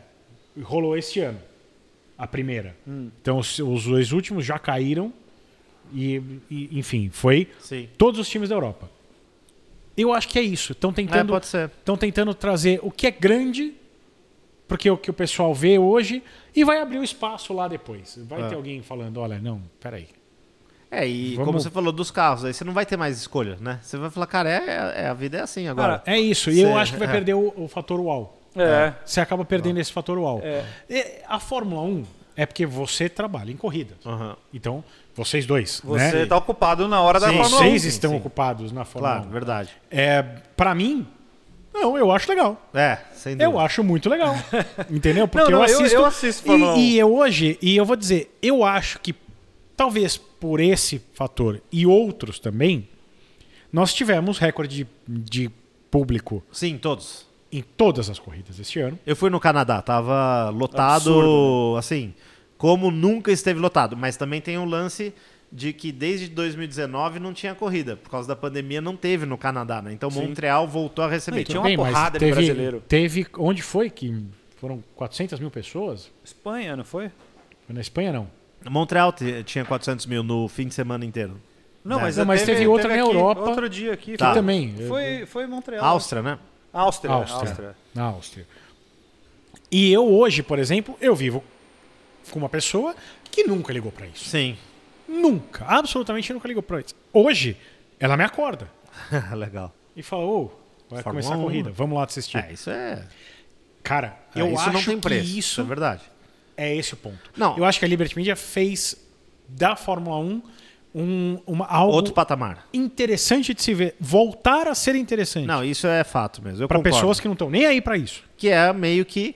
Rolou este ano. A primeira. Hum. Então os, os dois últimos já caíram. E, e, enfim, foi Sim. todos os times da Europa. Eu acho que é isso. Estão É, tentando, estão tentando trazer o que é grande, porque é o que o pessoal vê hoje, e vai abrir o espaço lá depois. Vai É. ter alguém falando, olha, não, peraí. É, e Vamos- como você falou dos carros, aí você não vai ter mais escolha, né? Você vai falar, cara, é, é- a vida é assim agora. É isso. E eu acho que vai é. perder o, o fator uau. É. Você acaba perdendo esse fator uau. É. A Fórmula 1 é porque você trabalha em corridas. Aham. Então, vocês dois. Você né? tá ocupado na hora da Sim, Fórmula 1. Vocês sim, estão sim. ocupados na Fórmula Claro, 1. verdade. É, para mim, Não, eu acho legal. É, sem dúvida. Eu acho muito legal. Entendeu? Porque não, eu eu- assisto. eu assisto Fórmula e, e eu hoje, e eu vou dizer, eu acho que talvez por esse fator e outros também, nós tivemos recorde de, de público Sim, todos. Em todas as corridas este ano. Eu fui no Canadá, tava lotado, Absurdo, assim, como nunca esteve lotado. Mas também tem um lance de que desde 2019 não tinha corrida. Por causa da pandemia não teve no Canadá, né? Então Montreal voltou a receber. Não, tinha uma mas porrada de teve, brasileiro. Teve. Onde foi que foram 400 mil pessoas? Espanha, não foi? Foi na Espanha, não. Montreal tinha 400 mil no fim de semana inteiro. Não, Não, mas, mas teve outra na aqui, Europa. Outro dia aqui. Tá. Que também. Foi, foi Montreal. Áustria, né? Áustria. Áustria. Áustria. Na Áustria. E eu hoje, por exemplo, eu vivo com uma pessoa que nunca ligou pra isso. Sim. Nunca, absolutamente nunca ligou pra isso. Hoje, ela me acorda Legal. e fala: Ô, vai Fórmula começar a 1. corrida, vamos lá assistir. É, isso é. Cara, é, eu isso acho não tem preço. que Isso isso é verdade. é esse o ponto. Não. Eu acho que a Liberty Media fez da Fórmula 1 um, uma, algo Outro patamar. interessante de se ver, voltar a ser interessante. Não, isso é fato mesmo. Eu Para pessoas que não estão nem aí pra isso. que é meio que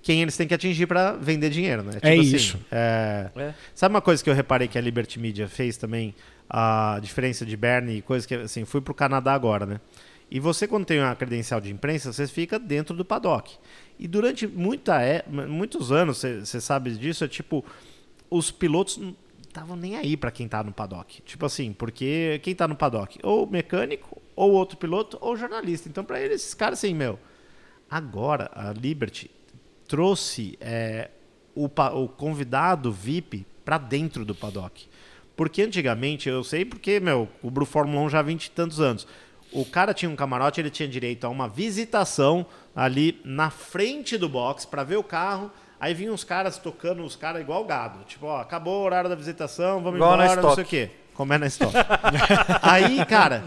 quem eles têm que atingir para vender dinheiro, né? É assim, isso. é- É. Sabe uma coisa que eu reparei que a Liberty Media fez também, a diferença de Bernie e coisa que assim, fui pro Canadá agora, né? E você quando tem uma credencial de imprensa, você fica dentro do paddock. E durante muita é, muitos anos, você você sabe disso, é tipo os pilotos estavam nem aí para quem tá no paddock. Tipo assim, porque quem tá no paddock, ou mecânico, ou outro piloto, ou jornalista. Então para eles, esses caras assim, meu, Agora, a Liberty trouxe é, o, o convidado VIP para dentro do paddock. Porque antigamente, eu sei porque, meu, cubro Fórmula 1 já há 20 e tantos anos. O cara tinha um camarote, ele tinha direito a uma visitação ali na frente do box para ver o carro. Aí vinham os caras tocando, os caras igual gado. Tipo, ó, acabou o horário da visitação, vamos Igual embora, não sei o quê. Como é na Stock. Aí, cara,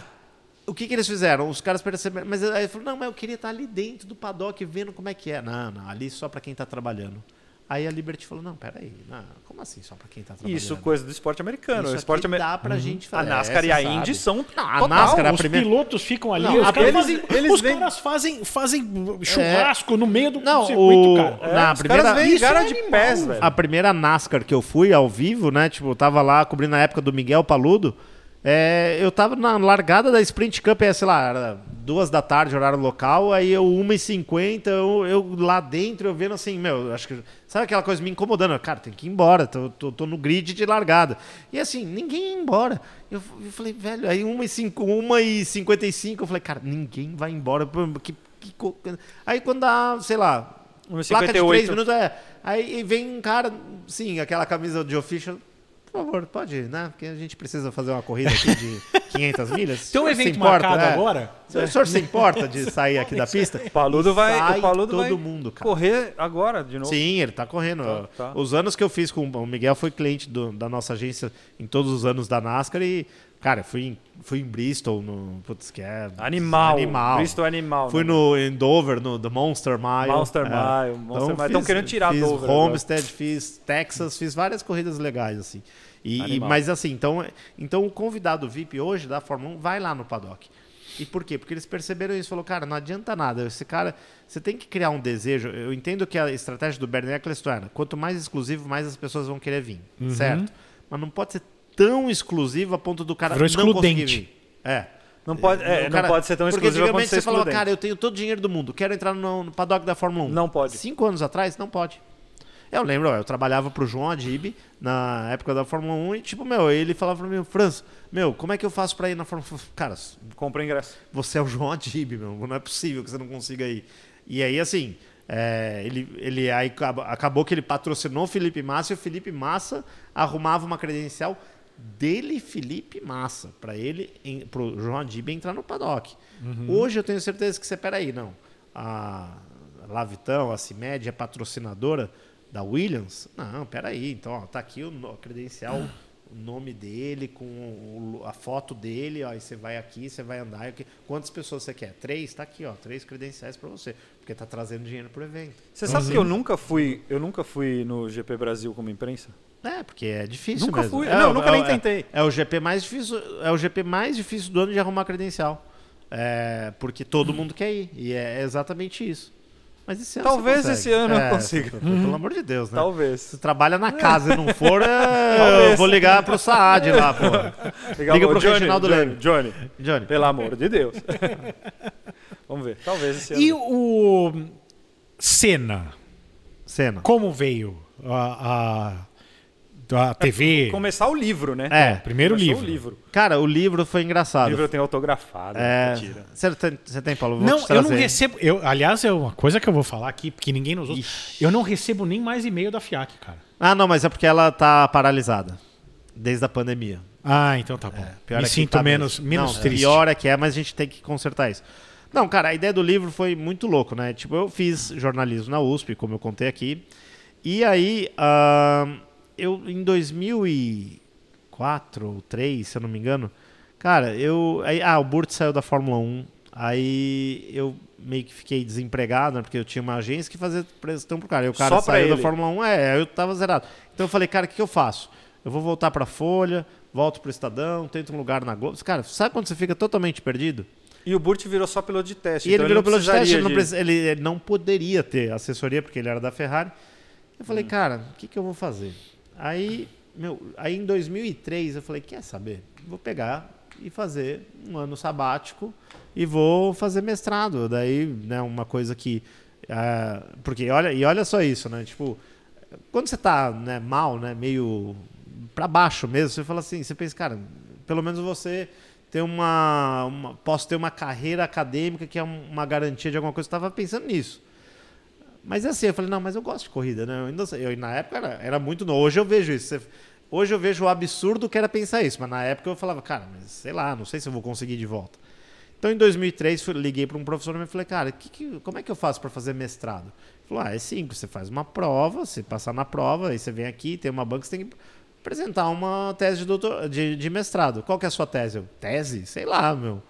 o que, que eles fizeram? Os caras perceberam. Mas aí falou: não, mas eu queria estar ali dentro do paddock vendo como é que é. Não, não, ali só pra quem tá trabalhando. Aí a Liberty falou: não, peraí, não, como assim só pra quem tá trabalhando? Isso, coisa do esporte americano. Isso esporte aqui amer- dá pra gente A fazer. NASCAR É, e a Indy sabe. são. Não, a. NASCAR, a os primeira- pilotos ficam ali, Não, os, a- caras, eles- fazem, eles os vêm- caras fazem, fazem churrasco no meio do Não, circuito, o- cara. É, na os primeira- caras vêm cara é de animal, pés, velho. A primeira NASCAR que eu fui ao vivo, né? Tipo, eu tava lá cobrindo a época do Miguel Paludo. É, eu tava na largada da Sprint Cup, é, sei lá, duas da tarde, horário local, aí eu 1h50, eu, eu lá dentro, eu vendo assim, meu, acho que. Sabe aquela coisa me incomodando? Cara, tem que ir embora, tô, tô, tô no grid de largada. E assim, ninguém ia embora. Eu, eu falei, velho, aí 1h55, eu falei, cara, ninguém vai embora. Que, que aí quando dá, sei lá, 1h58. placa de 3 minutos, é. Aí vem um cara, sim, aquela camisa de official. Por favor, pode né? Porque a gente precisa fazer uma corrida aqui de 500 milhas. Tem um evento importa, marcado é? agora? O senhor se importa de sair aqui da pista? O Paludo vai, sai o Paludo todo vai mundo, cara. correr agora de novo. Sim, ele tá correndo. Tá, tá. Os anos que eu fiz com o Miguel foi cliente do- da nossa agência em todos os anos da NASCAR e, cara, fui em, fui em Bristol, no. Putz, que é. Animal. Animal. Bristol é animal. Fui né? no, em Dover, no The Monster Mile. Monster É. Mile, Monster Mile. Tão fiz- querendo tirar fiz Dover Homestead, fiz Texas, fiz várias corridas legais, assim. E, e- mas assim, então, então o convidado VIP hoje da Fórmula 1 vai lá no paddock. E por quê? Porque eles perceberam isso. Falou, cara, não adianta nada. Esse cara, você tem que criar um desejo. Eu entendo que a estratégia do Bernie Eccleston era, quanto mais exclusivo, mais as pessoas vão querer vir. Uhum. Certo? Mas não pode ser tão exclusivo a ponto do cara Virou não conseguir vir. É. Não pode, é, cara- não pode ser tão Porque exclusivo quanto antigamente você falava, excludente. cara, eu tenho todo o dinheiro do mundo, quero entrar no, no paddock da Fórmula 1. Não pode. Cinco anos atrás, não pode. Eu lembro, eu trabalhava pro João Adib na época da Fórmula 1 e, tipo, meu, ele falava pra mim, Franz, meu, como é que eu faço pra ir na Fórmula 1? Cara, Compra ingresso. você é o João Adib, meu, não é possível que você não consiga ir. E aí, assim, é, ele, ele aí acab- acabou que ele patrocinou o Felipe Massa e o Felipe Massa arrumava uma credencial dele, Felipe Massa, para ele, em, pro João Adib entrar no paddock. Hoje eu tenho certeza que você, peraí, não, a Lavitão, a CIMED é patrocinadora da Williams? Não, peraí, então, ó, tá aqui o credencial o nome dele, com o- a foto dele, ó, aí você vai aqui, você vai andar. aqui. Quantas pessoas você quer? Três? Tá aqui, ó, três credenciais para você, porque tá trazendo dinheiro pro evento. Você sabe que eu nunca fui, eu nunca fui no GP Brasil como imprensa? É, porque é difícil Nunca mesmo. fui. É, Não, é- nunca nem é- tentei. É, o GP mais difícil, é o GP mais difícil do ano de arrumar credencial. É, porque todo mundo quer ir. E é exatamente isso. Mas esse ano Talvez esse ano eu É, consiga. Pelo amor de Deus, né? Talvez. Se trabalha na casa e não for, é, eu vou ligar pro Saad lá, pô. Liga ô, pro Johnny, Reginaldo Johnny, Leme. Johnny, Johnny. pelo amor de Deus. Vamos ver. Talvez esse ano. E o Senna, Cena. como veio a, a, a TV? Começar o livro, né? É, primeiro livro. o livro. Cara, o livro foi O engraçado. livro eu tenho autografado. É, você, tem, você tem, Paulo? Vou Não, te eu não recebo. Eu, aliás, é uma coisa que eu vou falar aqui, porque ninguém nos ouve. Eu não recebo nem mais e-mail da FIAC, cara. Ah, não, mas é porque ela tá paralisada. Desde a pandemia. Ah, então tá bom. Pior Me é sinto tá menos, menos não, triste. Pior é que é, mas a gente tem que consertar isso. Não, cara, a ideia do livro foi muito louco, né? Tipo, eu fiz jornalismo na USP, como eu contei aqui. E aí, ahn, eu em 2004 ou 2003, se eu não me engano, cara, eu. Aí, ah, o Burt saiu da Fórmula 1. Aí eu meio que fiquei desempregado, né? Porque eu tinha uma agência que fazia prestação pro cara. E o cara Só saiu da ele? Fórmula 1, é, aí eu tava zerado. Então eu falei, cara, o que, que eu faço? Eu vou voltar pra Folha, volto pro Estadão, tento um lugar na Globo. Cara, sabe quando você fica totalmente perdido? E o Burt virou só piloto de teste. E ele então virou não pelo teste, ele não, de- ele- ele não poderia ter assessoria, porque ele era da Ferrari. Eu falei, cara, o que, que eu vou fazer? Aí, meu, aí em 2003 eu falei, quer saber? Vou pegar e fazer um ano sabático e vou fazer mestrado. Daí, né, uma coisa que... ah, porque, olha, e olha só isso, né? Tipo, quando você tá né, mal, né, meio para baixo mesmo, você fala assim, você pensa, cara, pelo menos você ter uma, uma- posso ter uma carreira acadêmica que é um- uma garantia de alguma coisa. Eu estava pensando nisso. Mas é assim, eu falei, não, mas eu gosto de corrida, né? Eu, ainda, eu, na época era, era muito novo. Hoje eu vejo isso. Hoje eu vejo o absurdo que era pensar isso, mas na época eu falava, cara, mas sei lá, não sei se eu vou conseguir de volta. Então em 2003 fui- liguei para um professor e falei, cara, que que- como é que eu faço para fazer mestrado? Ele falou, ah, é simples, você faz uma prova, você passar na prova, aí você vem aqui, tem uma banca, você tem que apresentar uma tese de, doutor, de, de mestrado. Qual que é a sua tese? Eu, tese? Sei lá, meu.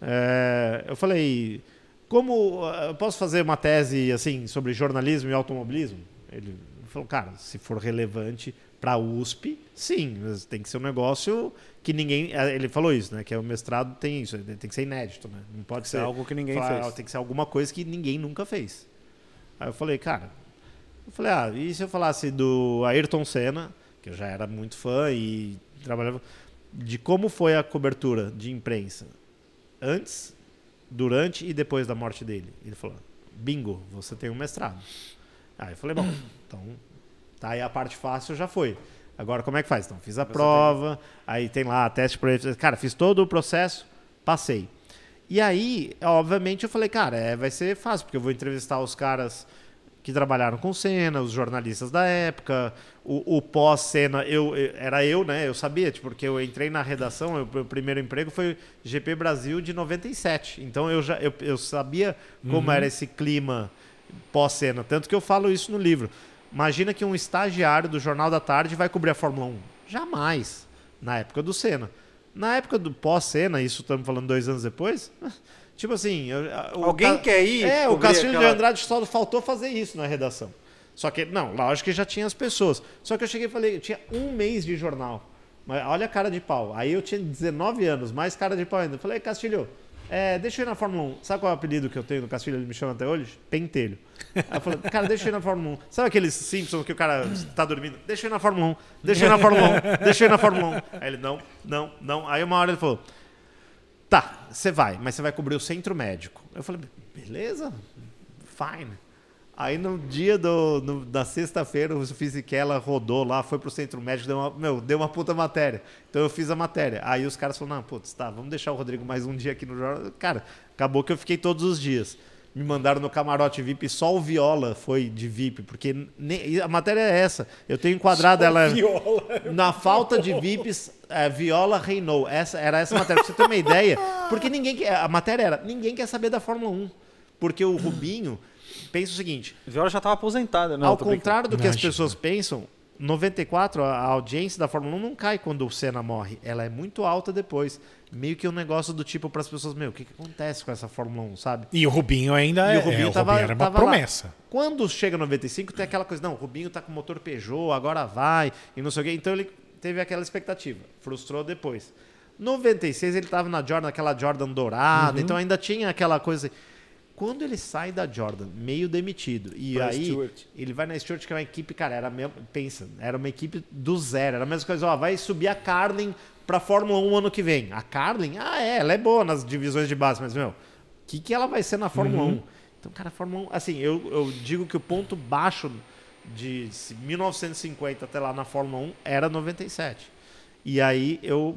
É, eu falei, como eh, eu posso fazer uma tese assim sobre jornalismo e automobilismo? Ele falou, cara, se for relevante para a USP, sim, mas tem que ser um negócio que ninguém. eh, Ele falou isso, né? Que é o mestrado tem isso, tem que ser inédito, né? Não pode ser ser algo que ninguém falar, fez. Tem que ser alguma coisa que ninguém nunca fez. Aí eu falei, cara, eu falei, ah, e se eu falasse do Ayrton Senna, que eu já era muito fã e trabalhava, de como foi a cobertura de imprensa antes, durante e depois da morte dele? Ele falou, bingo, você tem um mestrado. Aí eu falei, bom, então tá aí a parte fácil já foi. Agora como é que faz? Então fiz a prova, aí tem lá teste por cara, fiz todo o processo, passei. E aí, obviamente, eu falei, cara, é, vai ser fácil, porque eu vou entrevistar os caras que trabalharam com cena, os jornalistas da época, o, o pós-cena, eu, eu- era eu, né? Eu sabia, tipo, porque eu entrei na redação, o meu primeiro emprego foi GP Brasil de 97. Então eu já eu, eu sabia como era esse clima pós-cena. Tanto que eu falo isso no livro. Imagina que um estagiário do Jornal da Tarde vai cobrir a Fórmula 1. Jamais. Na época do Senna. Na época do pós-Senna, isso estamos falando dois anos depois. Tipo assim. o Alguém ca- quer ir É, o Castilho de aquela- Andrade só faltou fazer isso na redação. Só que, não, lógico que já tinha as pessoas. Só que eu cheguei e falei, eu tinha um mês de jornal. Mas olha a cara de pau. Aí eu tinha 19 anos, mais cara de pau ainda. Eu falei, Castilho, é, deixa eu ir na Fórmula 1. Sabe qual é o apelido que eu tenho no Castilho? Ele me chama até hoje? Pentelho. Aí eu falei, cara, deixa eu ir na Fórmula 1. Sabe aqueles Simpsons que o cara tá dormindo? Deixa eu ir na Fórmula 1, deixa eu ir na Fórmula 1, deixa eu ir na Fórmula 1. Aí ele, não, não, não. Aí uma hora ele falou, tá, você vai, mas você vai cobrir o centro médico. Eu falei, beleza, fine. Aí no dia do, no- da sexta-feira, o Fisichella rodou lá, foi pro centro médico, deu uma, meu, deu uma puta matéria. Então eu fiz a matéria. Aí os caras falaram, não, putz, tá, vamos deixar o Rodrigo mais um dia aqui no jornal. Cara, acabou que eu fiquei todos os dias. Me mandaram no camarote VIP, só o Viola foi de VIP, porque nem- a matéria é essa. Eu tenho enquadrado ela. Na falta de VIPs, é, Viola reinou. Essa, era essa matéria. Pra você ter uma ideia, porque ninguém quer. A matéria era: ninguém quer saber da Fórmula 1. Porque o Rubinho pensa o seguinte: Viola já estava aposentada, não? ao contrário do que as pessoas pensam, 94, a a audiência da Fórmula 1 não cai quando o Senna morre. Ela é muito alta depois. Meio que um negócio do tipo para as pessoas: meu, o que, que acontece com essa Fórmula 1, sabe? E o Rubinho ainda E é, o Rubinho é, o tava- Rubinho era uma tava lá. promessa. Quando chega 95, tem aquela coisa, não, o Rubinho tá com motor Peugeot, agora vai, e não sei o quê. Então ele teve aquela expectativa. Frustrou depois. 96 ele tava na Jordan, aquela Jordan dourada, Uhum. então ainda tinha aquela coisa. Quando ele sai da Jordan, meio demitido, e Pra aí Stewart. ele vai na Stewart, que é uma equipe, cara, era mesmo, pensa, era uma equipe do zero, era a mesma coisa, ó, vai subir a Carlin pra Fórmula 1 ano que vem. A Carlin, ah, é, ela é boa nas divisões de base, mas, meu, o que, que ela vai ser na Fórmula 1? Então, cara, a Fórmula 1, assim, eu, eu digo que o ponto baixo de 1950 até lá na Fórmula 1 era 97. E aí eu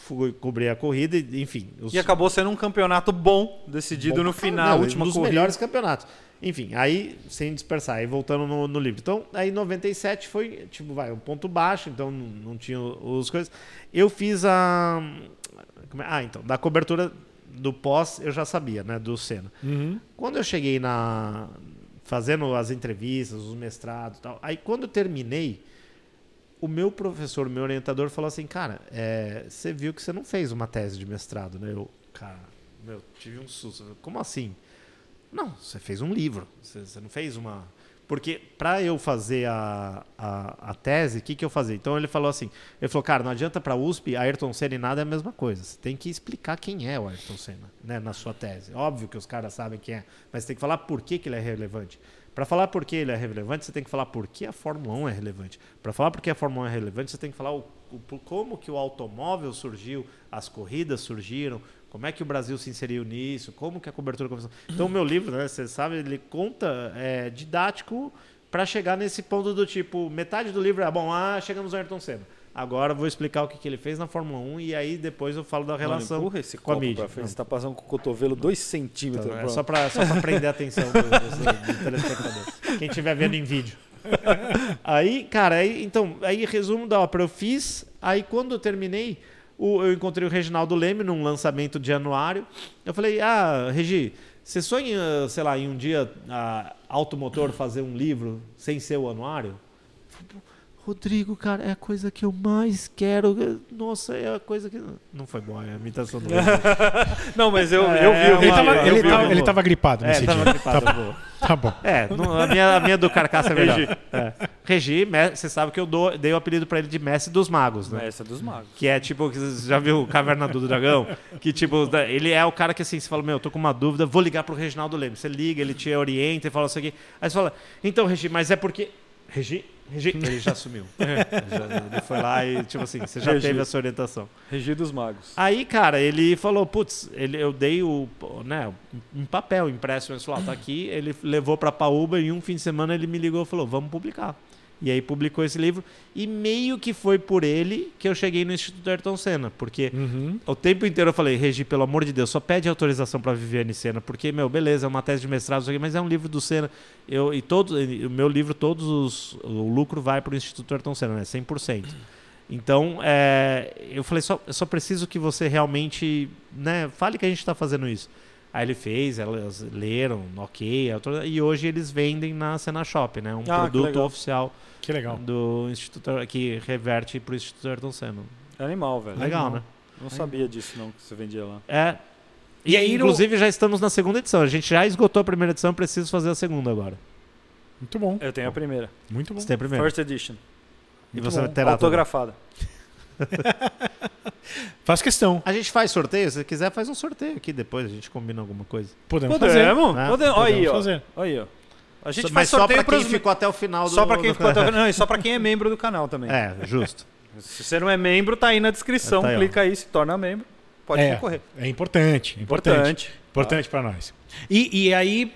fui cobrir a corrida, e, enfim. os- E acabou sendo um campeonato bom, decidido Bom no final, caramba, última um dos corrida. melhores campeonatos. Enfim, aí, sem dispersar, aí voltando no, no livro. Então, aí 97 foi, tipo, vai, um ponto baixo, então não, não tinha os coisas. Eu fiz a. é? Ah, então, da cobertura do pós eu já sabia, né, do Senna. Uhum. Quando eu cheguei na. fazendo as entrevistas, os mestrados e tal, aí quando eu terminei, o meu professor, meu orientador, falou assim: Cara, é, você viu que você não fez uma tese de mestrado, né? Eu, cara, meu, tive um susto. Como assim? Não, você fez um livro. Você, você não fez uma. Porque para eu fazer a, a, a tese, o que, que eu fazia? Então ele falou assim: ele falou, cara, não adianta para USP, Ayrton Senna e nada é a mesma coisa. Você tem que explicar quem é o Ayrton Senna né, na sua tese. Óbvio que os caras sabem quem é, mas tem que falar por que, que ele é relevante. Para falar por que ele é relevante, você tem que falar por que a Fórmula 1 é relevante. Para falar por que a Fórmula 1 é relevante, você tem que falar o, o- como que o automóvel surgiu, as corridas surgiram, como é que o Brasil se inseriu nisso, como que a cobertura começou. Então, o meu livro, né, você sabe, ele conta é, didático para chegar nesse ponto do tipo, metade do livro é, bom, ah, chegamos ao Ayrton Senna. Agora eu vou explicar o que, que ele fez na Fórmula 1 e aí depois eu falo da relação Mano, empurra esse com a mídia. pra frente. Você tá passando com o cotovelo dois centímetros. então, é só para só pra prender a atenção do, do, do telespectador. Quem estiver vendo em vídeo. Aí, cara, aí, então, aí resumo da ópera eu fiz, aí quando eu terminei, o- eu encontrei o Reginaldo Leme num lançamento de anuário. Eu falei, ah, Regi, você sonha, sei lá, em um dia a Automotor fazer um livro sem ser o anuário? Eu falei, "Pô, Rodrigo, cara, é a coisa que eu mais quero. Nossa, é a coisa que. Não foi boa a imitação do Regi. Não, mas eu, É, eu vi é Ele tava, eu ele vi, tava- ele tava gripado É, nesse tava dia. gripado, Tá, tá bom. É, no- a, minha, a minha do Carcaça é melhor. É. Regi, você sabe que eu dou- dei o apelido pra ele de Mestre dos Magos, né? É dos magos. Que é tipo, que você já viu o Caverna do Dragão? Que tipo, ele é o cara que assim, você fala, meu, eu tô com uma dúvida, vou ligar pro Reginaldo Leme. Você liga, ele te orienta e fala isso aqui. Aí você fala, então, Regi, mas é porque. Regi? Regi? Ele já sumiu. Ele, já- ele foi lá e, tipo assim, você já Regi. teve essa orientação. Regi dos magos. Aí, cara, ele falou, putz, ele, eu dei o, né, um papel impresso, ah, tá aqui, ele levou pra Paúba e um fim de semana ele me ligou e falou, vamos publicar. E aí publicou esse livro e meio que foi por ele que eu cheguei no Instituto Ayrton Senna, porque Uhum. o tempo inteiro eu falei, Regi, pelo amor de Deus, só pede autorização para Viviane Senna, porque, meu, beleza, é uma tese de mestrado, mas é um livro do Senna. Eu, e todo, o meu livro, todos os, o lucro vai para o Instituto Ayrton Senna, né? 100%. Então, é, eu falei, só, eu só preciso que você realmente né, fale que a gente está fazendo isso. Aí ele fez, elas leram, ok, e hoje eles vendem na Sena Shop, né? Um Ah, que produto legal. oficial Que legal. do Instituto, que reverte para o Instituto Ayrton Senna. É animal, velho. Legal, Animal. né? Não sabia disso, não, que você vendia lá. É. E, E aí, no- inclusive, já estamos na segunda edição. A gente já esgotou a primeira edição, preciso fazer a segunda agora. Muito bom. Eu tenho a primeira. Muito bom. Você tem a primeira. First edition. e muito você bom. vai ter a Autografada. Faz questão. A gente faz sorteio? Se quiser, faz um sorteio aqui depois. A gente combina alguma coisa. Podemos fazer. Podemos? né? Podemos. Olha aí, ó. fazer. Olha aí, ó. A gente Mas faz só sorteio pra quem pros... ficou até o final do Só pra quem ficou até o- Não, e só pra quem é membro do canal também. É, justo. Se você não é membro, tá aí na descrição. Tá aí, ó. clica aí, se torna membro. Pode É, concorrer. É importante. Importante. Importante. Importante pra nós. E, e aí,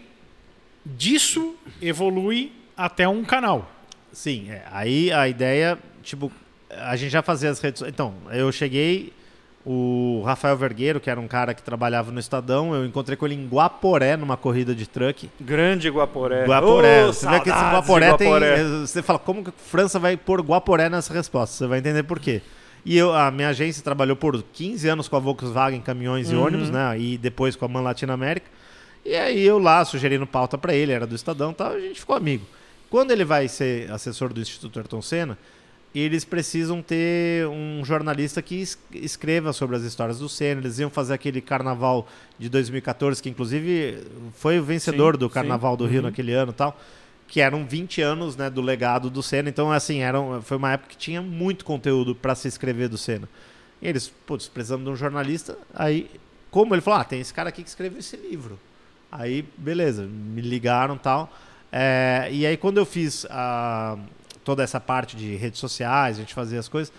disso evolui até um canal. Sim, é. aí a ideia, tipo, a gente já fazia as redes. Então, eu cheguei, o Rafael Vergueiro, que era um cara que trabalhava no Estadão, eu encontrei com ele em Guaporé, numa corrida de truck. Grande Guaporé. Guaporé. Ô, você vê que esse de Guaporé, tem. Guaporé. Você fala, como que a França vai pôr Guaporé nessa resposta? Você vai entender por quê. E eu, a minha agência trabalhou por 15 anos com a Volkswagen Caminhões e Uhum. Ônibus, né? E depois com a Man Latina América. E aí eu lá, sugerindo pauta para ele, era do Estadão e tal, a gente ficou amigo. Quando ele vai ser assessor do Instituto Ayrton Senna, eles precisam ter um jornalista que es- escreva sobre as histórias do Senna. Eles iam fazer aquele carnaval de 2014, que inclusive foi o vencedor Sim, do sim. Carnaval do Rio naquele ano e tal. Que eram 20 anos né, do legado do Senna. Então, assim, eram, foi uma época que tinha muito conteúdo para se escrever do Senna. E eles, putz, precisamos de um jornalista. Aí, como ele falou, ah, tem esse cara aqui que escreveu esse livro. Aí, beleza, me ligaram e tal. É, e aí, quando eu fiz a, toda essa parte de redes sociais, a gente fazia as coisas,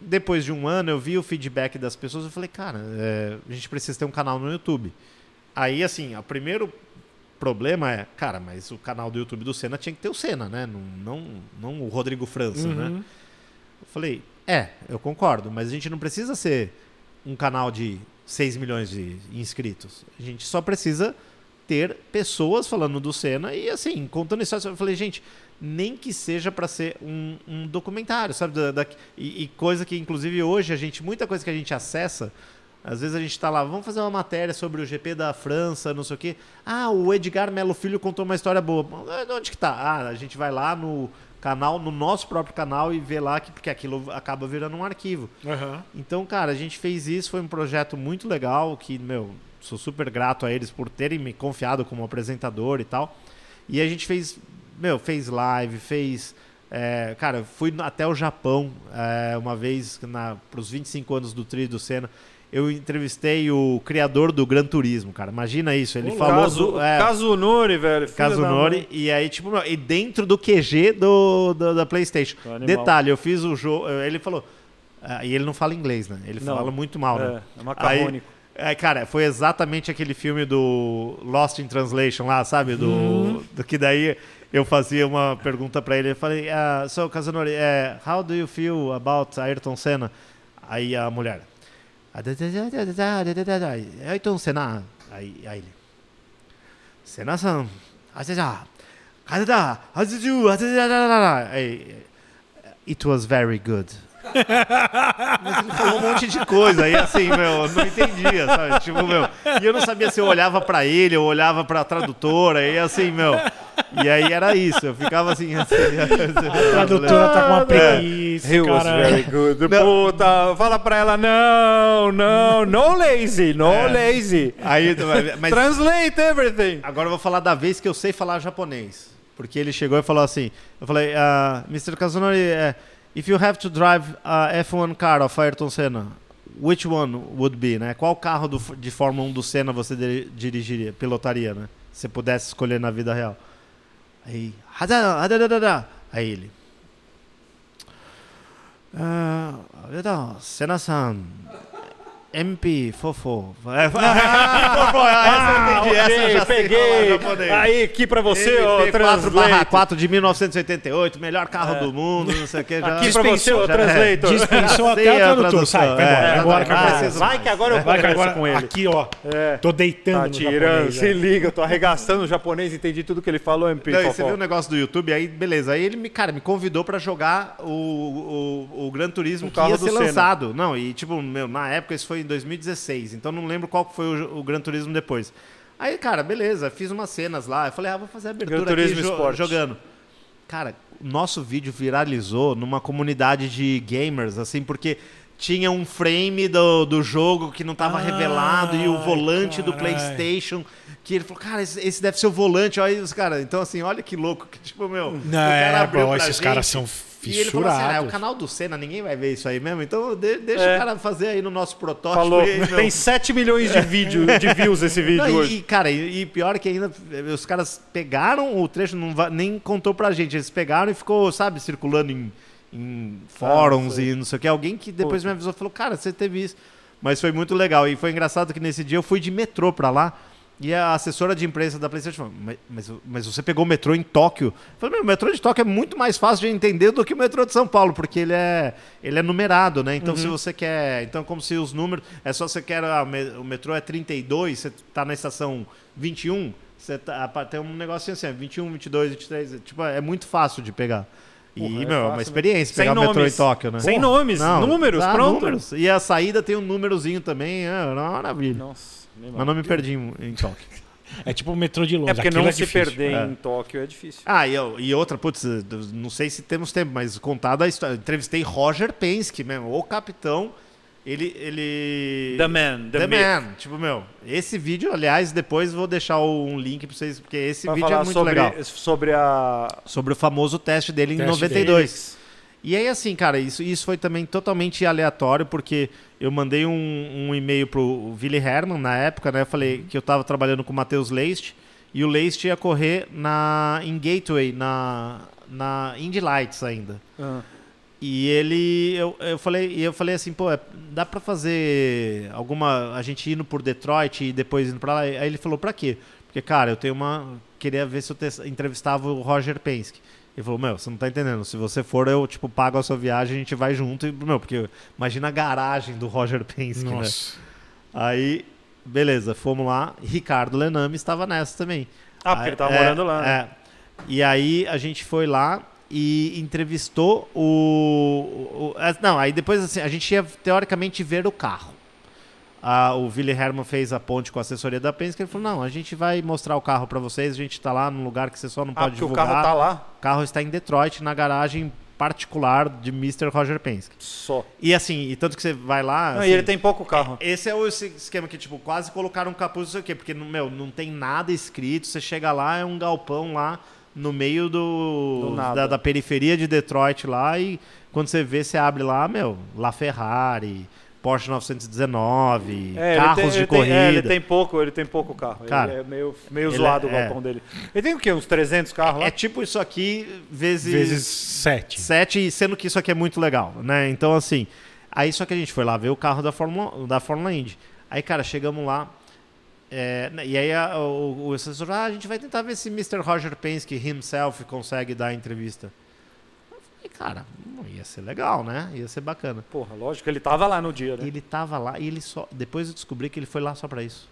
depois de um ano eu vi o feedback das pessoas, eu falei, cara, é, a gente precisa ter um canal no YouTube. Aí, assim, o primeiro problema é, cara, mas o canal do YouTube do Senna tinha que ter o Senna, né? Não, não, não o Rodrigo França, né? Uhum. Eu falei, é, eu concordo, mas a gente não precisa ser um canal de 6 milhões de inscritos. A gente só precisa ter pessoas falando do Senna e, assim, contando histórias. Eu falei, gente, nem que seja para ser um, um documentário, sabe? Da, da- e, e coisa que, inclusive, hoje a gente, muita coisa que a gente acessa, às vezes a gente tá lá, vamos fazer uma matéria sobre o GP da França, não sei o quê. Ah, o Edgar Melo Filho contou uma história boa. Onde que tá? Ah, a gente vai lá no canal, no nosso próprio canal e vê lá, que, porque aquilo acaba virando um arquivo. Aham. Então, cara, a gente fez isso, foi um projeto muito legal, que, meu, sou super grato a eles por terem me confiado como apresentador e tal. E a gente fez, meu, fez live, fez. é, cara, fui até o Japão é, uma vez para os 25 anos do Trio do Senna. Eu entrevistei o criador do Gran Turismo, cara. Imagina isso. Ele falou. Caso, do- é, Kazunori, velho. Kazunori, e aí, tipo, meu, e dentro do QG do, do- da PlayStation. Detalhe, eu fiz o jogo. Ele falou. ah, e ele não fala inglês, né? Ele Não. fala muito mal, né? É, é macarrônico. Aí, é, cara, foi exatamente aquele filme do Lost in Translation lá, sabe? Do, uhum. do que daí eu fazia uma pergunta para ele. Eu falei, ah, so Casanori, eh, how do you feel about Ayrton Senna? Aí a mulher, Ayrton Senna. Aí, aí ele, Senna-san, ajaja, kazada, ajuju, ajaja, It was very good. Mas ele falou um monte de coisa, e assim, meu, eu não entendia, sabe? Tipo, meu, e eu não sabia se eu olhava pra ele, ou olhava pra tradutora, e assim, meu. E aí era isso, eu ficava assim, assim. A tradutora tá com uma preguiça, He was cara. very good. Puta, fala pra ela, não, não, no lazy, no lazy. Aí, mas Translate everything. agora eu vou falar da vez que eu sei falar japonês. Porque ele chegou e falou assim, eu falei, ah, Mr. Kazunori, eh, if you have to drive a F1 car of Ayrton Senna, which one would be, né? Qual carro do, de Fórmula 1 do Senna você diri- dirigiria, pilotaria, né? Se pudesse escolher na vida real. Aí, aí ele. Então, Senna-san, MP, fofo. É, fofo, essa eu entendi, essa eu já sei falar peguei. japonês. Aí, aqui pra você, ó, MT 4 translate. 4 de 1988, melhor carro do mundo, não sei o que. Já... Aqui pra você, ó, translator. Dispensou Sei até a o tradutor. Sai, vai embora. é, agora que vai, eu vai, preciso. Vai que agora eu Vai que converso agora, com ele. aqui, ó. É. Tô deitando Tá no tirando, japonês, se é. liga, eu tô arregaçando o japonês, entendi tudo que ele falou, MP. Não, você viu o negócio do YouTube, aí beleza. Aí ele me, cara, me convidou pra jogar o, o, o Gran Turismo O que carro ia ser lançado. Não, e tipo, meu, na época isso foi em 2016, então não lembro qual foi o, o Gran Turismo depois. Aí, cara, beleza, fiz umas cenas lá. Eu falei, ah, vou fazer a abertura Gran Turismo aqui jo- Sport. jogando. Cara, o nosso vídeo viralizou numa comunidade de gamers, assim, porque tinha um frame do, do jogo que não tava Ai, revelado e o volante do carai. PlayStation. Que ele falou, cara, esse, esse deve ser o volante. Olha aí os caras. Então, assim, olha que louco. Que, tipo, meu. o Não, cara é, pra esses caras são E ele falou assim: ah, é o canal do Senna, ninguém vai ver isso aí mesmo. Então, de- deixa É. o cara fazer aí no nosso protótipo. Falou, e, meu, tem 7 milhões de, vídeo, de views esse vídeo não, hoje. e, cara, e, e pior que ainda, eh, os caras pegaram o trecho, não va- nem contou pra gente. Eles pegaram e ficou, sabe, circulando em, em fóruns sei. e não sei o que. Alguém que depois Puta. me avisou falou, cara, você teve isso. Mas foi muito legal. E foi engraçado que nesse dia eu fui de metrô pra lá. E a assessora de imprensa da PlayStation falou: mas, mas, mas você pegou o metrô em Tóquio? Eu falei: meu, o metrô de Tóquio é muito mais fácil de entender do que o metrô de São Paulo, porque ele é, ele é numerado, né? Então, se você quer. Então, como se os números. É só você quer. ah, o me- o metrô é 32, você tá na estação 21, você tá, tem um negocinho assim: é 21, 22, 23. Tipo, é muito fácil de pegar. E, é meu, é uma né? experiência Sem pegar o metrô em. Tóquio, né? Sem Porra, nomes, números, dá pronto. números. E a saída tem um númerozinho também, é uma maravilha. Nossa, Mas não me perdi em em Tóquio. É tipo o metrô de Londres. É porque aquilo não é se difícil. perder É. em Tóquio é difícil. Ah, e, eu- e outra, putz, não sei se temos tempo, mas contada a história. Entrevistei Roger Penske mesmo, o capitão. Ele. ele... The Man, The, The, Myth. Man. Tipo, meu, esse vídeo, aliás, depois vou deixar o- um link pra vocês, porque esse Pra vídeo falar é muito sobre, legal. sobre a Sobre o famoso teste dele em Teste 92. E aí, assim, cara, isso, isso foi também totalmente aleatório, porque eu mandei um, um e-mail pro Willy Herman na época, né? Eu falei que eu tava trabalhando com o Matheus Leist, e o Leist ia correr na, em Gateway, na, na Indy Lights ainda. Ah. E ele, eu, eu falei, e eu falei assim, pô, é- dá pra fazer alguma, a gente indo por Detroit e depois indo pra lá? Aí ele falou, pra quê? Porque, cara, eu tenho uma, queria ver se eu te- entrevistava o Roger Penske. Ele falou, meu, você não tá entendendo, se você for, eu, tipo, pago a sua viagem, a gente vai junto, e, meu, porque imagina a garagem do Roger Penske, né? Nossa. Aí, beleza, fomos lá, Ricardo Lename estava nessa também. Ah, porque ele tava É, morando lá. né? É. E aí a gente foi lá e entrevistou o, o- a- Não, aí depois assim, a gente ia teoricamente ver o carro. Ah, o Willy Herman fez a ponte com a assessoria da Penske. Ele falou: Não, a gente vai mostrar o carro para vocês. A gente tá lá num lugar que você só não Ah, pode porque o divulgar. carro tá lá O carro está em Detroit, na garagem particular de Mr. Roger Penske. só. E assim, e tanto que você vai lá. Não, assim, e ele tem pouco carro. esse é o esquema que, tipo, quase colocaram um capuz, não sei o quê, porque, meu, não tem nada escrito. Você chega lá, é um galpão lá no meio do, Do da, da periferia de Detroit lá e quando você vê, você abre lá, meu, La Ferrari, Porsche 919, É, carros tem- de ele tem- corrida. é, ele tem pouco, ele tem pouco carro. Cara, ele é meio, meio ele zoado é- o galpão dele. Ele tem o quê? Uns 300 carros lá? É tipo isso aqui vezes, Vezes sete. sete, sendo que isso aqui é muito legal, né? Então, assim, aí só que a gente foi lá ver o carro da Fórmula, da Fórmula Indy. Aí, cara, chegamos lá, é, e aí a- o, o assessor, ah, a gente vai tentar ver se Mr. Roger Penske himself consegue dar a entrevista. Cara, ia ser legal, né? Ia ser bacana. Porra, lógico, ele tava lá no dia, né? Ele tava lá e ele só. Depois eu descobri que ele foi lá só pra isso.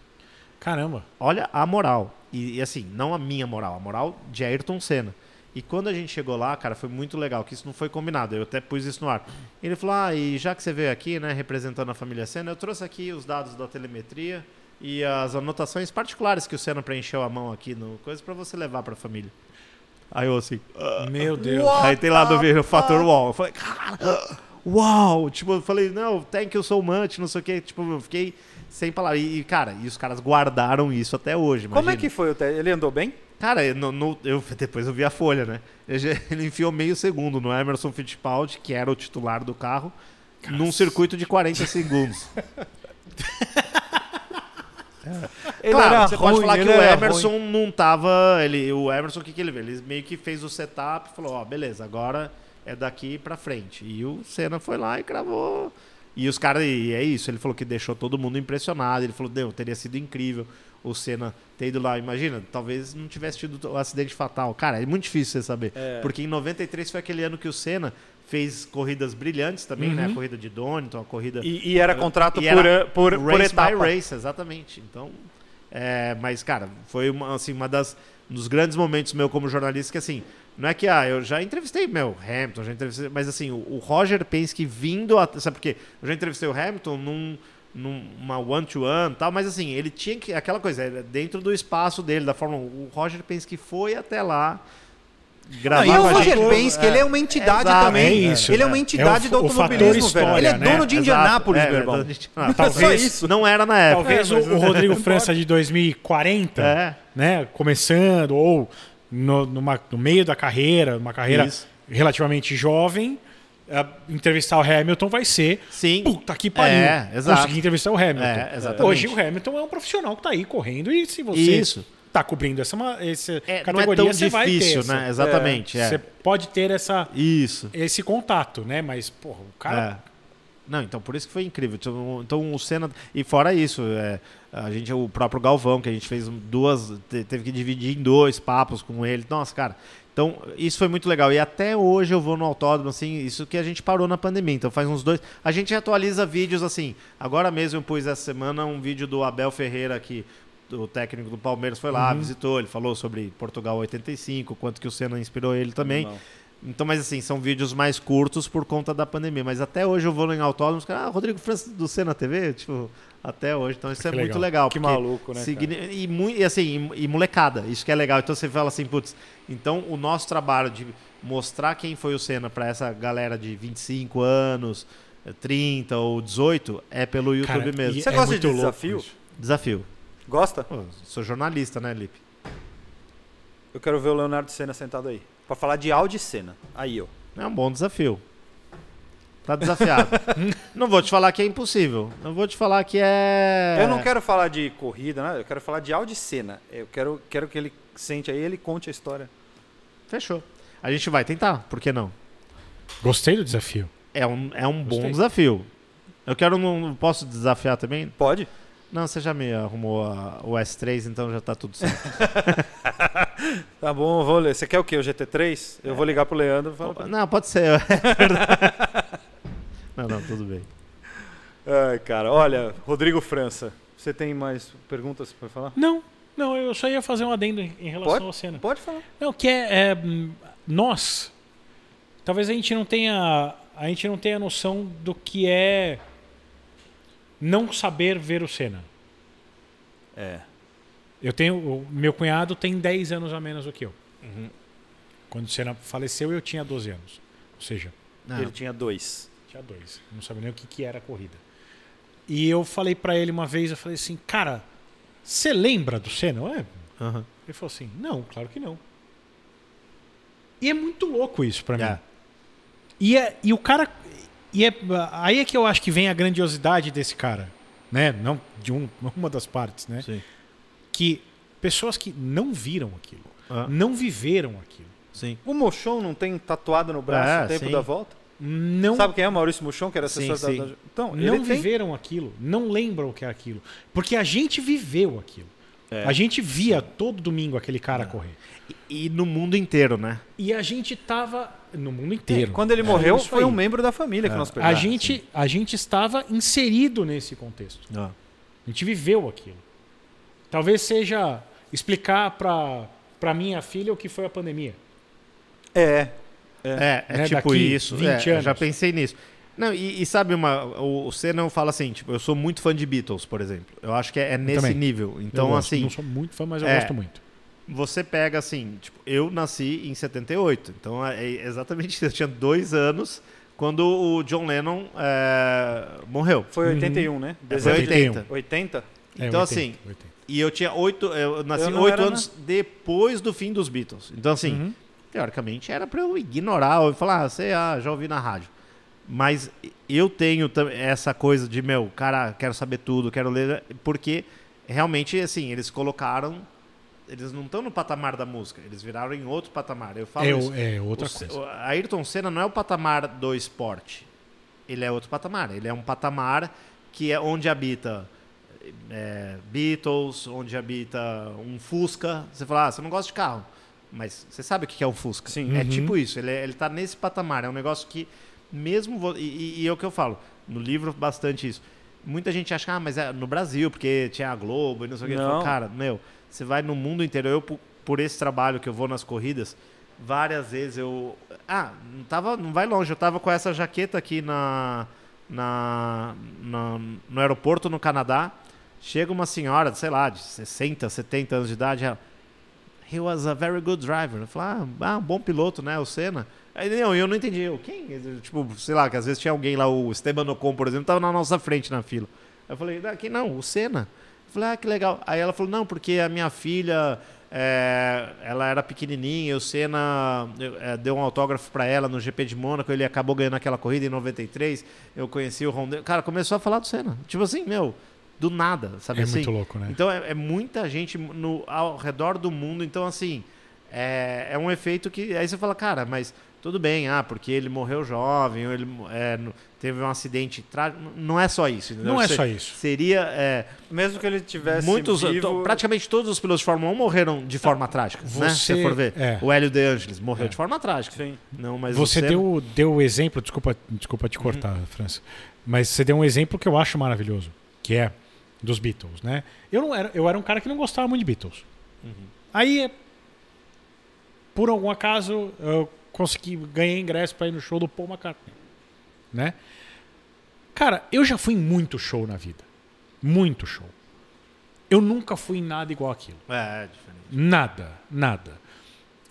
Caramba. Olha a moral. E, e, assim, não a minha moral, a moral de Ayrton Senna. E quando a gente chegou lá, cara, foi muito legal, que isso não foi combinado. Eu até pus isso no ar. Ele falou: Ah, e já que você veio aqui, né, representando a família Senna, eu trouxe aqui os dados da telemetria e as anotações particulares que o Senna preencheu a mão aqui no coisa pra você levar pra família. Aí eu assim. "Ah." Meu Deus. Aí tem lá do ver o fator uau. Eu falei, cara, uau! Tipo, eu falei, não, thank you so much, não sei o quê. Tipo, eu fiquei sem palavras. E, cara, e os caras guardaram isso até hoje. Como é imagina. que foi o teste? Ele andou bem? Cara, eu, no- no- eu- depois eu vi a folha, né? Ele enfiou meio segundo no Emerson Fittipaldi, que era o titular do carro, num circuito de 40 segundos. Ele claro, era você pode ruim, falar que o Emerson ruim. não tava. Ele, o Emerson, o que, que ele fez? Ele meio que fez o setup e falou: Ó, beleza, agora é daqui pra frente. E o Senna foi lá e cravou. E os caras, e é isso, ele falou que deixou todo mundo impressionado. Ele falou: Deu, teria sido incrível o Senna ter ido lá. Imagina, talvez não tivesse tido o acidente fatal. Cara, é muito difícil você saber. É. Porque em 93 foi aquele ano que o Senna fez corridas brilhantes também, né? A corrida de Donington, a corrida. E, e era contrato E por, era por, por race etapa. by race, exatamente. Então, é, mas cara, foi uma, assim, uma das um dos grandes momentos meu como jornalista que assim, não é que ah, eu já entrevistei meu Hamilton, já entrevistei, mas assim, o, o Roger Penske vindo, a, sabe por quê? Eu já entrevistei o Hamilton num numa one to one, tal, mas assim, ele tinha que aquela coisa, dentro do espaço dele da Fórmula 1. O Roger Penske foi até lá gravar Não, e o Roger gente. Penske, ele é uma entidade Exato, também. é isso, ele é né? uma entidade É o- do automobilismo, velho. Ele é né? dono de Indianápolis, é, meu é, irmão. de Indianápolis. É só Talvez isso. não era na época. Talvez É, o, o Rodrigo França de 2040, É. né, começando, ou no, numa- no meio da carreira, uma carreira Isso. relativamente jovem, eh, entrevistar o Hamilton vai ser Sim. puta que pariu. É, exato. Conseguir entrevistar o Hamilton. É. Hoje o Hamilton é um profissional que tá aí correndo e se você Isso. Tá cobrindo essa, uma, essa É, não é categoria, tão você vai ter difícil, essa- né? Exatamente. é. Você pode ter essa, Isso. esse contato, né? Mas, porra, o cara... É. Não, então por isso que foi incrível. Então, então o Senna. E fora isso, é, a gente, o próprio Galvão, que a gente fez duas. te- Teve que dividir em dois papos com ele. Nossa, cara. Então, isso foi muito legal. E até hoje eu vou no autódromo, assim, isso que a gente parou na pandemia. Então faz uns dois. A gente atualiza vídeos assim. Agora mesmo eu pus essa semana um vídeo do Abel Ferreira aqui. O técnico do Palmeiras foi lá, visitou, ele falou sobre Portugal 85, quanto que o Senna inspirou ele também. Não. Então, mas assim, são vídeos mais curtos por conta da pandemia. Mas até hoje eu vou em autódromos, cara, ah, Rodrigo França do Senna TV, tipo, até hoje. Então isso é Que muito legal. legal. Que maluco, né, signi- E, e assim, e, e molecada, isso que é legal. Então você fala assim, putz, então o nosso trabalho de mostrar quem foi o Senna para essa galera de 25 anos, eh, 30 ou 18 é pelo YouTube Cara, mesmo. e Você é gosta de louco desafio? isso. Desafio. Gosta? Pô, sou jornalista, né, Lipe? Eu quero ver o Leonardo Senna sentado aí. Pra falar de Audi Senna. Aí, ó. É um bom desafio. Tá desafiado. não vou te falar que é impossível. Eu vou te falar que é. Eu não quero falar de corrida, né? eu quero falar de áudio e cena. Eu quero, quero que ele sente aí ele conte a história. Fechou. A gente vai tentar, por que não? Gostei do desafio. É um, é um bom desafio. Eu quero. Não posso desafiar também? Pode? Não, você já me arrumou a- o S3, então já tá tudo certo. Tá bom, vou ler. Você quer o quê? O GT3? Eu vou ligar pro Leandro e ele. não, pode ser. É verdade. não, não, tudo bem. Ai, cara, olha, Rodrigo França, você tem mais perguntas pra falar? Não, não, eu só ia fazer um adendo em relação Pode? ao Senna. Pode falar. Não, que é, é, nós, talvez a gente não tenha, a gente não tenha noção do que é não saber ver o Senna. É. Eu tenho, o meu cunhado tem 10 anos a menos do que eu. Quando o Senna faleceu, eu tinha 12 anos. Ou seja, Não, Ele tinha dois. tinha dois. Não sabia nem o que, que era a corrida. E eu falei pra ele uma vez, eu falei assim, cara, você lembra do Senna? É. aham. Ele falou assim, não, claro que não. E é muito louco isso pra mim. É. E, é, e o cara. E é, aí é que eu acho que vem a grandiosidade desse cara. Né? Não de um, uma das partes, né? Sim. Que pessoas que não viram aquilo, Ah, não viveram aquilo, sim. O Mochon não tem tatuado no braço É, o tempo sim. da volta? não, Sabe quem é o Maurício Mochon, que era Sim, assessor sim. da, da... Então, não ele tem... viveram aquilo, não lembram o que é aquilo. Porque a gente viveu aquilo. É. A gente via todo domingo aquele cara correr. E, e no mundo inteiro, né? E a gente tava no mundo É, inteiro. Quando ele É morreu, foi aí. um membro da família que nós A perdemos. gente, a gente estava inserido nesse contexto. Ah. A gente viveu aquilo. Talvez seja explicar para para minha filha o que foi a pandemia. É. É, é Né, tipo daqui isso. 20 é, eu anos. já pensei nisso. Não, e, e sabe uma. O, o Senna fala assim, tipo, eu sou muito fã de Beatles, por exemplo. Eu acho que é, é nesse também. nível. Eu Então, gosto. assim, não sou muito fã, mas eu é. gosto muito. você pega assim, tipo, eu nasci em 78. Então é exatamente isso. Eu tinha dois anos quando o John Lennon é, morreu. Foi 81, né? Foi Dezembro de 80. 80? É, Então, 80, assim, 80. E eu tinha oito. Eu nasci Eu não oito anos depois do fim dos Beatles. Então, assim, Uhum. teoricamente era pra eu ignorar ou falar, ah, sei, ah, já ouvi na rádio. Mas eu tenho essa coisa de, meu, cara, quero saber tudo, quero ler, porque realmente, assim, eles colocaram. Eles não estão no patamar da música, eles viraram em outro patamar. Eu falo É, isso. é outra O coisa. o Ayrton Senna não é o patamar do esporte. Ele é outro patamar. Ele é um patamar que é onde habita é, Beatles, onde habita um Fusca. Você fala, ah, você não gosta de carro. Mas você sabe o que é um Fusca. Sim. É Uhum. tipo isso. Ele, é- ele tá nesse patamar. É um negócio que, mesmo. E, e- é o que eu falo. No livro, bastante isso. Muita gente acha, ah, mas é no Brasil, porque tinha a Globo e não sei o que. Falo. Cara, meu, você vai no mundo inteiro. Eu, por, por esse trabalho que eu vou nas corridas, várias vezes eu. Ah, não, tava, não vai longe. Eu tava com essa jaqueta aqui na, na, na- no aeroporto no Canadá. Chega uma senhora, sei lá, de 60, 70 anos de idade. Ela, He was a very good driver. Eu falo, ah, ah, um bom piloto, né? O Senna. Aí não, eu não entendi. Eu, quem? Tipo, sei lá, que às vezes tinha alguém lá, o Esteban Ocon, por exemplo, tava na nossa frente na fila. Eu falei, ah, quem não? O Senna. Eu falei, ah, que legal. Aí ela falou, não, porque a minha filha, é, ela era pequenininha, e o Senna eu, é, deu um autógrafo pra ela no GP de Mônaco, ele acabou ganhando aquela corrida em 93. Eu conheci o Rondeau. Cara, começou a falar do Senna. Tipo assim, meu, do nada, sabe É assim? muito louco, né? Então é, é muita gente no, ao redor do mundo. Então, assim, é, é um efeito que. Aí você fala, cara, mas tudo bem, ah, porque ele morreu jovem, ou ele é, teve um acidente trágico. Não é só isso. entendeu? Não é só isso. Seria. é, Mesmo que ele tivesse muitos, vivo... to- praticamente todos os pilotos de Fórmula 1 morreram de forma trágica. né? Se você- você for ver. é. O Hélio De Angelis morreu É. de forma trágica. Sim. Não, mas Você o Senna- deu, deu o exemplo, desculpa, desculpa te cortar, França, mas você deu um exemplo que eu acho maravilhoso, que é dos Beatles, né? Eu, não era, eu era um cara que não gostava muito de Beatles. Aí, por algum acaso, eu consegui, ganhei ingresso para ir no show do Paul McCartney, né? Cara, eu já fui em muito show na vida. Muito show. Eu nunca fui em nada igual aquilo. É, é diferente. Nada, nada.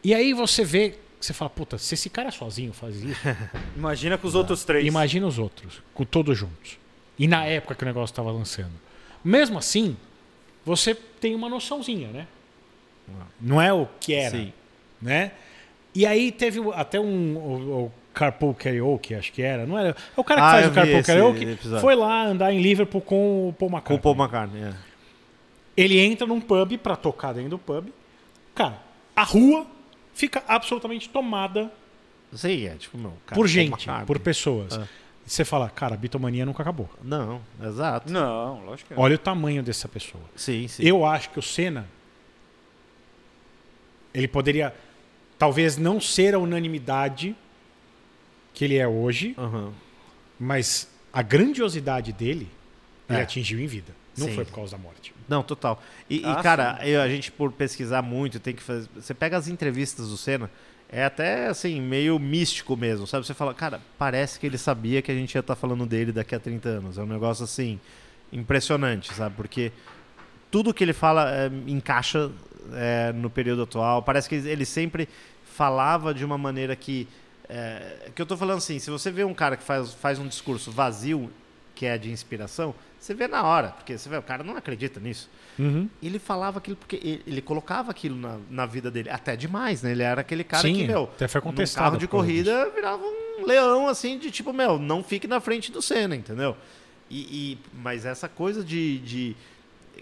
E aí você vê, você fala, puta, se esse cara sozinho faz isso, Imagina com os outros três. imagina os outros, com todos juntos. E na época que o negócio estava lançando. Mesmo assim, você tem uma noçãozinha, né? Não é o que era, Sim. né? E aí teve até um, o- o- Carpool Karaoke, acho que era. Não era. É o cara que Ah, faz o Carpool Karaoke. episódio. Foi lá andar em Liverpool com o Paul Com McCartney. o Paul McCartney. é. Ele entra num pub pra tocar dentro do pub. Cara, a rua fica absolutamente tomada Sim, é tipo, meu. cara, por gente, por pessoas. E você fala, cara, a bitomania nunca acabou. Não, exato. Não, lógico que é. Olha o tamanho dessa pessoa. Sim, sim. Eu acho que o Senna ele poderia talvez não ser a unanimidade que ele é hoje, Aham. mas a grandiosidade dele ele É. atingiu em vida. Não Sim. foi por causa da morte. Não, total. E, e, Ah, cara, eu- a gente por pesquisar muito tem que fazer. Você pega as entrevistas do Senna, é até assim, meio místico mesmo, sabe? Você fala, cara, parece que ele sabia que a gente ia estar falando dele daqui a 30 anos. É um negócio assim, impressionante, sabe? Porque tudo que ele fala é, encaixa é, no período atual. Parece que ele sempre falava de uma maneira que. É, que eu tô falando assim, se você vê um cara que faz, faz um discurso vazio, que é de inspiração, você vê na hora, porque você vê, o cara não acredita nisso. Ele falava aquilo porque ele, ele colocava aquilo na, na vida dele, até demais, né? Ele era aquele cara Sim, que, meu, até foi contestado carro de corrida virava um leão, assim, de tipo, meu, não fique na frente do Senna, entendeu? E, e- mas essa coisa de, de.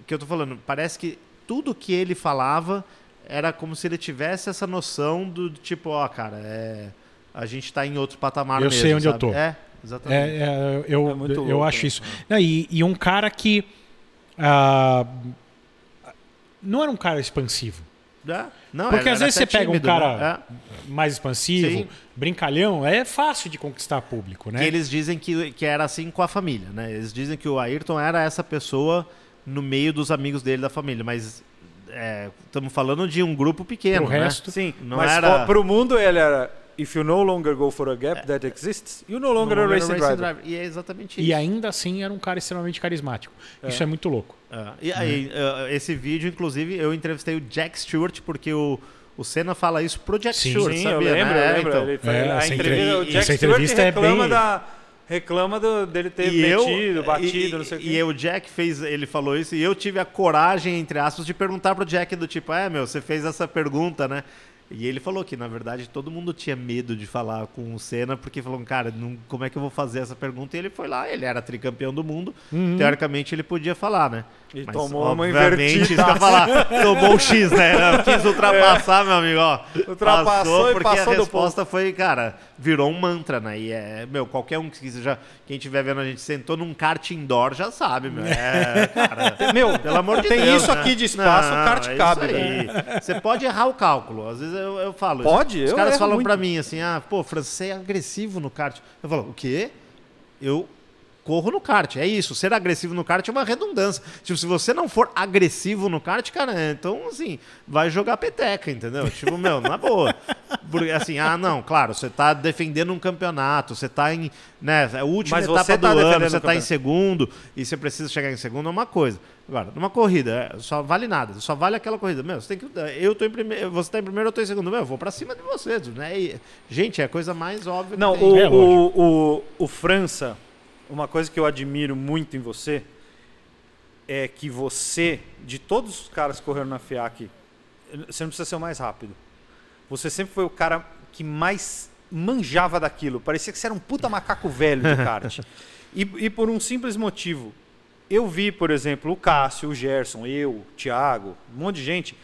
que eu tô falando, parece que tudo que ele falava era como se ele tivesse essa noção do tipo, ó, cara, é, a gente tá em outro patamar Eu mesmo. sei onde eu sabe? tô. É, exatamente. É, é, eu É muito eu louco, acho né? isso. Não, e, e um cara que ah, não era um cara expansivo. É, Não, Porque era- às vezes você pega um tímido, cara né? mais expansivo, Sim. brincalhão, é fácil de conquistar público, É. né? Que eles dizem que, que era assim com a família, né? Eles dizem que o Ayrton era essa pessoa no meio dos amigos dele da família, mas estamos falando de um grupo pequeno, Pro né? resto, Sim, Não mas era- fo- pro mundo ele era If you no longer go for a gap that exists, you no longer No a longer racing racing driver. driver. E é exatamente E isso. ainda assim era um cara extremamente carismático. Isso é muito louco. É. E aí, eh, esse vídeo, inclusive, eu entrevistei o Jack Stewart, porque o, o Senna fala isso pro Jack Sim, Stewart, Sim, eu sabia? lembro, né? eu lembro. Então. Ele É, a essa entrevista, entre- o Jack essa Stewart entrevista é reclama, bem- da, reclama do- dele ter E eu, metido, batido, e, não sei o quê. E o Jack fez, ele falou isso, e eu tive a coragem, entre aspas, de perguntar pro Jack do tipo, é, meu, você fez essa pergunta, né? E ele falou que, na verdade, todo mundo tinha medo de falar com o Senna, porque falou, cara, não, como é que eu vou fazer essa pergunta? E ele foi lá, ele era tricampeão do mundo, teoricamente ele podia falar, né? E Mas, tomou uma obviamente, isso eu invertida. falar, tomou o X, né? Quis ultrapassar, meu amigo, ó. Ultrapassou e porque passou a do resposta foi, cara, virou um mantra, né? E é, meu, qualquer um que já, quem estiver vendo a gente sentou num kart indoor já sabe, meu. É, cara. Meu, Pelo amor de tem Deus. isso né? aqui de espaço, o kart é cabe, isso aí. Você pode errar o cálculo. Às vezes eu, eu falo. Pode? Os Eu caras falam muito. pra mim assim: ah, pô, Fran, você é agressivo no kart. Eu falo, o quê? Eu corro no kart. É isso. Ser agressivo no kart é uma redundância. Tipo, se você não for agressivo no kart, cara, então, assim, vai jogar peteca, entendeu? Tipo, meu, na boa. Porque, assim, ah, não, claro, você tá defendendo um campeonato, você tá em, né, a última Mas etapa do tá ano, você tá em segundo e você precisa chegar em segundo é uma coisa. Agora, numa corrida, é, só vale nada, só vale aquela corrida. Meu, você tem que. Eu tô em primeiro, você tá em primeiro, eu tô em segundo. Meu, eu vou pra cima de vocês, né? E, gente, é a coisa mais óbvia Não, o, É, o, o, o França, uma coisa que eu admiro muito em você é que você, de todos os caras que correram na FIAC, você não precisa ser o mais rápido. Você sempre foi o cara que mais manjava daquilo. Parecia que você era um puta macaco velho de kart. e, e por um simples motivo. Eu vi, por exemplo, o Cássio, o Gerson, eu, o Thiago, um monte de gente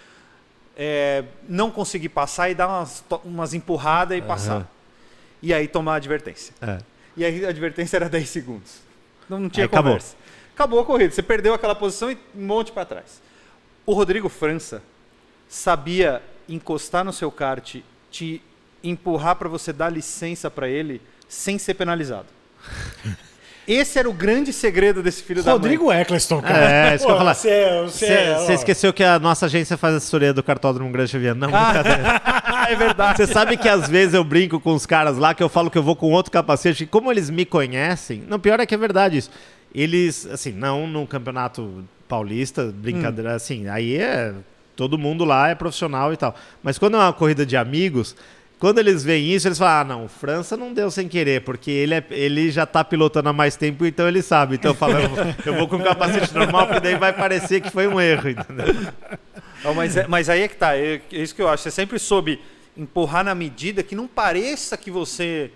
é, não conseguir passar e dar umas, umas empurradas e passar. E aí tomar a advertência. É. E aí a advertência era 10 segundos. Não, não tinha Aí acabou. conversa. Acabou. a corrida. Você perdeu aquela posição e um monte para trás. O Rodrigo França sabia encostar no seu kart, te empurrar para você dar licença para ele sem ser penalizado. Esse era o grande segredo desse filho Rodrigo Eccleston, cara. É, isso que eu falar. Você, é- é, esqueceu que a nossa agência faz assessoria do cartódromo Grande Xavier. Não, da mãe. brincadeira. é verdade. Você sabe que às vezes eu brinco com os caras lá que eu falo que eu vou com outro capacete, e como eles me conhecem, não, pior é que é verdade isso. Eles, assim, não no campeonato paulista, brincadeira, Hum. assim, aí é. Todo mundo lá é profissional e tal. Mas quando é uma corrida de amigos, quando eles veem isso, eles falam: ah, não, França não deu sem querer, porque ele, é, ele já tá pilotando há mais tempo, então ele sabe. Então eu falo, eu vou, eu vou com capacete normal, porque daí vai parecer que foi um erro, entendeu? Não, mas, é- mas aí é que tá. É, é isso que eu acho. Você sempre soube empurrar na medida que não pareça que você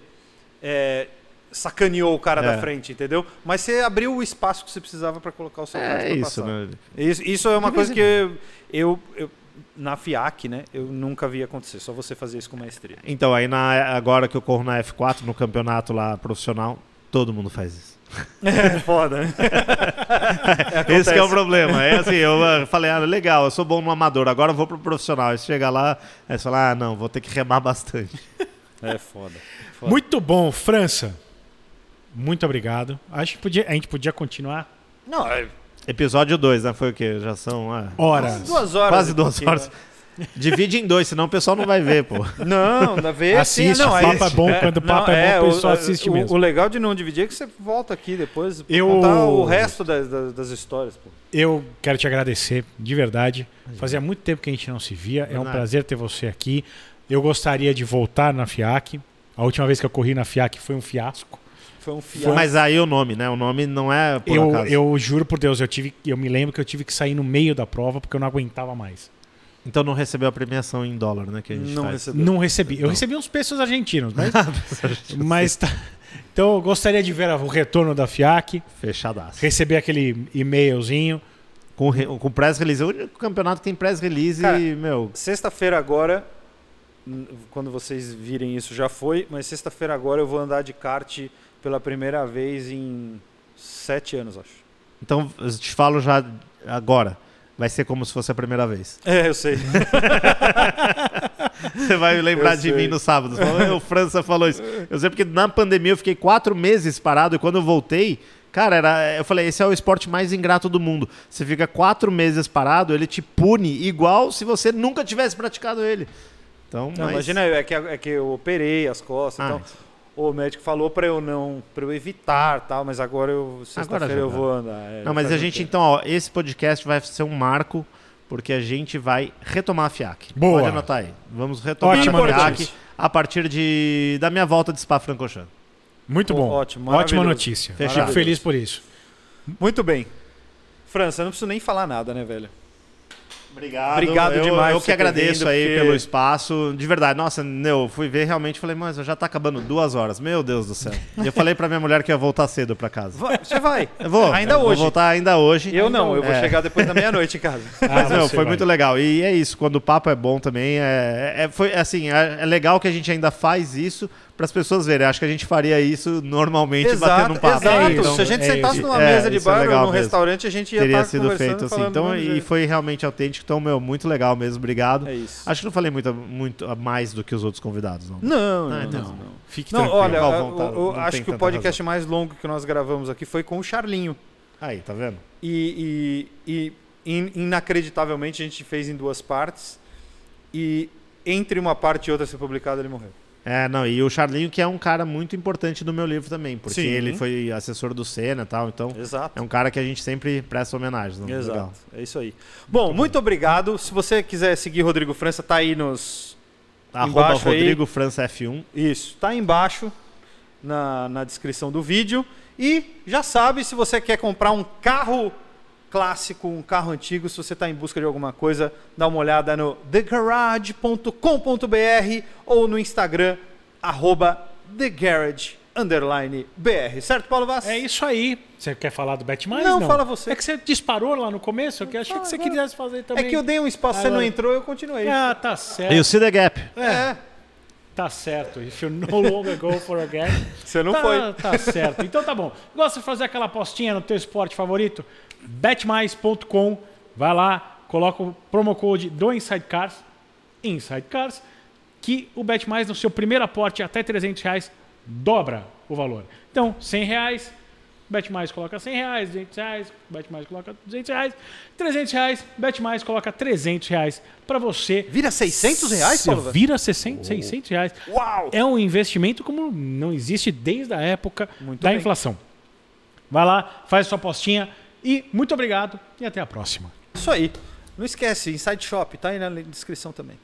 é, sacaneou o cara É. da frente, entendeu? Mas você abriu o espaço que você precisava para colocar o seu É isso, passar. né? Isso, isso é uma coisa que eu, eu, eu- na FIAC, né, eu nunca vi acontecer. Só você fazer isso com maestria. Então, aí na, agora que eu corro na F4, no campeonato lá profissional, todo mundo faz isso. É foda, né? Esse que é o problema. É assim, eu ah, falei, ah, legal, eu sou bom no amador, agora eu vou pro profissional. Aí você chega lá, aí você fala, ah, não, vou ter que remar bastante. É foda. foda. Muito bom, França. Muito obrigado. Acho que podia, a gente podia continuar Não, é Episódio 2, né? Foi o quê? Já são ah, horas. duas horas. quase duas horas. Divide em dois, senão o pessoal não vai ver, pô. Não, da vez Assiste, sim, não, o papo é bom, quando o papo é bom, o pessoal assiste o, mesmo. O legal de não dividir é que você volta aqui depois pra Eu- contar o resto das, das, das histórias, pô. Eu quero te agradecer, de verdade. Fazia muito tempo que a gente não se via. É um Nada. prazer ter você aqui. Eu gostaria de voltar na FIAC. A última vez que eu corri na FIAC foi um fiasco. Foi um fiasco. Mas aí o nome, né? O nome não é por Eu, acaso. eu juro por Deus, eu tive, eu me lembro que eu tive que sair no meio da prova porque eu não aguentava mais. Então não recebeu a premiação em dólar, né? Que a gente Não faz. recebeu. Não recebi. Eu recebi uns pesos argentinos, mas, mas tá. Então eu gostaria de ver o retorno da FIAC, Fechadaço. receber aquele e-mailzinho. Com, re- com press release. É o único campeonato que tem press release Cara, e, meu. Sexta-feira agora, quando vocês virem isso já foi, mas sexta-feira agora eu vou andar de kart pela primeira vez em sete anos, acho. Então, eu te falo já agora. Vai ser como se fosse a primeira vez. É, eu sei. Você vai lembrar Eu de sei. mim no sábado. Falou, o França falou isso. Eu sei porque na pandemia eu fiquei quatro meses parado e quando eu voltei, cara, era, eu falei, esse é o esporte mais ingrato do mundo. Você fica quatro meses parado, ele te pune igual se você nunca tivesse praticado ele. Então, Não, mas- Imagina, é que, é que eu operei as costas, Ah, então o médico falou pra eu não, para eu evitar, tal, mas agora eu sexta-feira eu vou andar. é, Não, mas a gente, então, ó, esse podcast vai ser um marco, porque a gente vai retomar a FIAC. Boa. Pode anotar aí. Vamos retomar Ótima a FIAC a partir de, da minha volta de Spa-Francorchamps. Muito Ó, bom. ótimo, Ótima notícia. Fechado. Fico feliz por isso. Muito bem. França, eu não preciso nem falar nada, né, velho? Obrigado. Obrigado eu, demais Eu que agradeço aí porque- pelo espaço. De verdade, nossa, eu fui ver realmente falei, mas já tá acabando duas horas. Meu Deus do céu. E eu falei pra minha mulher que ia voltar cedo pra casa. Você vai. Eu vou. Ainda eu hoje. Vou voltar ainda hoje. Eu não, eu vou É. chegar depois da meia-noite em casa. Ah, Mas, meu, foi vai. muito legal. E é isso, quando o papo é bom também, é, é- foi assim, é, é legal que a gente ainda faz isso para as pessoas verem. Acho que a gente faria isso normalmente batendo um papo. exato. isso, Se a gente é sentasse isso. numa É, mesa de isso é bar ou num restaurante, a gente ia teria estar sido conversando feito assim. Então, e jeito. foi realmente autêntico. Então, meu, muito legal mesmo. Obrigado. É isso. Acho que não falei muito, muito a mais do que os outros convidados, não. Não, não, Ah, então não. não. não. Fique Não, tranquilo. olha, eu- eu, não acho que o podcast mais longo que nós gravamos aqui foi com o Charlinho. Aí, tá vendo? E, e- e in- inacreditavelmente a gente fez em duas partes. E entre uma parte e outra ser publicada, ele morreu. É, não, e o Charlinho, que é um cara muito importante no meu livro também, porque Sim. ele foi assessor do Senna e tal, então Exato. é um cara que a gente sempre presta homenagens. Não? Exato. Legal. É isso aí. Bom, muito obrigado. Se você quiser seguir Rodrigo França, tá aí nos. Arroba Embaixo aí. Rodrigo França F1. Isso, tá aí embaixo na, na descrição do vídeo. E já sabe, se você quer comprar um carro clássico, um carro antigo, se você está em busca de alguma coisa, dá uma olhada no thegarage.com.br ou no Instagram, arroba thegarage, underline BR. Certo, Paulo Vaz? É isso aí. Você quer falar do Bet Mais? Não, fala você. É que você disparou lá no começo, que eu achei que você agora- quisesse fazer É também. que eu dei um espaço, você não entrou, eu continuei. Ah, tá certo. E o See the Gap. É, Tá certo. If you no longer go for a game. você não tá, foi. Tá certo. Então tá bom. Gosta de fazer aquela apostinha no teu esporte favorito? betmais.com. Vai lá, coloca o promo code do Inside Cars, Inside Cars, que o BetMais no seu primeiro aporte até 300 reais dobra o valor. Então, 100 reais, BetMais coloca 100 reais, 200 reais, BetMais coloca 200 reais, 300 reais, BetMais coloca 300 reais para você. Vira 600 reais, Paulo? Vira 600, 600 reais. Uau! É um investimento como não existe desde a época Muito da bem. inflação. Vai lá, faz sua apostinha e muito obrigado e até a próxima. Isso aí. Não esquece, Inside Shop, tá aí na descrição também.